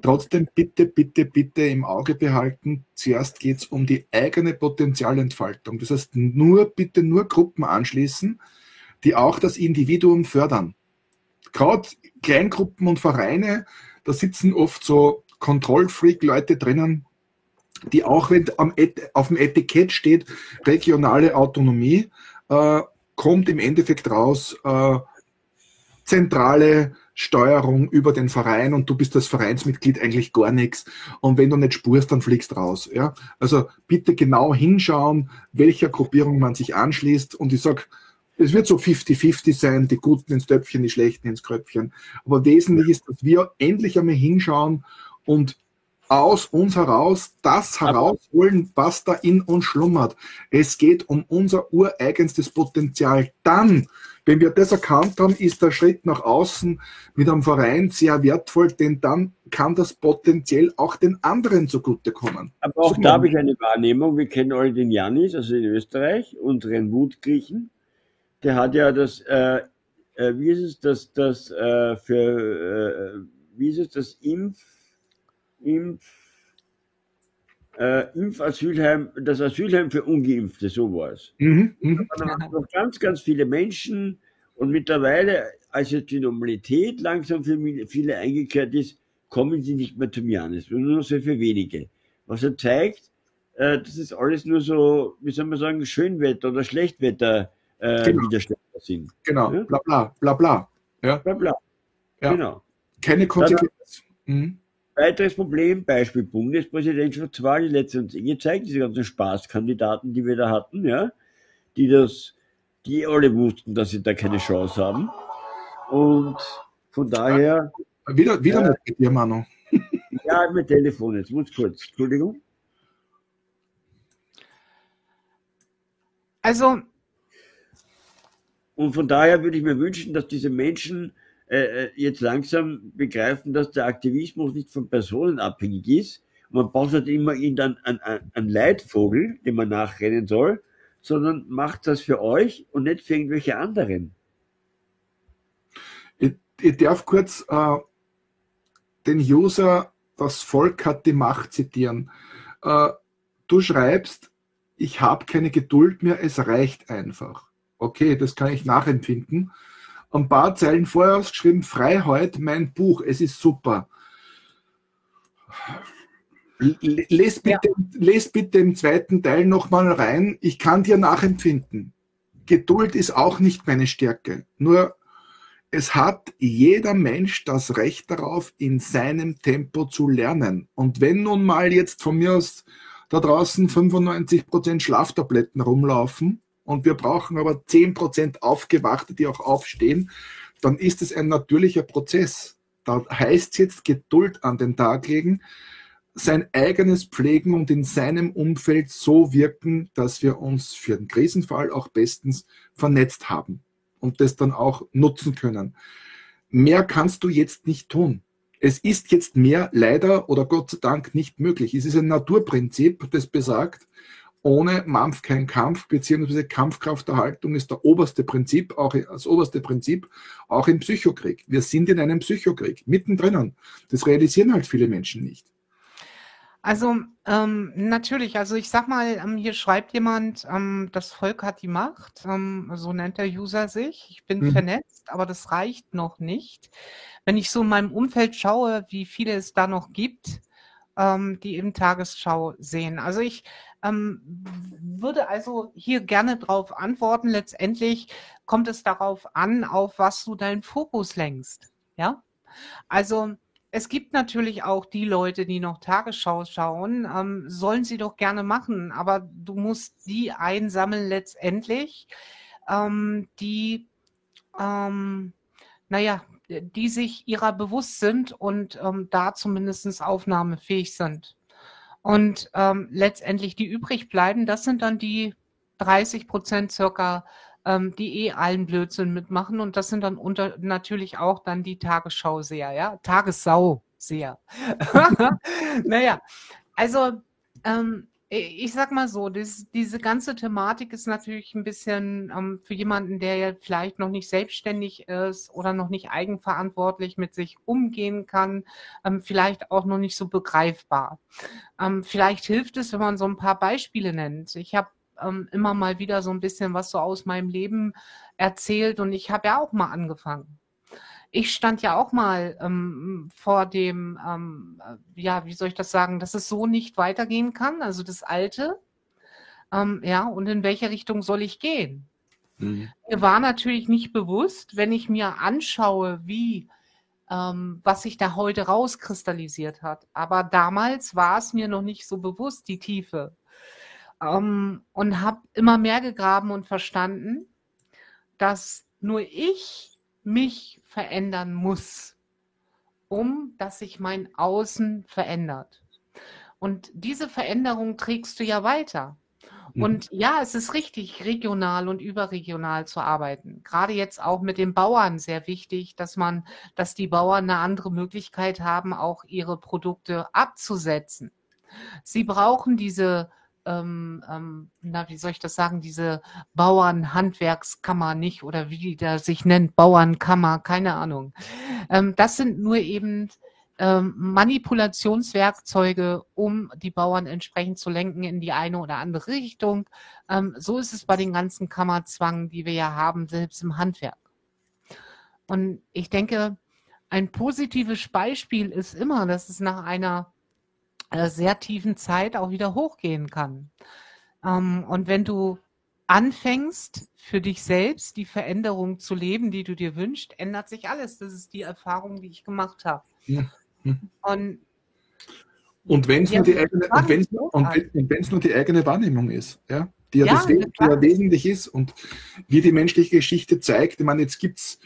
Trotzdem bitte, bitte, bitte im Auge behalten, zuerst geht es um die eigene Potenzialentfaltung. Das heißt, nur, bitte nur Gruppen anschließen, die auch das Individuum fördern. Gerade Kleingruppen und Vereine, da sitzen oft so Kontrollfreak-Leute drinnen, die auch, wenn auf dem Etikett steht, regionale Autonomie, äh, kommt im Endeffekt raus, äh, zentrale Steuerung über den Verein und du bist als Vereinsmitglied eigentlich gar nichts. Und wenn du nicht spurst, dann fliegst raus. Ja? Also bitte genau hinschauen, welcher Gruppierung man sich anschließt. Und ich sag, es wird so 50-50 sein, die Guten ins Töpfchen, die Schlechten ins Kröpfchen. Aber wesentlich ist, dass wir endlich einmal hinschauen und aus uns heraus das herausholen, was da in uns schlummert. Es geht um unser ureigenstes Potenzial. Dann, wenn wir das erkannt haben, ist der Schritt nach außen mit einem Verein sehr wertvoll, denn dann kann das potenziell auch den anderen zugutekommen. Aber auch so, da habe ich eine Wahrnehmung. Wir kennen alle den Janis, also in Österreich, unseren Wutgriechen. Der hat ja das, äh, äh, wie ist es, das, das äh, für, äh, wie ist es, das Impf, Impf, äh, Impfasylheim, das Asylheim für Ungeimpfte, so war es. Mhm, mh. Da haben noch ganz, ganz viele Menschen und mittlerweile, als jetzt die Normalität langsam für viele eingekehrt ist, kommen sie nicht mehr zum Janis, nur noch sehr für wenige. Was er zeigt, äh, das ist alles nur so, wie soll man sagen, Schönwetter oder Schlechtwetter äh, genau. Widerstände sind. Genau, ja? bla bla, bla bla. Ja. Bla bla. Ja. Genau. Keine Konsequenz. Mhm. Weiteres Problem, Beispiel Bundespräsidentschaftswahl, die letzte uns eh gezeigt, diese ganzen Spaßkandidaten, die wir da hatten, ja, die das, die alle wussten, dass sie da keine Chance haben. Und von daher. Wieder, wieder äh, mit dir, Manu. ja, mit Telefon, jetzt muss kurz, Entschuldigung. Also. Und von daher würde ich mir wünschen, dass diese Menschen äh, äh, jetzt langsam begreifen, dass der Aktivismus nicht von Personen abhängig ist. Man braucht nicht immer einen, einen, einen Leitvogel, dem man nachrennen soll, sondern macht das für euch und nicht für irgendwelche anderen. Ich, ich darf kurz äh, den User Das Volk hat die Macht zitieren. Äh, du schreibst, ich habe keine Geduld mehr, es reicht einfach. Okay, das kann ich nachempfinden ein paar Zeilen vorher ausgeschrieben, Freiheit, mein Buch, es ist super. Les bitte, ja. les bitte im zweiten Teil nochmal rein. Ich kann dir nachempfinden. Geduld ist auch nicht meine Stärke. Nur es hat jeder Mensch das Recht darauf, in seinem Tempo zu lernen. Und wenn nun mal jetzt von mir aus da draußen 95% Schlaftabletten rumlaufen und wir brauchen aber 10% Aufgewachte, die auch aufstehen, dann ist es ein natürlicher Prozess. Da heißt es jetzt Geduld an den Tag legen, sein eigenes pflegen und in seinem Umfeld so wirken, dass wir uns für den Krisenfall auch bestens vernetzt haben und das dann auch nutzen können. Mehr kannst du jetzt nicht tun. Es ist jetzt mehr leider oder Gott sei Dank nicht möglich. Es ist ein Naturprinzip, das besagt, ohne Mampf kein Kampf, beziehungsweise Kampfkrafterhaltung ist der oberste Prinzip, auch das oberste Prinzip, auch im Psychokrieg. Wir sind in einem Psychokrieg, mittendrin. Das realisieren halt viele Menschen nicht. Also ähm, natürlich, also ich sag mal, ähm, hier schreibt jemand, ähm, das Volk hat die Macht, ähm, so nennt der User sich. Ich bin mhm. vernetzt, aber das reicht noch nicht. Wenn ich so in meinem Umfeld schaue, wie viele es da noch gibt, ähm, die eben Tagesschau sehen. Also ich ähm, würde also hier gerne darauf antworten. Letztendlich kommt es darauf an, auf was du deinen Fokus lenkst. Ja, also es gibt natürlich auch die Leute, die noch Tagesschau schauen, ähm, sollen sie doch gerne machen, aber du musst die einsammeln letztendlich, ähm, die, ähm, naja, die sich ihrer bewusst sind und ähm, da zumindest aufnahmefähig sind. Und ähm, letztendlich die übrig bleiben, das sind dann die 30 Prozent circa, ähm, die eh allen Blödsinn mitmachen. Und das sind dann unter, natürlich auch dann die Tagesschau-Seher, ja, Tagessau-Seher. naja, also ähm, ich sag mal so, das, diese ganze Thematik ist natürlich ein bisschen ähm, für jemanden, der ja vielleicht noch nicht selbstständig ist oder noch nicht eigenverantwortlich mit sich umgehen kann, ähm, vielleicht auch noch nicht so begreifbar. Ähm, vielleicht hilft es, wenn man so ein paar Beispiele nennt. Ich habe ähm, immer mal wieder so ein bisschen was so aus meinem Leben erzählt und ich habe ja auch mal angefangen. Ich stand ja auch mal ähm, vor dem, ähm, äh, ja, wie soll ich das sagen, dass es so nicht weitergehen kann, also das Alte. Ähm, ja, und in welche Richtung soll ich gehen? Mhm. Mir war natürlich nicht bewusst, wenn ich mir anschaue, wie ähm, was sich da heute rauskristallisiert hat. Aber damals war es mir noch nicht so bewusst, die Tiefe ähm, und habe immer mehr gegraben und verstanden, dass nur ich mich verändern muss, um dass sich mein Außen verändert. Und diese Veränderung trägst du ja weiter. Mhm. Und ja, es ist richtig, regional und überregional zu arbeiten. Gerade jetzt auch mit den Bauern sehr wichtig, dass man, dass die Bauern eine andere Möglichkeit haben, auch ihre Produkte abzusetzen. Sie brauchen diese ähm, ähm, na, wie soll ich das sagen, diese Bauernhandwerkskammer nicht oder wie die da sich nennt, Bauernkammer, keine Ahnung. Ähm, das sind nur eben ähm, Manipulationswerkzeuge, um die Bauern entsprechend zu lenken in die eine oder andere Richtung. Ähm, so ist es bei den ganzen Kammerzwangen, die wir ja haben, selbst im Handwerk. Und ich denke, ein positives Beispiel ist immer, dass es nach einer äh, sehr tiefen Zeit auch wieder hochgehen kann. Ähm, und wenn du anfängst, für dich selbst die Veränderung zu leben, die du dir wünschst, ändert sich alles. Das ist die Erfahrung, die ich gemacht habe. Ja. Und, und wenn es nur, die eigene, und wenn's, und nur die eigene Wahrnehmung ist, ja, die ja, ja, das, die ja wesentlich ist und wie die menschliche Geschichte zeigt, ich meine, jetzt gibt es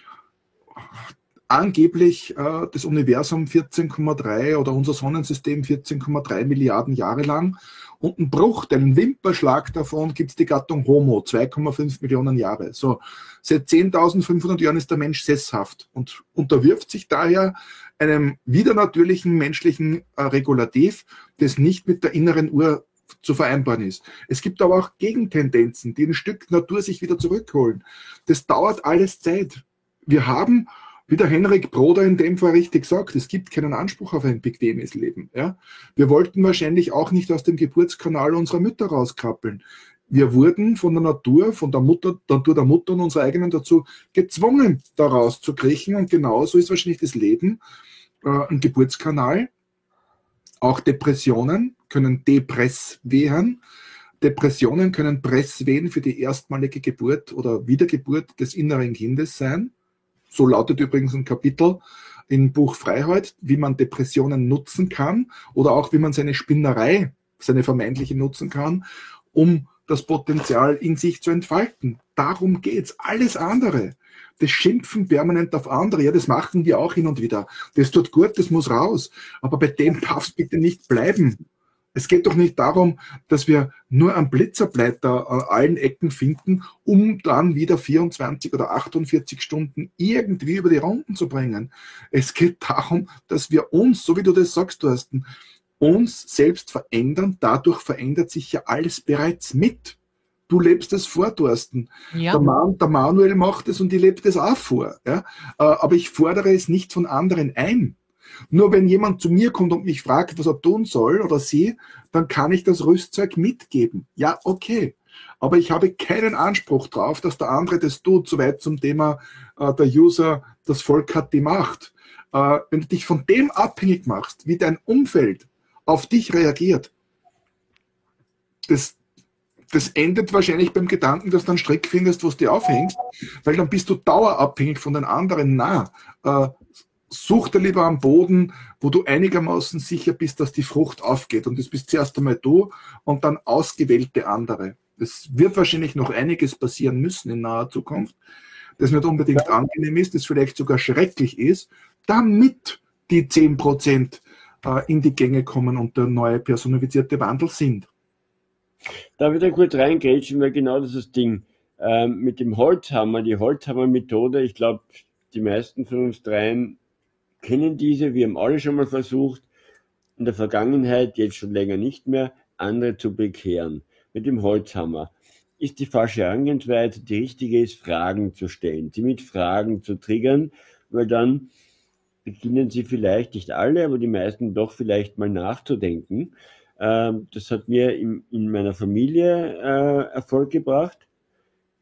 angeblich äh, das Universum 14,3 oder unser Sonnensystem 14,3 Milliarden Jahre lang und ein Bruch, einen Wimperschlag davon gibt es die Gattung Homo, 2,5 Millionen Jahre. So, seit 10.500 Jahren ist der Mensch sesshaft und unterwirft sich daher einem widernatürlichen menschlichen äh, Regulativ, das nicht mit der inneren Uhr zu vereinbaren ist. Es gibt aber auch Gegentendenzen, die ein Stück Natur sich wieder zurückholen. Das dauert alles Zeit. Wir haben wie der Henrik Broder in dem Fall richtig sagt, es gibt keinen Anspruch auf ein bequemes Leben. Ja? Wir wollten wahrscheinlich auch nicht aus dem Geburtskanal unserer Mütter rauskrabbeln. Wir wurden von der Natur, von der Mutter, der Natur der Mutter und unserer eigenen dazu gezwungen, da rauszukriechen. Und genauso ist wahrscheinlich das Leben äh, ein Geburtskanal. Auch Depressionen können Depresswehen. Depressionen können Presswehen für die erstmalige Geburt oder Wiedergeburt des inneren Kindes sein So lautet übrigens ein Kapitel im Buch Freiheit, wie man Depressionen nutzen kann oder auch wie man seine Spinnerei, seine vermeintliche nutzen kann, um das Potenzial in sich zu entfalten. Darum geht's. Alles andere, das Schimpfen permanent auf andere, ja, das machen wir auch hin und wieder. Das tut gut, das muss raus. Aber bei dem darf es bitte nicht bleiben. Es geht doch nicht darum, dass wir nur einen Blitzerbleiter an allen Ecken finden, um dann wieder 24 oder 48 Stunden irgendwie über die Runden zu bringen. Es geht darum, dass wir uns, so wie du das sagst, Thorsten, uns selbst verändern. Dadurch verändert sich ja alles bereits mit. Du lebst es vor, Thorsten. Ja. Der, Man, der, Manuel macht es und ich lebe das auch vor. Ja? Äh, aber ich fordere es nicht von anderen ein. Nur wenn jemand zu mir kommt und mich fragt, was er tun soll oder sie, dann kann ich das Rüstzeug mitgeben. Ja, okay. Aber ich habe keinen Anspruch darauf, dass der andere das tut, soweit zum Thema äh, der User, das Volk hat die Macht. Äh, wenn du dich von dem abhängig machst, wie dein Umfeld auf dich reagiert, das, das endet wahrscheinlich beim Gedanken, dass du einen Strick findest, wo du dir aufhängst, weil dann bist du dauerabhängig von den anderen. Na, äh, such dir lieber am Boden, wo du einigermaßen sicher bist, dass die Frucht aufgeht. Und das bist zuerst einmal du und dann ausgewählte andere. Es wird wahrscheinlich noch einiges passieren müssen in naher Zukunft, das nicht unbedingt angenehm ist, das vielleicht sogar schrecklich ist, damit die 10% äh, in die Gänge kommen und der neue personifizierte Wandel sind. Da wieder kurz reingrätschen, weil genau das ist das Ding. Ähm, mit dem Holzhammer, die Holzhammer-Methode, ich glaube, die meisten von uns dreien kennen diese. Wir haben alle schon mal versucht, in der Vergangenheit, jetzt schon länger nicht mehr, andere zu bekehren. Mit dem Holzhammer ist die falsche Herangehensweise. Die richtige ist, Fragen zu stellen, sie mit Fragen zu triggern, weil dann beginnen sie vielleicht, nicht alle, aber die meisten doch vielleicht mal nachzudenken. Ähm, das hat mir in, in meiner Familie äh, Erfolg gebracht,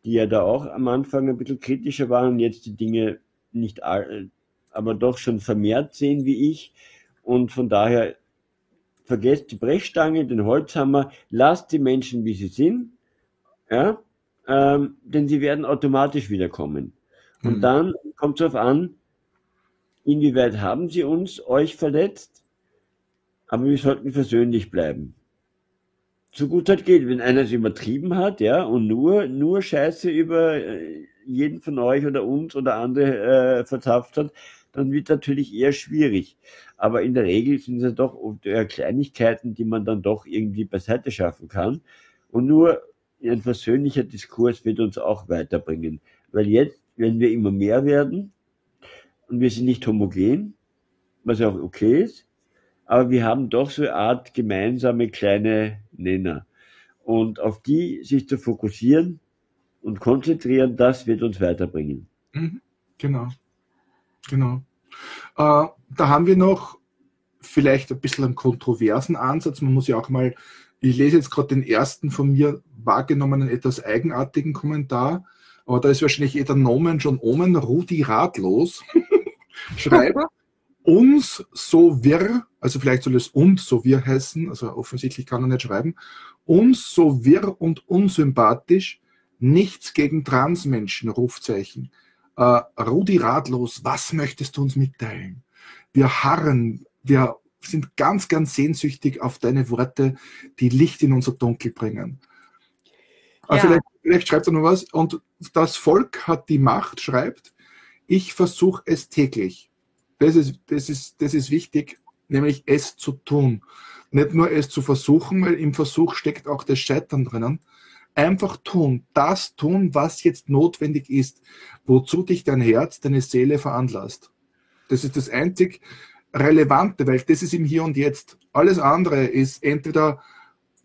die ja da auch am Anfang ein bisschen kritischer waren und jetzt die Dinge nicht aber doch schon vermehrt sehen wie ich. Und von daher vergesst die Brechstange, den Holzhammer, lasst die Menschen, wie sie sind, ja, ähm, denn sie werden automatisch wiederkommen. Und mhm. dann kommt es darauf an, inwieweit haben sie uns, euch verletzt, aber wir sollten persönlich bleiben. So gut halt geht, wenn einer es übertrieben hat, ja, und nur, nur Scheiße über äh, jeden von euch oder uns oder andere äh, verzapft hat, dann wird natürlich eher schwierig. Aber in der Regel sind es doch Kleinigkeiten, die man dann doch irgendwie beiseite schaffen kann. Und nur ein persönlicher Diskurs wird uns auch weiterbringen. Weil jetzt, wenn wir immer mehr werden, und wir sind nicht homogen, was ja auch okay ist, aber wir haben doch so eine Art gemeinsame kleine Nenner. Und auf die sich zu fokussieren und konzentrieren, das wird uns weiterbringen. Mhm, genau. Genau. Äh, da haben wir noch vielleicht ein bisschen einen kontroversen Ansatz. Man muss ja auch mal, ich lese jetzt gerade den ersten von mir wahrgenommenen, etwas eigenartigen Kommentar, aber da ist wahrscheinlich jeder Nomen schon Omen, Rudi ratlos. Schreiber, uns so wirr, also vielleicht soll es uns so wirr heißen, also offensichtlich kann er nicht schreiben, uns so wirr und unsympathisch, nichts gegen Transmenschen, Rufzeichen. Äh, Rudi Ratlos, was möchtest du uns mitteilen? Wir harren, wir sind ganz, ganz sehnsüchtig auf deine Worte, die Licht in unser Dunkel bringen. Ja. Vielleicht, vielleicht schreibt er noch was. Und das Volk hat die Macht, schreibt, ich versuche es täglich. Das ist, das, ist, das ist wichtig, nämlich es zu tun. Nicht nur es zu versuchen, weil im Versuch steckt auch das Scheitern drinnen, Einfach tun, das tun, was jetzt notwendig ist, wozu dich dein Herz, deine Seele veranlasst. Das ist das einzig Relevante, weil das ist im Hier und Jetzt. Alles andere ist entweder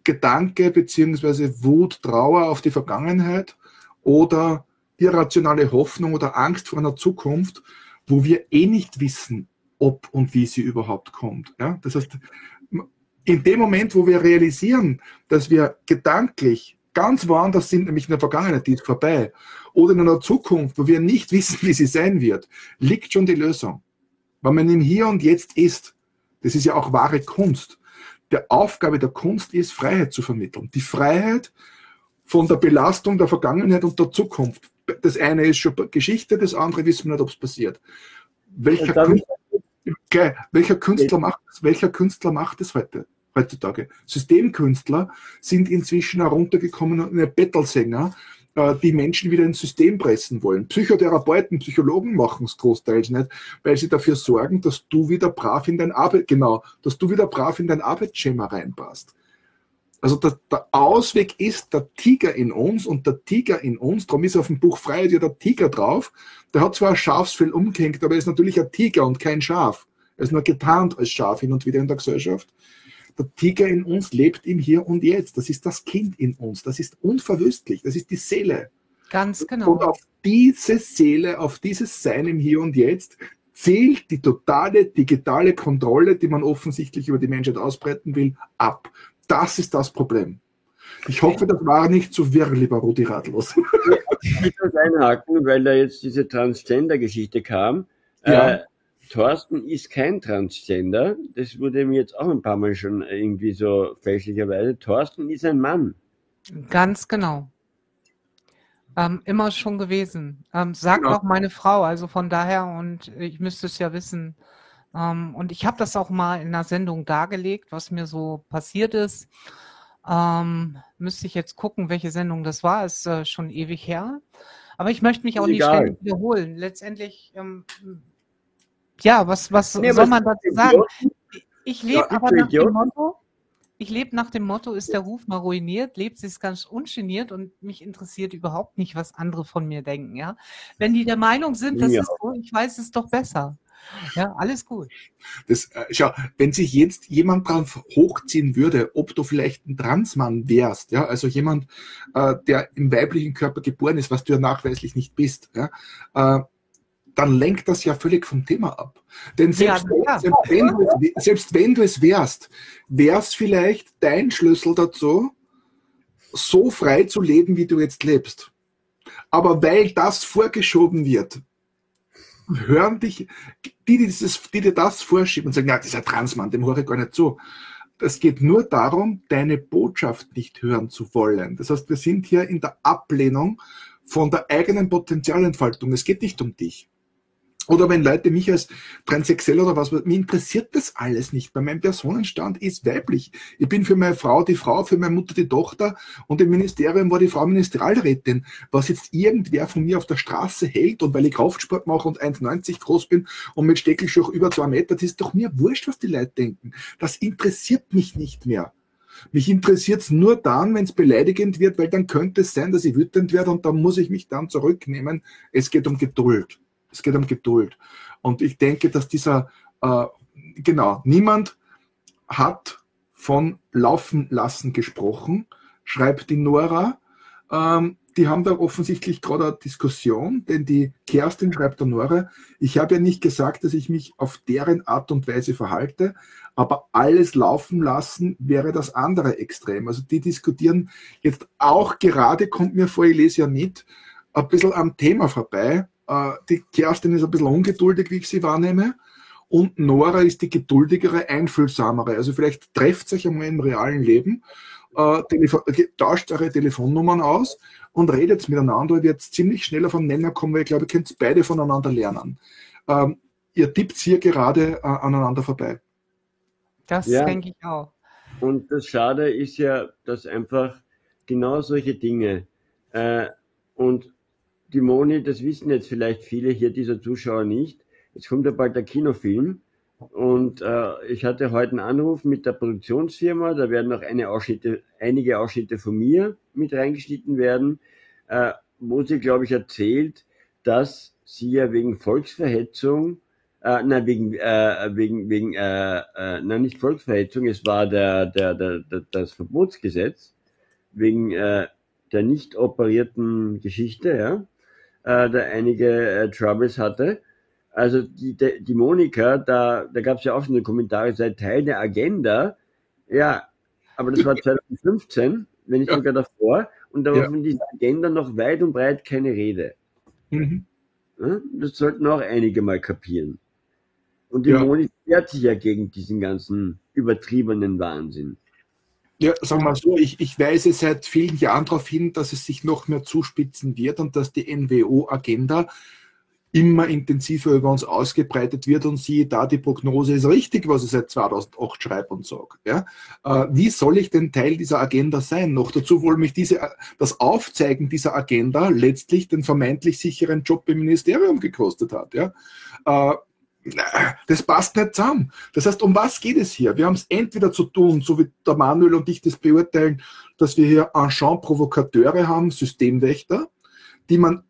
Gedanke beziehungsweise Wut, Trauer auf die Vergangenheit oder irrationale Hoffnung oder Angst vor einer Zukunft, wo wir eh nicht wissen, ob und wie sie überhaupt kommt. Ja? Das heißt, in dem Moment, wo wir realisieren, dass wir gedanklich ganz woanders sind, nämlich in der Vergangenheit, die ist vorbei, oder in einer Zukunft, wo wir nicht wissen, wie sie sein wird, liegt schon die Lösung. Weil man im Hier und Jetzt ist. Das ist ja auch wahre Kunst. Der Aufgabe der Kunst ist, Freiheit zu vermitteln. Die Freiheit von der Belastung der Vergangenheit und der Zukunft. das eine ist schon Geschichte, das andere wissen wir nicht, ob es passiert. Welcher, Künstler, okay, welcher Künstler macht das? Welcher Künstler macht das heute? Heutzutage. Systemkünstler sind inzwischen heruntergekommen und Bettelsänger, äh, die Menschen wieder ins System pressen wollen. Psychotherapeuten, Psychologen machen es großteils nicht, weil sie dafür sorgen, dass du wieder brav in dein Arbeit, genau, dass du wieder brav in dein Arbeitsschema reinpasst. Also der, der, Ausweg ist der Tiger in uns und der Tiger in uns, darum ist auf dem Buch Freiheit ja der Tiger drauf. Der hat zwar ein Schafsfell umgehängt, aber er ist natürlich ein Tiger und kein Schaf. Er ist nur getarnt als Schaf hin und wieder in der Gesellschaft. Der Tiger in uns lebt im Hier und Jetzt. Das ist das Kind in uns. Das ist unverwüstlich. Das ist die Seele. Ganz genau. Und auf diese Seele, auf dieses Sein im Hier und Jetzt zählt die totale digitale Kontrolle, die man offensichtlich über die Menschheit ausbreiten will, ab. Das ist das Problem. Ich hoffe, das war nicht zu wirr, lieber Rudi Radlos. Ich das einhaken, weil da jetzt diese Transgender-Geschichte kam. Ja. Äh, Thorsten ist kein Transgender. Das wurde mir jetzt auch ein paar Mal schon irgendwie so fälschlicherweise. Thorsten ist ein Mann. Ganz genau. Ähm, immer schon gewesen. Ähm, sagt genau. auch meine Frau, also von daher, und ich müsste es ja wissen. Ähm, und ich habe das auch mal in einer Sendung dargelegt, was mir so passiert ist. Ähm, müsste ich jetzt gucken, welche Sendung das war, ist äh, schon ewig her. Aber ich möchte mich auch nicht ständig wiederholen. Letztendlich ähm, ja, was, was nee, soll man dazu sagen? Ich lebe aber nach Idiot. dem Motto, ich lebe nach dem Motto, ist der Ruf mal ruiniert, lebt sie es ganz ungeniert und mich interessiert überhaupt nicht, was andere von mir denken, ja. Wenn die der Meinung sind, das ja. ist so, ich weiß es doch besser. Ja, alles gut. Das, äh, schau, wenn sich jetzt jemand drauf hochziehen würde, ob du vielleicht ein Transmann wärst, ja, also jemand, äh, der im weiblichen Körper geboren ist, was du ja nachweislich nicht bist, ja, äh, dann lenkt das ja völlig vom Thema ab. Denn selbst, ja, selbst, wenn, du es, selbst wenn du es wärst, wäre es vielleicht dein Schlüssel dazu, so frei zu leben, wie du jetzt lebst. Aber weil das vorgeschoben wird, hören dich, die, die, dieses, die dir das vorschieben und sagen, ja, dieser Transmann, dem höre ich gar nicht zu. Es geht nur darum, deine Botschaft nicht hören zu wollen. Das heißt, wir sind hier in der Ablehnung von der eigenen Potenzialentfaltung. Es geht nicht um dich. Oder wenn Leute mich als transsexuell oder was, mir interessiert das alles nicht. Bei meinem Personenstand ist weiblich. Ich bin für meine Frau die Frau, für meine Mutter die Tochter und im Ministerium war die Frau Ministerialrätin. Was jetzt irgendwer von mir auf der Straße hält und weil ich Kraftsport mache und 1,90 groß bin und mit Steckelschuch über zwei Meter, das ist doch mir wurscht, was die Leute denken. Das interessiert mich nicht mehr. Mich interessiert es nur dann, wenn es beleidigend wird, weil dann könnte es sein, dass ich wütend werde und dann muss ich mich dann zurücknehmen. Es geht um Geduld. Es geht um Geduld. Und ich denke, dass dieser, äh, genau, niemand hat von Laufen lassen gesprochen, schreibt die Nora. Ähm, die haben da offensichtlich gerade eine Diskussion, denn die Kerstin schreibt der Nora, ich habe ja nicht gesagt, dass ich mich auf deren Art und Weise verhalte, aber alles laufen lassen wäre das andere Extrem. Also die diskutieren jetzt auch gerade, kommt mir vor, ich lese ja mit, ein bisschen am Thema vorbei. Äh, die Kerstin ist ein bisschen ungeduldig, wie ich sie wahrnehme. Und Nora ist die geduldigere, einfühlsamere. Also vielleicht trefft sich einmal im realen Leben, äh, tauscht eure Telefonnummern aus und redet miteinander. Ihr werdet ziemlich schnell auf einen Nenner kommen, weil ich glaube, ihr könnt beide voneinander lernen. Ähm, ihr tippt hier gerade äh, aneinander vorbei. Das ja. denke ich auch. Und das Schade ist ja, dass einfach genau solche Dinge äh, und die Moni, das wissen jetzt vielleicht viele hier dieser Zuschauer nicht. Jetzt kommt ja bald der Kinofilm. Und äh, ich hatte heute einen Anruf mit der Produktionsfirma. Da werden noch eine Ausschnitte, einige Ausschnitte von mir mit reingeschnitten werden, äh, wo sie, glaube ich, erzählt, dass sie ja wegen Volksverhetzung, äh, nein, wegen, äh, wegen, wegen, äh, äh, nein, nicht Volksverhetzung, es war der, der, der, der das Verbotsgesetz, wegen äh, der nicht operierten Geschichte, ja, äh, da einige äh, Troubles hatte. Also die, die, die Monika, da, da gab es ja auch schon eine Kommentare, sei Teil der Agenda. Ja, aber das war 2015, wenn nicht ja. sogar davor. Und da war ja. von dieser Agenda noch weit und breit keine Rede. Mhm. Ja, das sollten auch einige mal kapieren. Und die ja. Monika wehrt sich ja gegen diesen ganzen übertriebenen Wahnsinn. Ja, sagen wir mal so, ich, ich weise seit vielen Jahren darauf hin, dass es sich noch mehr zuspitzen wird und dass die NWO-Agenda immer intensiver über uns ausgebreitet wird und siehe da, die Prognose ist richtig, was ich seit 2008 schreibe und sage. Ja? Äh, wie soll ich denn Teil dieser Agenda sein? Noch dazu, wo mich diese, das Aufzeigen dieser Agenda letztlich den vermeintlich sicheren Job im Ministerium gekostet hat. Ja? Äh, das passt nicht zusammen. Das heißt, um was geht es hier? Wir haben es entweder zu tun, so wie der Manuel und ich das beurteilen, dass wir hier Enchant-Provokateure haben, Systemwächter, die man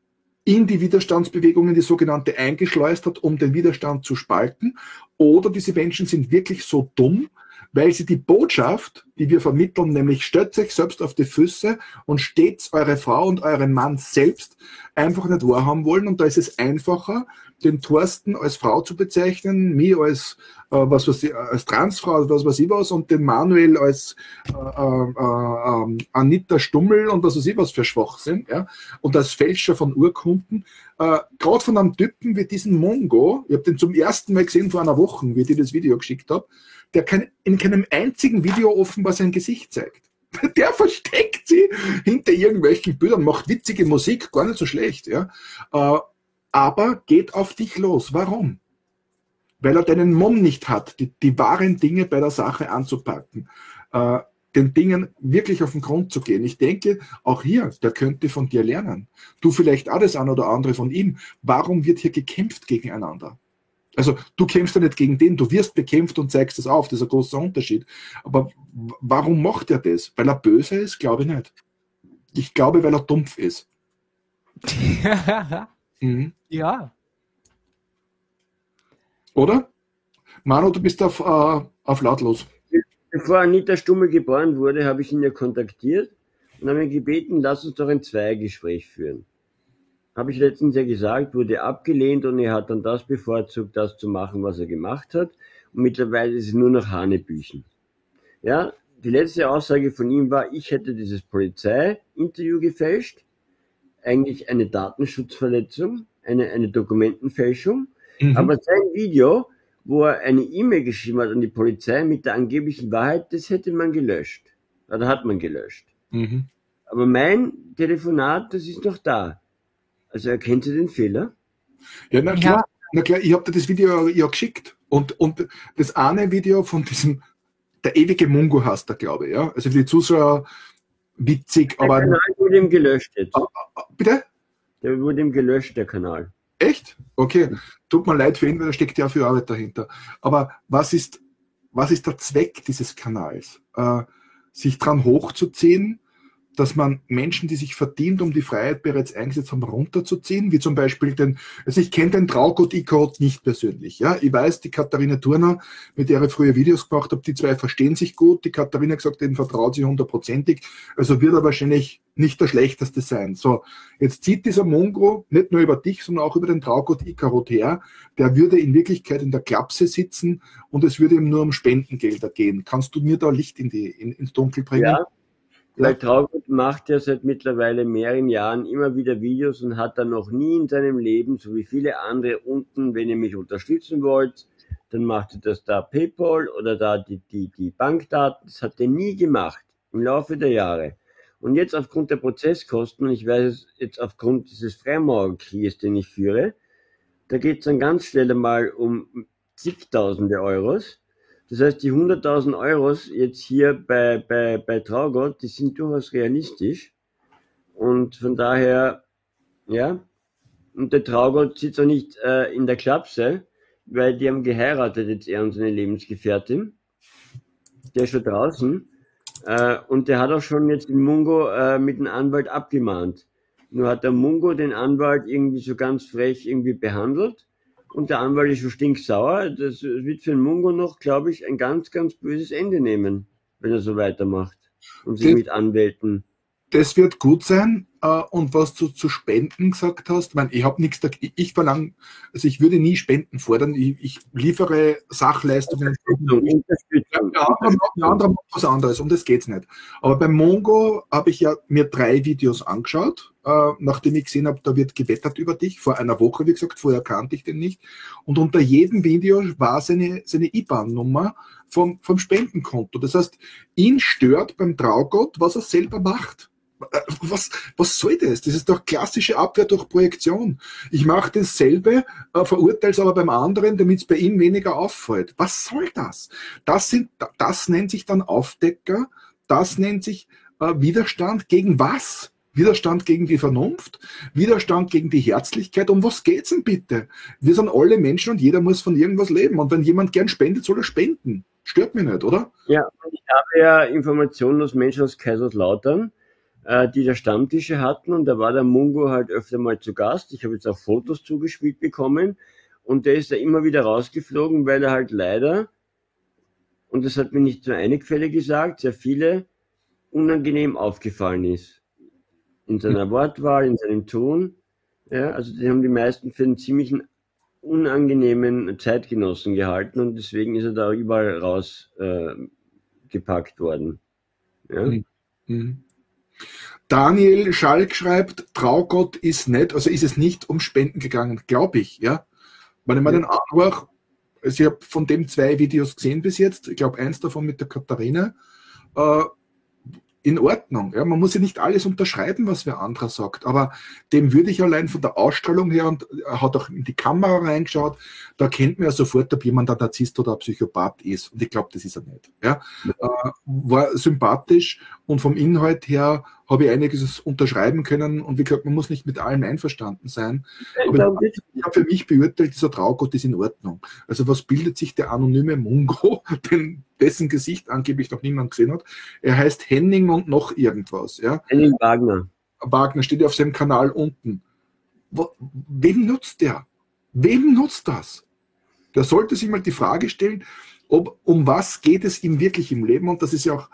in die Widerstandsbewegungen, die sogenannte, eingeschleust hat, um den Widerstand zu spalten. Oder diese Menschen sind wirklich so dumm, weil sie die Botschaft, die wir vermitteln, nämlich stellt euch selbst auf die Füße und stets eure Frau und euren Mann selbst einfach nicht wahrhaben wollen. Und da ist es einfacher, den Thorsten als Frau zu bezeichnen, mich als, äh, was weiß ich, als Transfrau, was weiß ich was, und den Manuel als äh, äh, äh, Anita Stummel und was weiß ich was für Schwachsinn, ja, und als Fälscher von Urkunden. Äh, Gerade von einem Typen wie diesen Mongo, ich habe den zum ersten Mal gesehen vor einer Woche, wie ich dir das Video geschickt habe, der kein, in keinem einzigen Video offenbar sein Gesicht zeigt. Der versteckt sie hinter irgendwelchen Bildern, macht witzige Musik, gar nicht so schlecht, ja. Aber geht auf dich los. Warum? Weil er deinen Mumm nicht hat, die, die wahren Dinge bei der Sache anzupacken, äh, den Dingen wirklich auf den Grund zu gehen. Ich denke, auch hier, der könnte von dir lernen. Du vielleicht auch das ein oder andere von ihm. Warum wird hier gekämpft gegeneinander? Also du kämpfst ja nicht gegen den, du wirst bekämpft und zeigst es auf, das ist ein großer Unterschied. Aber warum macht er das? Weil er böse ist? Glaube ich nicht. Ich glaube, weil er dumpf ist. Mhm. Ja. Oder? Manu, du bist auf, äh, auf lautlos. Bevor Anita Stummel geboren wurde, habe ich ihn ja kontaktiert und habe ihn gebeten, lass uns doch ein Zweigespräch führen. Habe ich letztens ja gesagt, wurde abgelehnt und er hat dann das bevorzugt, das zu machen, was er gemacht hat. Und mittlerweile ist es nur noch Hanebüchen. Ja, die letzte Aussage von ihm war, ich hätte dieses Polizei-Interview gefälscht eigentlich eine Datenschutzverletzung, eine, eine Dokumentenfälschung. Mhm. Aber sein Video, wo er eine E-Mail geschrieben hat an die Polizei mit der angeblichen Wahrheit, das hätte man gelöscht. Oder hat man gelöscht. Mhm. Aber mein Telefonat, das ist noch da. Also erkennt ihr den Fehler? Ja, na klar. Ja. Na klar, ich habe dir das Video ja geschickt. Und, und das eine Video von diesem, der ewige Mungo hast er, glaube ich, ja. Also für die Zuschauer, witzig, der aber. Der Kanal wurde ihm gelöscht jetzt. Ah, ah, bitte? Der wurde ihm gelöscht, der Kanal. Echt? Okay. Tut mir leid für ihn, weil da steckt ja viel Arbeit dahinter. Aber was ist, was ist der Zweck dieses Kanals? Äh, sich dran hochzuziehen, dass man Menschen, die sich verdient um die Freiheit bereits eingesetzt haben, runterzuziehen, wie zum Beispiel den, also ich kenne den Traugott Ikot nicht persönlich, ja, ich weiß, die Katharina Turner, mit der ich früher Videos gemacht habe, die zwei verstehen sich gut, die Katharina gesagt, denen vertraut sie hundertprozentig, also wird er wahrscheinlich nicht der schlechteste sein. So, jetzt zieht dieser Mongo nicht nur über dich, sondern auch über den Traugott Ikarot her, der würde in Wirklichkeit in der Klapse sitzen und es würde ihm nur um Spendengelder gehen. Kannst du mir da Licht in die, in, ins Dunkel bringen? Ja, weil Traugott macht ja seit mittlerweile mehreren Jahren immer wieder Videos und hat dann noch nie in seinem Leben, so wie viele andere unten, wenn ihr mich unterstützen wollt, dann macht ihr das da PayPal oder da die, die, die Bankdaten. Das hat er nie gemacht im Laufe der Jahre. Und jetzt aufgrund der Prozesskosten, und ich weiß es jetzt aufgrund dieses Freimaurerkrieges, den ich führe, da geht es dann ganz schnell einmal um zigtausende Euros. Das heißt, die 100.000 Euros jetzt hier bei, bei, bei Traugott, die sind durchaus realistisch. Und von daher, ja, und der Traugott sitzt auch nicht äh, in der Klapse, weil die haben geheiratet, jetzt er und seine Lebensgefährtin. Der ist schon draußen. Äh, und der hat auch schon jetzt den Mungo äh, mit dem Anwalt abgemahnt. Nur hat der Mungo den Anwalt irgendwie so ganz frech irgendwie behandelt und der Anwalt ist schon stinksauer. Das wird für den Mungo noch, glaube ich, ein ganz, ganz böses Ende nehmen, wenn er so weitermacht und sich das, mit Anwälten. Das wird gut sein. Äh, und was du zu Spenden gesagt hast, ich, mein, ich habe nichts dagegen, ich verlange, also ich würde nie Spenden fordern, ich, ich liefere Sachleistungen. Der andere macht was anderes, um das geht es nicht. Aber beim Mongo habe ich ja mir drei Videos angeschaut, äh, nachdem ich gesehen habe, da wird gewettert über dich, vor einer Woche, wie gesagt, vorher kannte ich den nicht. Und unter jedem Video war seine, seine IBAN-Nummer vom, vom Spendenkonto. Das heißt, ihn stört beim Traugott, was er selber macht. Äh, was, was soll das? Das ist doch klassische Abwehr durch Projektion. Ich mache dasselbe, äh, verurteile es aber beim anderen, damit es bei ihm weniger auffällt. Was soll das? Das, sind, das nennt sich dann Aufdecker, das nennt sich äh, Widerstand gegen was? Widerstand gegen die Vernunft, Widerstand gegen die Herzlichkeit. Um was geht's denn bitte? Wir sind alle Menschen und jeder muss von irgendwas leben. Und wenn jemand gern spendet, soll er spenden. Stört mich nicht, oder? Ja, ich habe ja Informationen aus Menschen aus Kaiserslautern, äh, die da Stammtische hatten und da war der Mungo halt öfter mal zu Gast. Ich habe jetzt auch Fotos zugespielt bekommen und der ist da immer wieder rausgeflogen, weil er halt leider, und das hat mir nicht nur eine Quelle gesagt, sehr viele unangenehm aufgefallen ist. In seiner Wortwahl, in seinem Ton. Ja, also die haben die meisten für einen ziemlichen unangenehmen Zeitgenossen gehalten und deswegen ist er da überall rausgepackt äh, worden. Ja? Mhm. Daniel Schalk schreibt, Traugott ist nett, also ist es nicht um Spenden gegangen, glaube ich, ja. Wenn ich mir den anhöre, also ich habe von dem zwei Videos gesehen bis jetzt, ich glaube eins davon mit der Katharina, äh, in Ordnung. Ja, man muss ja nicht alles unterschreiben, was wer anderer sagt, aber dem würde ich allein von der Ausstrahlung her und er hat auch in die Kamera reingeschaut, da kennt man ja sofort, ob jemand ein Narzisst oder ein Psychopath ist. Und ich glaube, das ist er nicht. Ja, äh, war sympathisch und vom Inhalt her habe ich einiges unterschreiben können und wie gesagt, man muss nicht mit allem einverstanden sein. Aber ich habe für mich beurteilt, dieser Traugott ist in Ordnung. Also was bildet sich der anonyme Mungo, den, dessen Gesicht angeblich noch niemand gesehen hat? Er heißt Henning und noch irgendwas. Ja? Henning Wagner. Wagner steht ja auf seinem Kanal unten. Wem nutzt der? Wem nutzt das? Der sollte sich mal die Frage stellen, ob, um was geht es ihm wirklich im Leben? Und das ist ja auch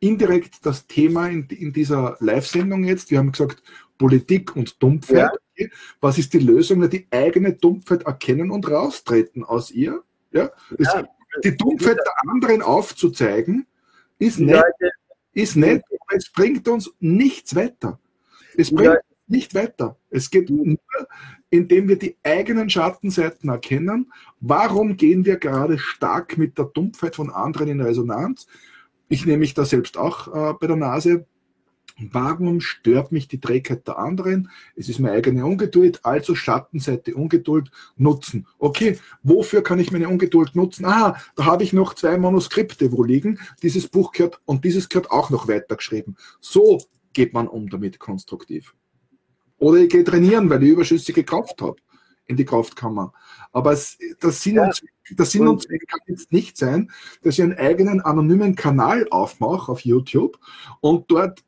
indirekt das Thema in, in dieser Live-Sendung jetzt. Wir haben gesagt, Politik und Dumpfheit. Ja. Was ist die Lösung? Die eigene Dumpfheit erkennen und raustreten aus ihr. Ja? ja. die Dumpfheit der anderen aufzuzeigen, ist nett, ist nett, aber es bringt uns nichts weiter. Es bringt ja. nicht weiter. Es geht nur, indem wir die eigenen Schattenseiten erkennen. Warum gehen wir gerade stark mit der Dumpfheit von anderen in Resonanz? Ich nehme mich da selbst auch äh, bei der Nase. Warum stört mich die Trägheit der anderen? Es ist meine eigene Ungeduld, also Schattenseite Ungeduld nutzen. Okay, wofür kann ich meine Ungeduld nutzen? Ah, da habe ich noch zwei Manuskripte wo liegen. Dieses Buch gehört und dieses gehört auch noch weitergeschrieben. So geht man um damit konstruktiv. Oder ich gehe trainieren, weil ich überschüssige Kraft habe in die Kraftkammer. Aber es, das Sinn, ja. und, das Sinn und Zweck kann jetzt nicht sein, dass ich einen eigenen anonymen Kanal aufmache auf YouTube und dort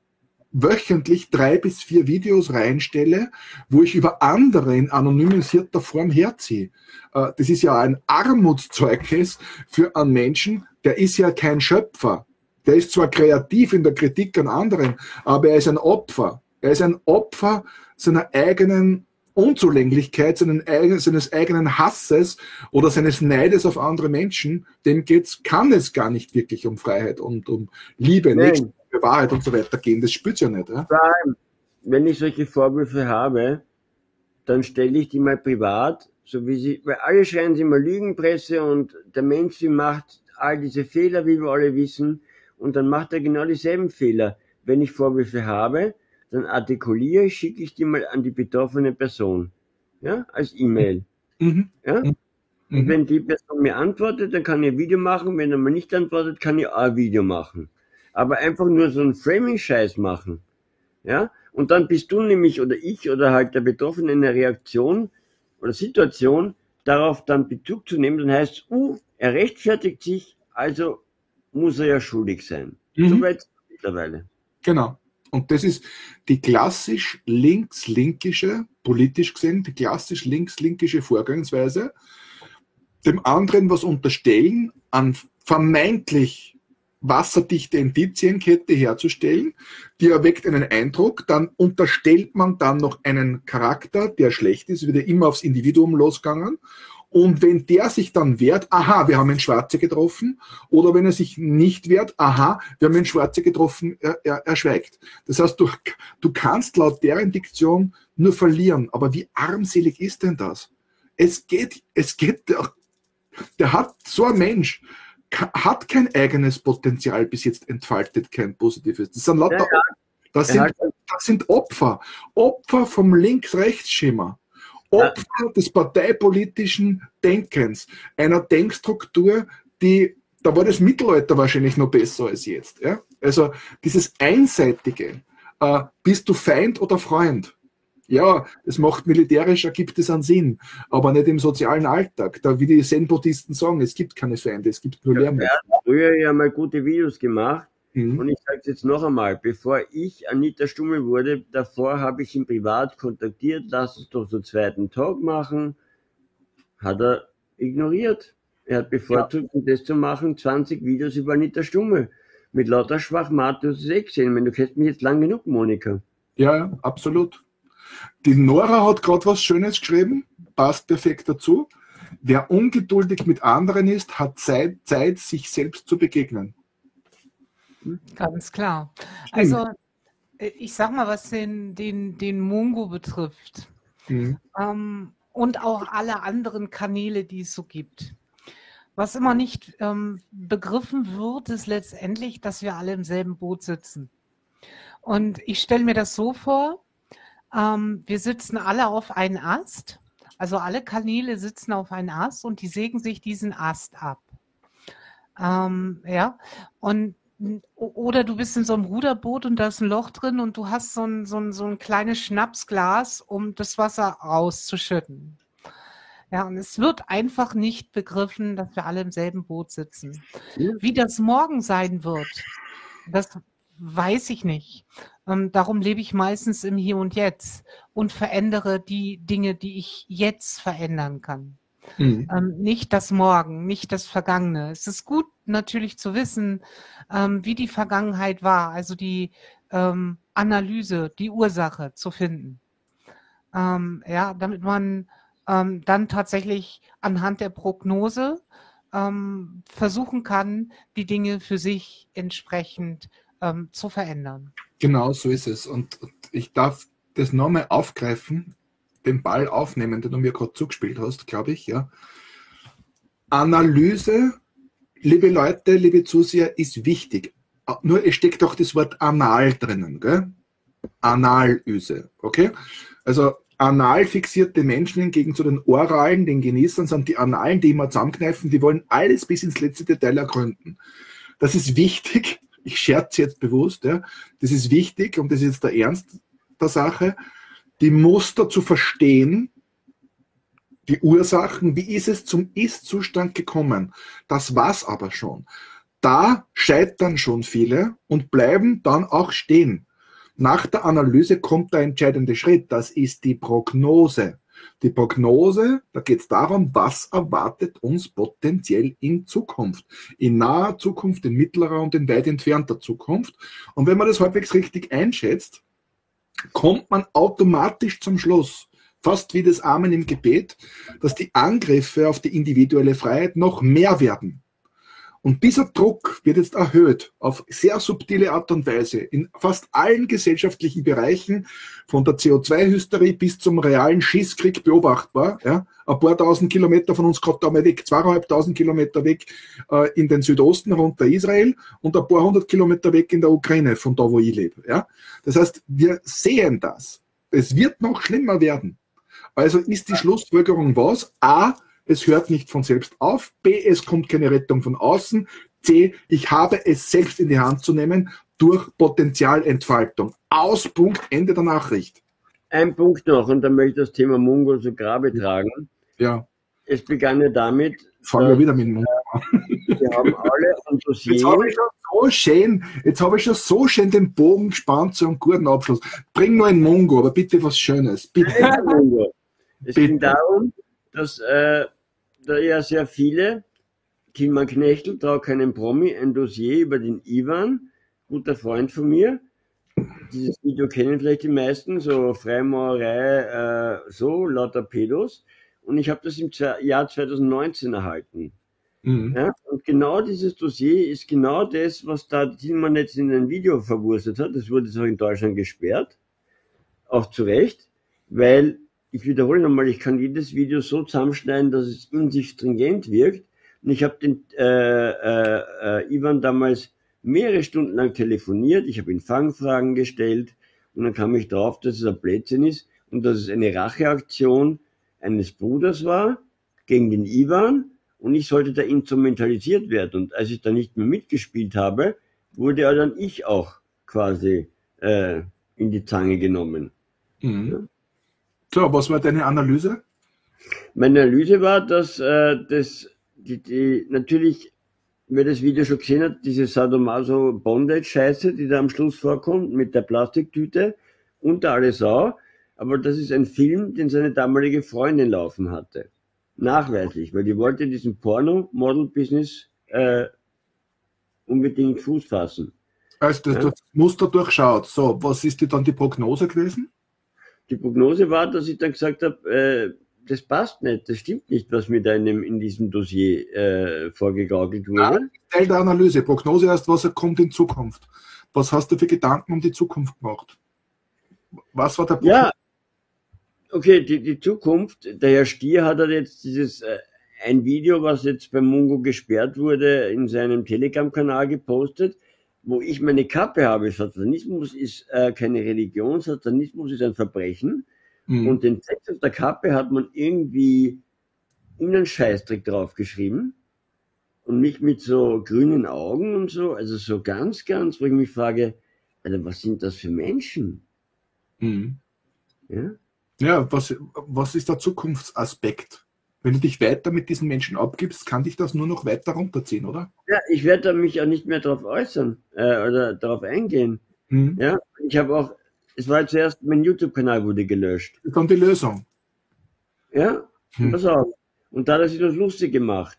wöchentlich drei bis vier Videos reinstelle, wo ich über andere in anonymisierter Form herziehe. Äh, das ist ja ein Armutszeugnis für einen Menschen, der ist ja kein Schöpfer. Der ist zwar kreativ in der Kritik an anderen, aber er ist ein Opfer. Er ist ein Opfer seiner eigenen Unzulänglichkeit, seinen, seines eigenen Hasses oder seines Neides auf andere Menschen, dem geht's, kann es gar nicht wirklich um Freiheit und um Liebe, Nächste, Wahrheit und so weiter gehen. Das spürt ja nicht. Ja? Wenn ich solche Vorwürfe habe, dann stelle ich die mal privat, so wie sie, weil alle schreien sie mal Lügenpresse und der Mensch, die macht all diese Fehler, wie wir alle wissen, und dann macht er genau dieselben Fehler. Wenn ich Vorwürfe habe, dann artikuliere, schicke ich die mal an die betroffene Person. Ja, als E-Mail. Mhm. Ja? Mhm. Und wenn die Person mir antwortet, dann kann ich ein Video machen. Wenn er mir nicht antwortet, kann ich auch ein Video machen. Aber einfach nur so einen Framing-Scheiß machen. Ja? Und dann bist du nämlich oder ich oder halt der Betroffene in der Reaktion oder Situation, darauf dann Bezug zu nehmen, dann heißt uh, er rechtfertigt sich, also muss er ja schuldig sein. Mhm. Soweit mittlerweile. Genau. Und das ist die klassisch links-linkische, politisch gesehen, die klassisch links-linkische Vorgangsweise, dem anderen was unterstellen, an vermeintlich wasserdichte Indizienkette herzustellen, die erweckt einen Eindruck, dann unterstellt man dann noch einen Charakter, der schlecht ist, wird ja immer aufs Individuum losgegangen. Und wenn der sich dann wehrt, aha, wir haben einen Schwarze getroffen, oder wenn er sich nicht wehrt, aha, wir haben einen Schwarze getroffen, er, er, er schweigt. Das heißt, du, du kannst laut deren Diktion nur verlieren. Aber wie armselig ist denn das? Es geht, es geht, der, der hat so ein Mensch, hat kein eigenes Potenzial bis jetzt entfaltet, kein positives. Das sind lauter, ja, ja. Das, sind, das sind Opfer. Opfer vom Links-Rechts-Schema. Opfer des parteipolitischen Denkens. Einer Denkstruktur, die, da war das Mittelalter wahrscheinlich noch besser als jetzt. Ja? Also dieses Einseitige, äh, bist du Feind oder Freund? Ja, es macht militärisch, ergibt es einen Sinn, aber nicht im sozialen Alltag. Da, wie die Zen-Buddhisten sagen, es gibt keine Feinde, es gibt nur Lärm. Ja, früher ja mal gute Videos gemacht. Mhm. Und ich sage es jetzt noch einmal, bevor ich Anita Stummel wurde, davor habe ich ihn privat kontaktiert, lass uns doch so zweiten Talk machen. Hat er ignoriert. Er hat bevorzugt, ja. um das zu machen, 20 Videos über Anita Stummel. Mit lauter Schwachmat, du hast es eh gesehen. du kennst mich jetzt lang genug, Monika. Ja, absolut. Die Nora hat gerade was Schönes geschrieben, passt perfekt dazu. Wer ungeduldig mit anderen ist, hat Zeit, Zeit sich selbst zu begegnen. Ganz klar. Also, äh, ich sag mal, was den, den, den Mungo betrifft mhm. ähm, und auch alle anderen Kanäle, die es so gibt. Was immer nicht ähm, begriffen wird, ist letztendlich, dass wir alle im selben Boot sitzen. Und ich stelle mir das so vor, ähm, wir sitzen alle auf einen Ast, also alle Kanäle sitzen auf einen Ast und die sägen sich diesen Ast ab. Ähm, ja, und oder du bist in so einem Ruderboot und da ist ein Loch drin und du hast so ein, so ein, so ein kleines Schnapsglas, um das Wasser rauszuschütten. Ja, und es wird einfach nicht begriffen, dass wir alle im selben Boot sitzen. Wie das morgen sein wird, das weiß ich nicht. Ähm, darum lebe ich meistens im Hier und Jetzt und verändere die Dinge, die ich jetzt verändern kann. Mhm. Ähm, nicht das Morgen, nicht das Vergangene. Es ist gut natürlich zu wissen, ähm, wie die Vergangenheit war, also die ähm, Analyse, die Ursache zu finden. Ähm, ja, damit man ähm, dann tatsächlich anhand der Prognose versuchen kann, die Dinge für sich entsprechend zu verändern. Genau so ist es. Und ich darf das nochmal aufgreifen, den Ball aufnehmen, den du mir gerade zugespielt hast, glaube ich, ja. Analyse, liebe Leute, liebe Zuseher, ist wichtig. Nur es steckt auch das Wort anal drinnen, gell? Analyse, okay? Also anal fixierte Menschen hingegen zu den oralen, den Genießern, sind die analen, die immer zusammenkneifen, die wollen alles bis ins letzte Detail ergründen. Das ist wichtig, ich scherze jetzt bewusst, ja, das ist wichtig und das ist jetzt der Ernst der Sache, die Muster zu verstehen, die Ursachen, wie ist es zum Ist-Zustand gekommen. Das war's aber schon. Da scheitern schon viele und bleiben dann auch stehen. Nach der Analyse kommt der entscheidende Schritt, das ist die Prognose. Die Prognose, da geht es darum, was erwartet uns potenziell in Zukunft. In naher Zukunft, in mittlerer und in weit entfernter Zukunft. Und wenn man das halbwegs richtig einschätzt, kommt man automatisch zum Schluss, fast wie das Amen im Gebet, dass die Angriffe auf die individuelle Freiheit noch mehr werden. Und dieser Druck wird jetzt erhöht auf sehr subtile Art und Weise in fast allen gesellschaftlichen Bereichen, von der CO2-Hysterie bis zum realen Schießkrieg beobachtbar. Ja. Ein paar tausend Kilometer von uns gerade da mal weg, zweieinhalbtausend Kilometer weg äh, in den Südosten runter Israel und ein paar hundert Kilometer weg in der Ukraine, von da, wo ich lebe. Ja. Das heißt, wir sehen das. Es wird noch schlimmer werden. Also ist die Schlussfolgerung was? A, es hört nicht von selbst auf. B, es kommt keine Rettung von außen. C, ich habe es selbst in die Hand zu nehmen durch Potenzialentfaltung. Aus Punkt, Ende der Nachricht. Ein Punkt noch, und dann möchte ich das Thema Mungo zu Grabe tragen. Ja. Es begann ja damit. Fangen wir wieder mit Mungo an. Wir haben alle Enthusien. Jetzt habe ich schon so schön, jetzt habe ich schon so schön den Bogen gespannt zu einem guten Abschluss. Bring nur ein Mungo, aber bitte was Schönes. Bitte. Es bitte. ging darum, dass äh, da ja sehr viele Tilman Knechtel, trau keinen Promi, ein Dossier über den Ivan, guter Freund von mir. Dieses Video kennen vielleicht die meisten, so Freimaurerei, äh, so, lauter Pedos. Und ich habe das im Jahr 2019 erhalten. Mhm. Ja, und genau dieses Dossier ist genau das, was da Tilman jetzt in ein Video verwurstet hat. Das wurde auch in Deutschland gesperrt. Auch zu Recht, weil, ich wiederhole nochmal, ich kann jedes Video so zusammenschneiden, dass es in sich stringent wirkt. Und ich habe den äh, äh, äh, Ivan damals mehrere Stunden lang telefoniert. Ich habe ihn Fangfragen gestellt. Und dann kam ich drauf, dass es ein Blödsinn ist und dass es eine Racheaktion eines Bruders war gegen den Ivan und ich sollte da instrumentalisiert werden. Und als ich da nicht mehr mitgespielt habe, wurde ja dann ich auch quasi äh, in die Zange genommen. Mhm. So, was war deine Analyse? Meine Analyse war, dass äh, das die, die, natürlich, wer das Video schon gesehen hat, diese Sadomaso Bondage Scheiße, die da am Schluss vorkommt mit der Plastiktüte und der Sau. Aber das ist ein Film, den seine damalige Freundin laufen hatte nachweislich, weil die wollte diesen Porno-Model-Business äh, unbedingt Fuß fassen. Also das, ja? das Muster durchschaut. So, was ist die dann die Prognose gewesen? Die Prognose war, dass ich dann gesagt habe, äh, das passt nicht, das stimmt nicht, was mir da in, diesem Dossier äh, vorgegaukelt wurde. Ja, Teil der Analyse. Prognose heißt, was kommt in Zukunft. Was hast du für Gedanken um die Zukunft gemacht? Was war der Punkt? Ja, okay, die, die Zukunft, der Herr Stier hat halt jetzt dieses, äh, ein Video, was jetzt beim Mungo gesperrt wurde, in seinem Telegram-Kanal gepostet, wo ich meine Kappe habe. Satanismus ist äh, keine Religion, Satanismus ist ein Verbrechen. Mhm. Und den Text auf der Kappe hat man irgendwie in einen Scheißdreck draufgeschrieben. Und mich mit so grünen Augen und so, also so ganz, ganz, wo ich mich frage, Alter, was sind das für Menschen? Mhm. Ja? Ja, was, was ist der Zukunftsaspekt? Wenn du dich weiter mit diesen Menschen abgibst, kann dich das nur noch weiter runterziehen, oder? Ja, ich werde mich auch nicht mehr darauf äußern äh, oder darauf eingehen. Mhm. Ja, ich habe auch, es war zuerst, mein YouTube-Kanal wurde gelöscht. Dann die Lösung. Ja, hm. pass auf. Und da hat er sich das lustig gemacht.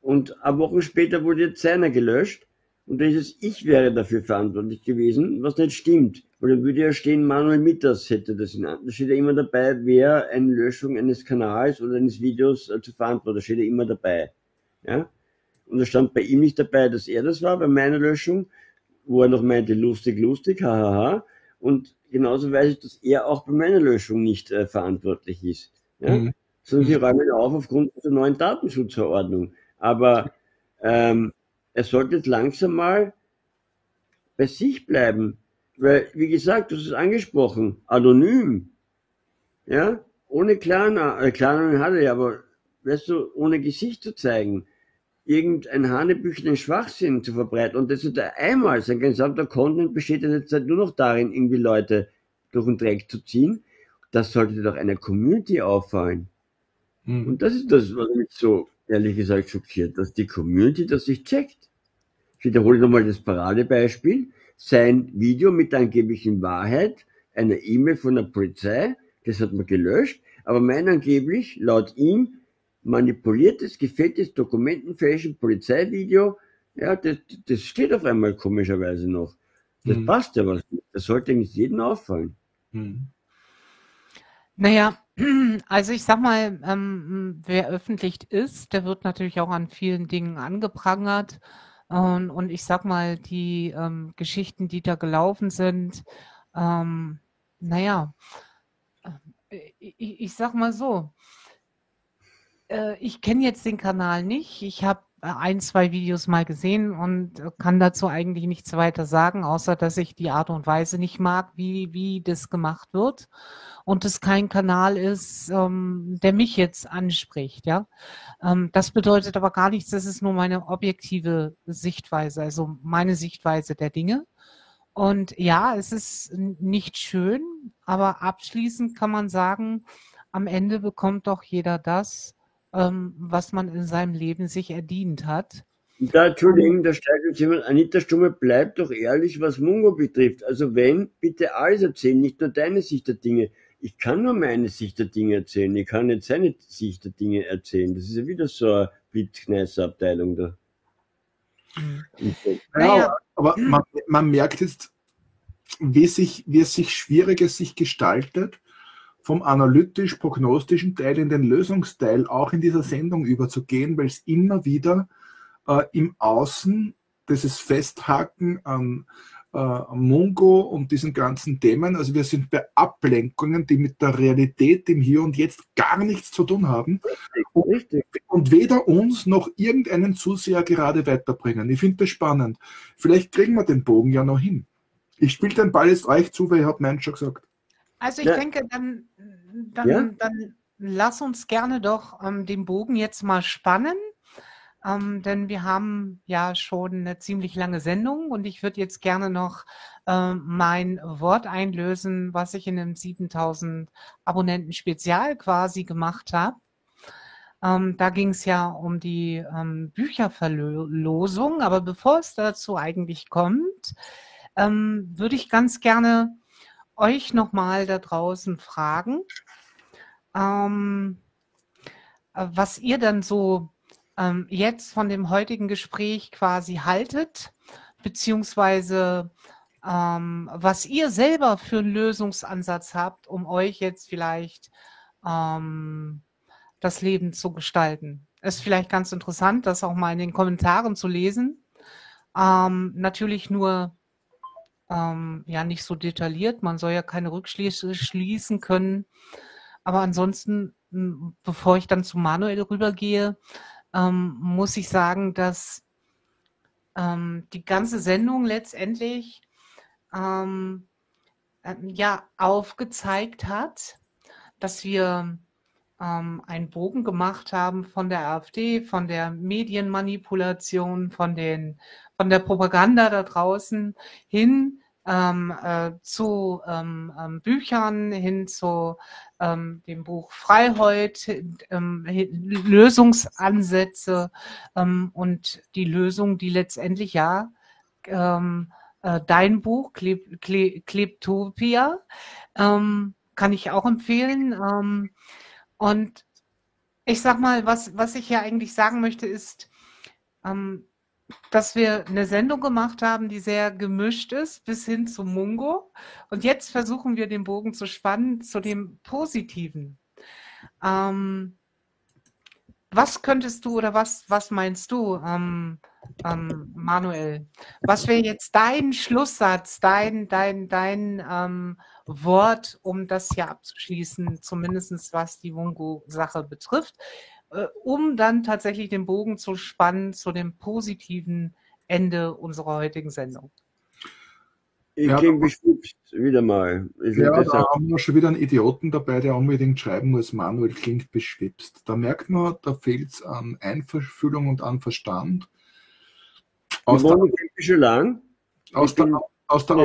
Und ein Wochen später wurde jetzt seiner gelöscht. Und da ist es, ich wäre dafür verantwortlich gewesen, was nicht stimmt. Weil dann würde ja stehen, Manuel Mitters hätte das in Da steht ja immer dabei, wer eine Löschung eines Kanals oder eines Videos äh, zu verantworten. Da steht ja immer dabei. Ja? Und da stand bei ihm nicht dabei, dass er das war, bei meiner Löschung, wo er noch meinte, lustig, lustig, hahaha. Und genauso weiß ich, dass er auch bei meiner Löschung nicht äh, verantwortlich ist. Ja? Mhm. Sondern sie räumen auf aufgrund der neuen Datenschutzverordnung. Aber ähm, er sollte jetzt langsam mal bei sich bleiben. Weil, wie gesagt, du hast es angesprochen, anonym. Ja, ohne Klarnamen, äh, Klarnamen hat er ja, aber, weißt du, ohne Gesicht zu zeigen, irgendein hanebüchenen Schwachsinn zu verbreiten. Und das ist er einmal, sein gesamter Content besteht in der Zeit nur noch darin, irgendwie Leute durch den Dreck zu ziehen. Das sollte doch einer Community auffallen. Mhm. Und das ist das, was mich so ehrlich gesagt schockiert, dass die Community das nicht checkt. Ich wiederhole nochmal das Paradebeispiel. Sein Video mit der angeblichen Wahrheit einer E-Mail von der Polizei, das hat man gelöscht, aber mein angeblich, laut ihm, manipuliertes, gefälschtes Dokumentenfälschen Polizeivideo, ja, das, das steht auf einmal komischerweise noch. Das hm. passt ja was. Das sollte eigentlich jedem auffallen. Hm. Naja, also ich sag mal, ähm, wer öffentlich ist, der wird natürlich auch an vielen Dingen angeprangert. Und, und ich sag mal, die ähm, Geschichten, die da gelaufen sind, ähm, naja, äh, ich, ich sag mal so, äh, ich kenne jetzt den Kanal nicht. Ich habe ein, zwei Videos mal gesehen und kann dazu eigentlich nichts weiter sagen, außer dass ich die Art und Weise nicht mag, wie, wie das gemacht wird und es kein Kanal ist, ähm, der mich jetzt anspricht, ja. Ähm, das bedeutet aber gar nichts, das ist nur meine objektive Sichtweise, also meine Sichtweise der Dinge. Und ja, es ist nicht schön, aber abschließend kann man sagen, am Ende bekommt doch jeder das, ähm, was man in seinem Leben sich erdient hat. Da, Entschuldigung, da steigt jetzt jemand. Anita Stumme, bleib doch ehrlich, was Mungo betrifft. Also wenn, bitte alles erzählen, nicht nur deine Sicht der Dinge. ich kann nur meine Sicht der Dinge erzählen, ich kann nicht seine Sicht der Dinge erzählen. Das ist ja wieder so eine Blitzkneißer-Abteilung da. Mhm. Ja, aber man, man, merkt jetzt, wie, sich, wie es sich schwieriger sich gestaltet, vom analytisch-prognostischen Teil in den Lösungsteil auch in dieser Sendung überzugehen, weil es immer wieder äh, im Außen dieses Festhaken an äh, Mungo und diesen ganzen Themen. Also wir sind bei Ablenkungen, die mit der Realität im Hier und Jetzt gar nichts zu tun haben und, und weder uns noch irgendeinen Zuseher gerade weiterbringen. Ich finde das spannend. Vielleicht kriegen wir den Bogen ja noch hin. Ich spiele den Ball jetzt euch zu, weil ich habe meinen schon gesagt. Also ich ja. denke, dann, dann, ja? dann lass uns gerne doch ähm, den Bogen jetzt mal spannen ähm, denn wir haben ja schon eine ziemlich lange Sendung und ich würde jetzt gerne noch äh, mein Wort einlösen, was ich in einem 7000 Abonnenten Spezial quasi gemacht habe. Ähm, da ging es ja um die ähm, Bücherverlosung, aber bevor es dazu eigentlich kommt, ähm, würde ich ganz gerne euch nochmal da draußen fragen, ähm, was ihr dann so ähm, jetzt von dem heutigen Gespräch quasi haltet, beziehungsweise ähm, was ihr selber für einen Lösungsansatz habt, um euch jetzt vielleicht ähm, das Leben zu gestalten. Ist vielleicht ganz interessant, das auch mal in den Kommentaren zu lesen. Ähm, natürlich nur ähm, ja nicht so detailliert. Man soll ja keine Rückschlüsse schließen können. Aber ansonsten, bevor ich dann zu Manuel rübergehe, ähm, muss ich sagen, dass ähm, die ganze Sendung letztendlich ähm, äh, ja aufgezeigt hat, dass wir ähm, einen Bogen gemacht haben von der AfD, von der Medienmanipulation, von den von der Propaganda da draußen hin ähm, äh, zu ähm, ähm, Büchern hin zu ähm, dem Buch Freiheit, ähm, Lösungsansätze und die Lösung, die letztendlich ja äh, dein Buch Kleb, Klebtopia kann ich auch empfehlen. Und ich sag mal, was, was ich ja eigentlich sagen möchte, ist, dass wir eine Sendung gemacht haben, die sehr gemischt ist, bis hin zu Mungo. Und jetzt versuchen wir den Bogen zu spannen zu dem Positiven. Ähm, was könntest du oder was, was meinst du, ähm, ähm, Manuel? Was wäre jetzt dein Schlusssatz, dein, dein, dein ähm, Wort, um das hier abzuschließen, zumindest was die Mungo-Sache betrifft? äh, um dann tatsächlich den Bogen zu spannen zu dem positiven Ende unserer heutigen Sendung. Ich ja, klinge beschwipst, wieder mal. Ist ja, da haben wir schon wieder einen Idioten dabei, der unbedingt schreiben muss, Manuel klingt beschwipst. Da merkt man, da fehlt es an Einfühlung und an Verstand. Aus der, lang. Aus der, aus, der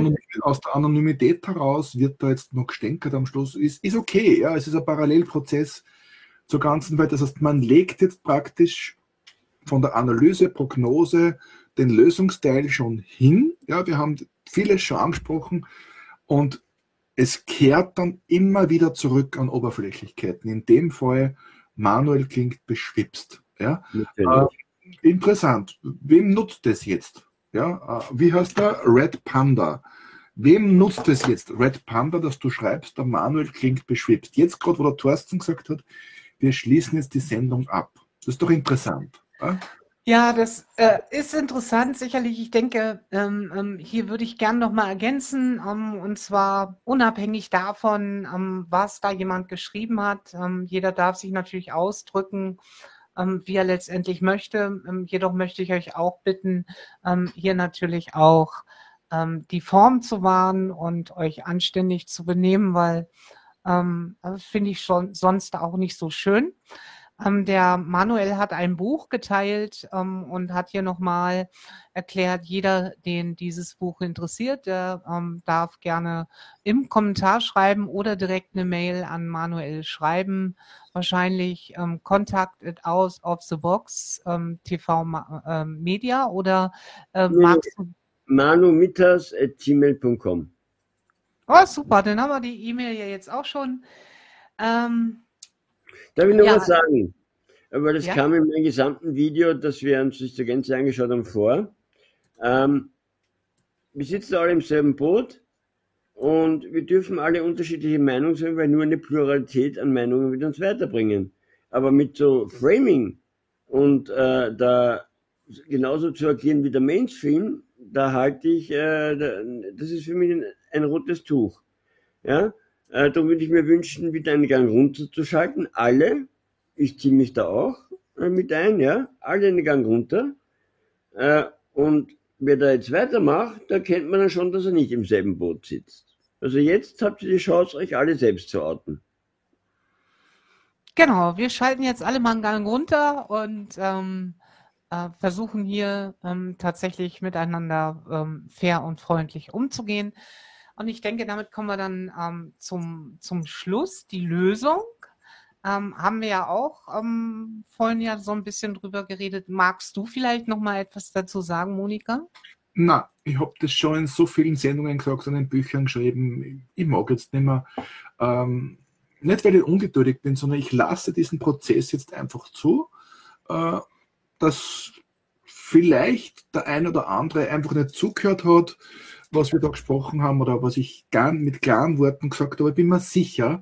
aus der, Anonymität heraus wird da jetzt noch gestänkert am Schluss. Ist, ist okay, ja, es ist ein Parallelprozess zur ganzen Welt. Das heißt, man legt jetzt praktisch von der Analyse, Prognose den Lösungsteil schon hin. Ja, wir haben vieles schon angesprochen und es kehrt dann immer wieder zurück an Oberflächlichkeiten. In dem Fall Manuel klingt beschwipst. Ja? Äh, interessant. Wem nutzt das jetzt? Ja, äh, wie heißt der? Red Panda. Wem nutzt es jetzt, Red Panda, dass du schreibst, der Manuel klingt beschwipst? Jetzt gerade, wo der Thorsten gesagt hat, wir schließen jetzt die Sendung ab. Das ist doch interessant. Oder? Ja, das äh, ist interessant, sicherlich. Ich denke, ähm, ähm, hier würde ich gern noch mal ergänzen, ähm, und zwar unabhängig davon, ähm, was da jemand geschrieben hat. Ähm, jeder darf sich natürlich ausdrücken, wie er letztendlich möchte. jedoch möchte ich euch auch bitten, hier natürlich auch die Form zu wahren und euch anständig zu benehmen, weil ähm, das finde ich schon sonst auch nicht so schön. Ähm, der Manuel hat ein Buch geteilt ähm, und hat hier nochmal erklärt, jeder, den dieses Buch interessiert, der ähm, darf gerne im Kommentar schreiben oder direkt eine Mail an Manuel schreiben. Wahrscheinlich ähm, Contact it out of the box ähm, TV äh, Media oder äh, magst du manumitas.gmail.com Oh, super, dann haben wir die E-Mail ja jetzt auch schon. Ähm, Darf ich noch Ja. was sagen? Aber das Ja. kam in meinem gesamten Video, das wir uns zur Gänze angeschaut haben, vor. Ähm, wir sitzen alle im selben Boot und wir dürfen alle unterschiedliche Meinungen sein, weil nur eine Pluralität an Meinungen wird uns weiterbringen. Aber mit so Framing und äh, da genauso zu agieren wie der Mainstream, da halte ich, äh, da, das ist für mich ein, ein rotes Tuch. Ja, äh, da würde ich mir wünschen, wieder einen Gang runterzuschalten. Alle, ich ziehe mich da auch äh, mit ein, ja, alle einen Gang runter. Äh, und wer da jetzt weitermacht, da kennt man dann schon, dass er nicht im selben Boot sitzt. Also jetzt habt ihr die Chance, euch alle selbst zu outen. Genau, wir schalten jetzt alle mal einen Gang runter und ähm, äh, versuchen hier ähm, tatsächlich miteinander ähm, fair und freundlich umzugehen. Und ich denke, damit kommen wir dann ähm, zum, zum Schluss. Die Lösung ähm, haben wir ja auch ähm, vorhin ja so ein bisschen drüber geredet. Magst du vielleicht noch mal etwas dazu sagen, Monika? Na, ich habe das schon in so vielen Sendungen gesagt und in Büchern geschrieben. Ich mag jetzt nicht mehr. Ähm, nicht, weil ich ungeduldig bin, sondern ich lasse diesen Prozess jetzt einfach zu, äh, dass vielleicht der ein oder andere einfach nicht zugehört hat, was wir da gesprochen haben oder was ich gar, mit klaren Worten gesagt habe. Ich bin mir sicher,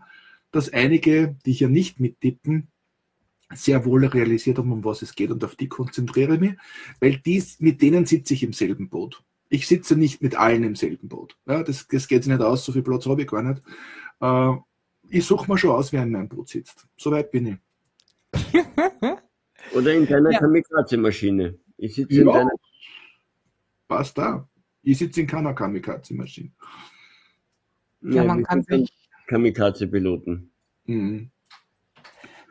dass einige, die hier nicht mittippen, sehr wohl realisiert haben, um was es geht und auf die konzentriere ich mich, weil dies, mit denen sitze ich im selben Boot. Ich sitze nicht mit allen im selben Boot. Ja, das, das geht sich nicht aus, so viel Platz habe ich gar nicht. Äh, ich suche mir schon aus, wer in meinem Boot sitzt. Soweit bin ich. Oder in deiner Ja. Kamikaze-Maschine. Ich sitze in Ja. deiner. Passt da. Ich sitze in keiner Kamikaze-Maschine. Ja, man kann sich Kamikaze-Piloten. Mhm.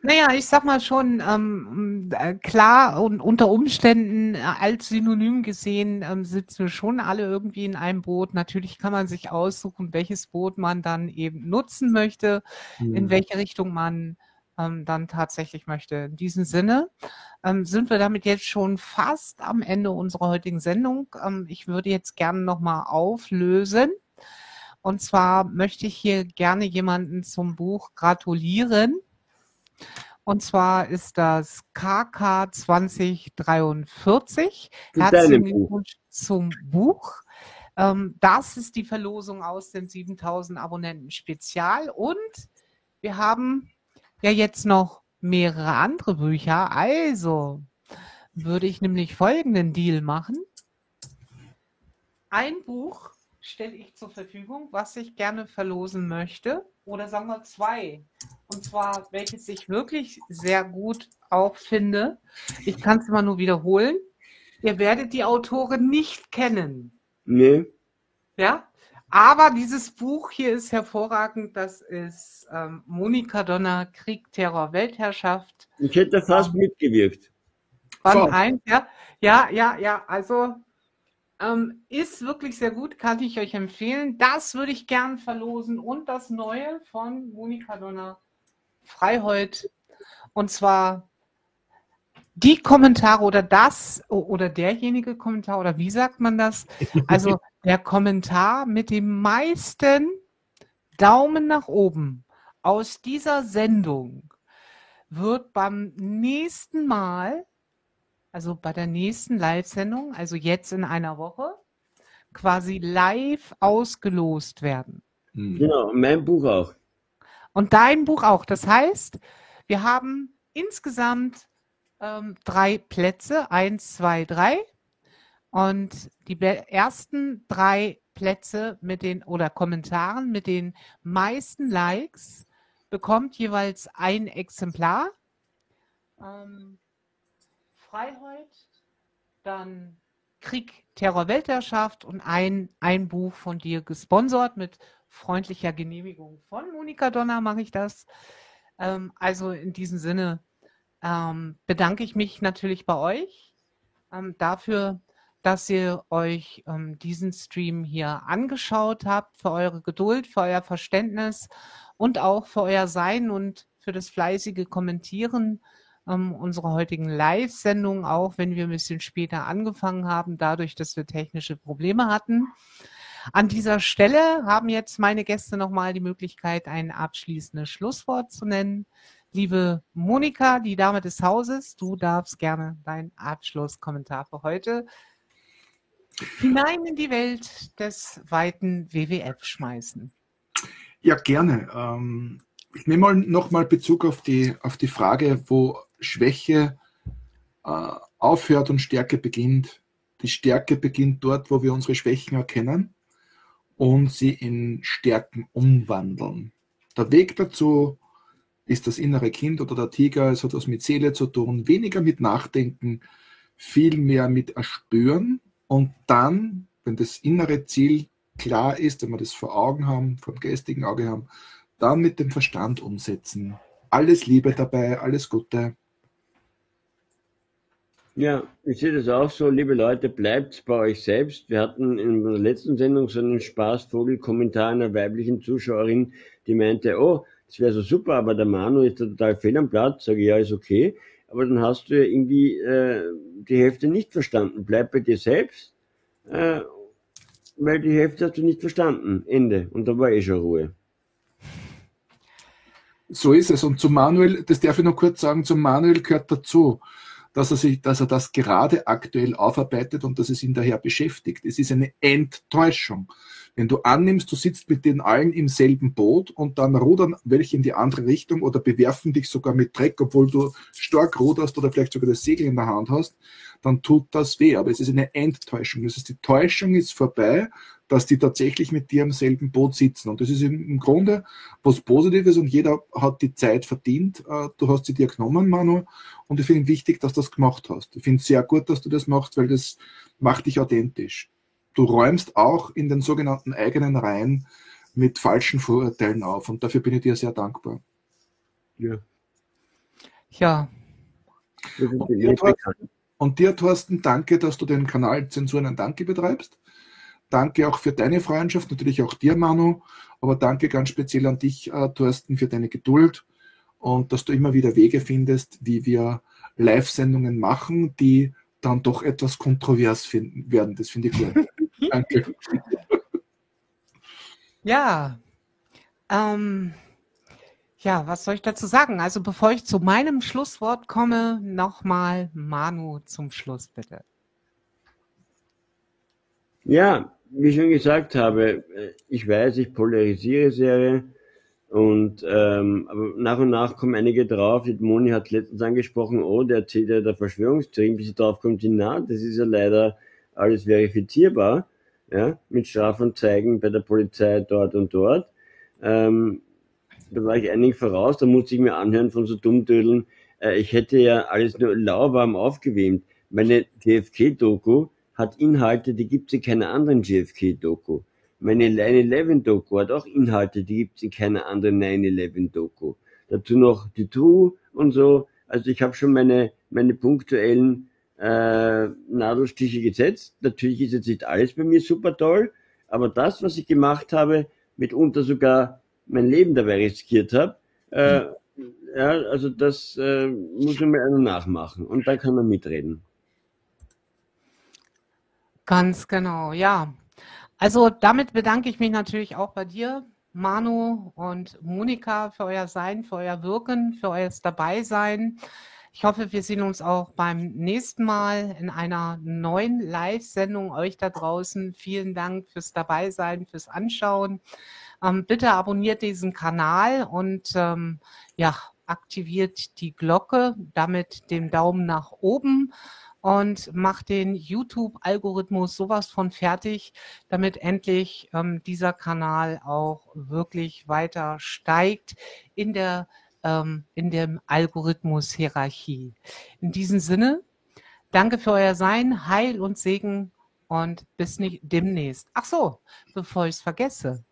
Naja, ich sag mal schon, ähm, äh, klar und unter Umständen äh, als Synonym gesehen ähm, sitzen wir schon alle irgendwie in einem Boot. Natürlich kann man sich aussuchen, welches Boot man dann eben nutzen möchte, in Mhm. welche Richtung man ähm, dann tatsächlich möchte. In diesem Sinne ähm, sind wir damit jetzt schon fast am Ende unserer heutigen Sendung. Ähm, ich würde jetzt gerne nochmal auflösen. Und zwar möchte ich hier gerne jemanden zum Buch gratulieren. Und zwar ist das KK 2043. Zu Herzlichen. Glückwunsch zum Buch. Ähm, das ist die Verlosung aus dem 7000 Abonnenten Spezial. Und wir haben ja jetzt noch mehrere andere Bücher. Also würde ich nämlich folgenden Deal machen. Ein Buch stelle ich zur Verfügung, was ich gerne verlosen möchte. Oder sagen wir zwei. Und zwar, welches ich wirklich sehr gut auch finde. Ich kann es immer nur wiederholen. Ihr werdet die Autorin nicht kennen. Nee. Ja, aber dieses Buch hier ist hervorragend. Das ist ähm, Monika Donner, Krieg, Terror, Weltherrschaft. Ich hätte fast mitgewirkt. Band Fast. 1, ja. Ja, ja, ja. Also ähm, ist wirklich sehr gut, kann ich euch empfehlen. Das würde ich gern verlosen. Und das Neue von Monika Donner, Freiheit. Und zwar die Kommentare oder das oder derjenige Kommentar oder wie sagt man das? Also der Kommentar mit dem meisten Daumen nach oben aus dieser Sendung wird beim nächsten Mal, also bei der nächsten Live-Sendung, also jetzt in einer Woche, quasi live ausgelost werden. Mhm. Genau, mein Buch auch. Und dein Buch auch. Das heißt, wir haben insgesamt ähm, drei Plätze, eins, zwei, drei. Und die ersten drei Plätze mit den oder Kommentaren mit den meisten Likes bekommt jeweils ein Exemplar. Ähm, Freiheit, dann Krieg, Terror, Weltherrschaft und ein, ein Buch von dir gesponsert mit freundlicher Genehmigung von Monika Donner mache ich das. Ähm, also in diesem Sinne ähm, bedanke ich mich natürlich bei euch ähm, dafür, dass ihr euch ähm, diesen Stream hier angeschaut habt, für eure Geduld, für euer Verständnis und auch für euer Sein und für das fleißige Kommentieren ähm, unserer heutigen Live-Sendung, auch wenn wir ein bisschen später angefangen haben, dadurch, dass wir technische Probleme hatten. An dieser Stelle haben jetzt meine Gäste nochmal die Möglichkeit, ein abschließendes Schlusswort zu nennen. Liebe Monika, die Dame des Hauses, du darfst gerne deinen Abschlusskommentar für heute hinein in die Welt des weiten WWF schmeißen. Ja, gerne. Ähm, ich nehme mal nochmal Bezug auf die, auf die Frage, wo Schwäche äh, aufhört und Stärke beginnt. Die Stärke beginnt dort, wo wir unsere Schwächen erkennen und sie in Stärken umwandeln. Der Weg dazu ist das innere Kind oder der Tiger, es hat was mit Seele zu tun, weniger mit Nachdenken, viel mehr mit Erspüren und dann, wenn das innere Ziel klar ist, wenn wir das vor Augen haben, vom geistigen Auge haben, dann mit dem Verstand umsetzen. Alles Liebe dabei, alles Gute. Ja, ich sehe das auch so, liebe Leute, bleibt bei euch selbst. Wir hatten in der letzten Sendung so einen Spaßvogel-Kommentar einer weiblichen Zuschauerin, die meinte, oh, das wäre so super, aber der Manu ist total fehl am Platz. Sage ich, ja, ist okay. Aber dann hast du irgendwie äh, die Hälfte nicht verstanden. Bleib bei dir selbst, äh, weil die Hälfte hast du nicht verstanden. Ende. Und da war eh schon Ruhe. So ist es. Und zu Manuel, das darf ich noch kurz sagen, zu Manuel gehört dazu dass er sich, dass er das gerade aktuell aufarbeitet und dass es ihn daher beschäftigt. Es ist eine Enttäuschung. Wenn du annimmst, du sitzt mit den allen im selben Boot und dann rudern welche in die andere Richtung oder bewerfen dich sogar mit Dreck, obwohl du stark ruderst oder vielleicht sogar das Segel in der Hand hast, dann tut das weh. Aber es ist eine Enttäuschung. Das heißt, die Täuschung ist vorbei, dass die tatsächlich mit dir im selben Boot sitzen. Und das ist im Grunde was Positives und jeder hat die Zeit verdient. Äh, du hast sie dir genommen, Manu, und ich finde wichtig, dass du das gemacht hast. Ich finde es sehr gut, dass du das machst, weil das macht dich authentisch du räumst auch in den sogenannten eigenen Reihen mit falschen Vorurteilen auf. Und dafür bin ich dir sehr dankbar. Ja. Ja. Und dir, Thorsten, und dir, Thorsten, danke, dass du den Kanal Zensuren ein Danke betreibst. Danke auch für deine Freundschaft, natürlich auch dir, Manu. Aber danke ganz speziell an dich, äh, Thorsten, für deine Geduld und dass du immer wieder Wege findest, wie wir Live-Sendungen machen, die dann doch etwas kontrovers finden werden. Das finde ich gut. Danke. Ja, ähm, ja, was soll ich dazu sagen? Also bevor ich zu meinem Schlusswort komme, nochmal Manu zum Schluss, bitte. Ja, wie ich schon gesagt habe, ich weiß, ich polarisiere sehr und ähm, aber nach und nach kommen einige drauf. Die Moni hat letztens angesprochen, oh, der erzählt ja der Verschwörungstheorie, bis sie drauf kommt, na, das ist ja leider alles verifizierbar ja, mit Strafanzeigen bei der Polizei dort und dort. Ähm, da war ich einigen voraus, da musste ich mir anhören von so Dummdödeln, äh, ich hätte ja alles nur lauwarm aufgewärmt. Meine GFK-Doku hat Inhalte, die gibt es in keiner anderen GFK-Doku. Meine 9-11-Doku hat auch Inhalte, die gibt es in keiner anderen 9-11-Doku. Dazu noch die True und so. Also ich habe schon meine, meine punktuellen äh, Nadelstiche gesetzt. Natürlich ist jetzt nicht alles bei mir super toll, aber das, was ich gemacht habe, mitunter sogar mein Leben dabei riskiert habe, äh, ja, also das äh, muss man mal einer nachmachen und dann kann man mitreden. Ganz genau, ja. Also damit bedanke ich mich natürlich auch bei dir, Manu und Monika, für euer Sein, für euer Wirken, für euer Dabeisein. Ich hoffe, wir sehen uns auch beim nächsten Mal in einer neuen Live-Sendung. Euch da draußen vielen Dank fürs Dabeisein, fürs Anschauen. Ähm, bitte abonniert diesen Kanal und ähm, ja, aktiviert die Glocke, damit den Daumen nach oben und macht den YouTube-Algorithmus sowas von fertig, damit endlich ähm, dieser Kanal auch wirklich weiter steigt in der ähm, in der Algorithmus-Hierarchie. In diesem Sinne, danke für euer Sein, Heil und Segen und bis nicht demnächst. Ach so, bevor ich es vergesse.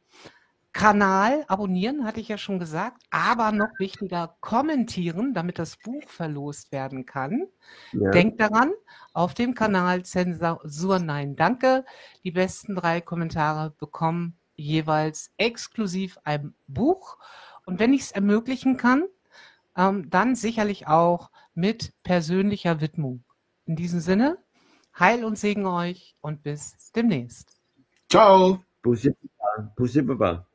Kanal abonnieren, hatte ich ja schon gesagt, aber noch wichtiger, kommentieren, damit das Buch verlost werden kann. Ja. Denkt daran, auf dem Kanal Zensur Nein Danke, die besten drei Kommentare bekommen jeweils exklusiv ein Buch und wenn ich es ermöglichen kann, ähm, dann sicherlich auch mit persönlicher Widmung. In diesem Sinne, Heil und Segen euch und bis demnächst. Ciao. Bussi Baba. Bussi Baba.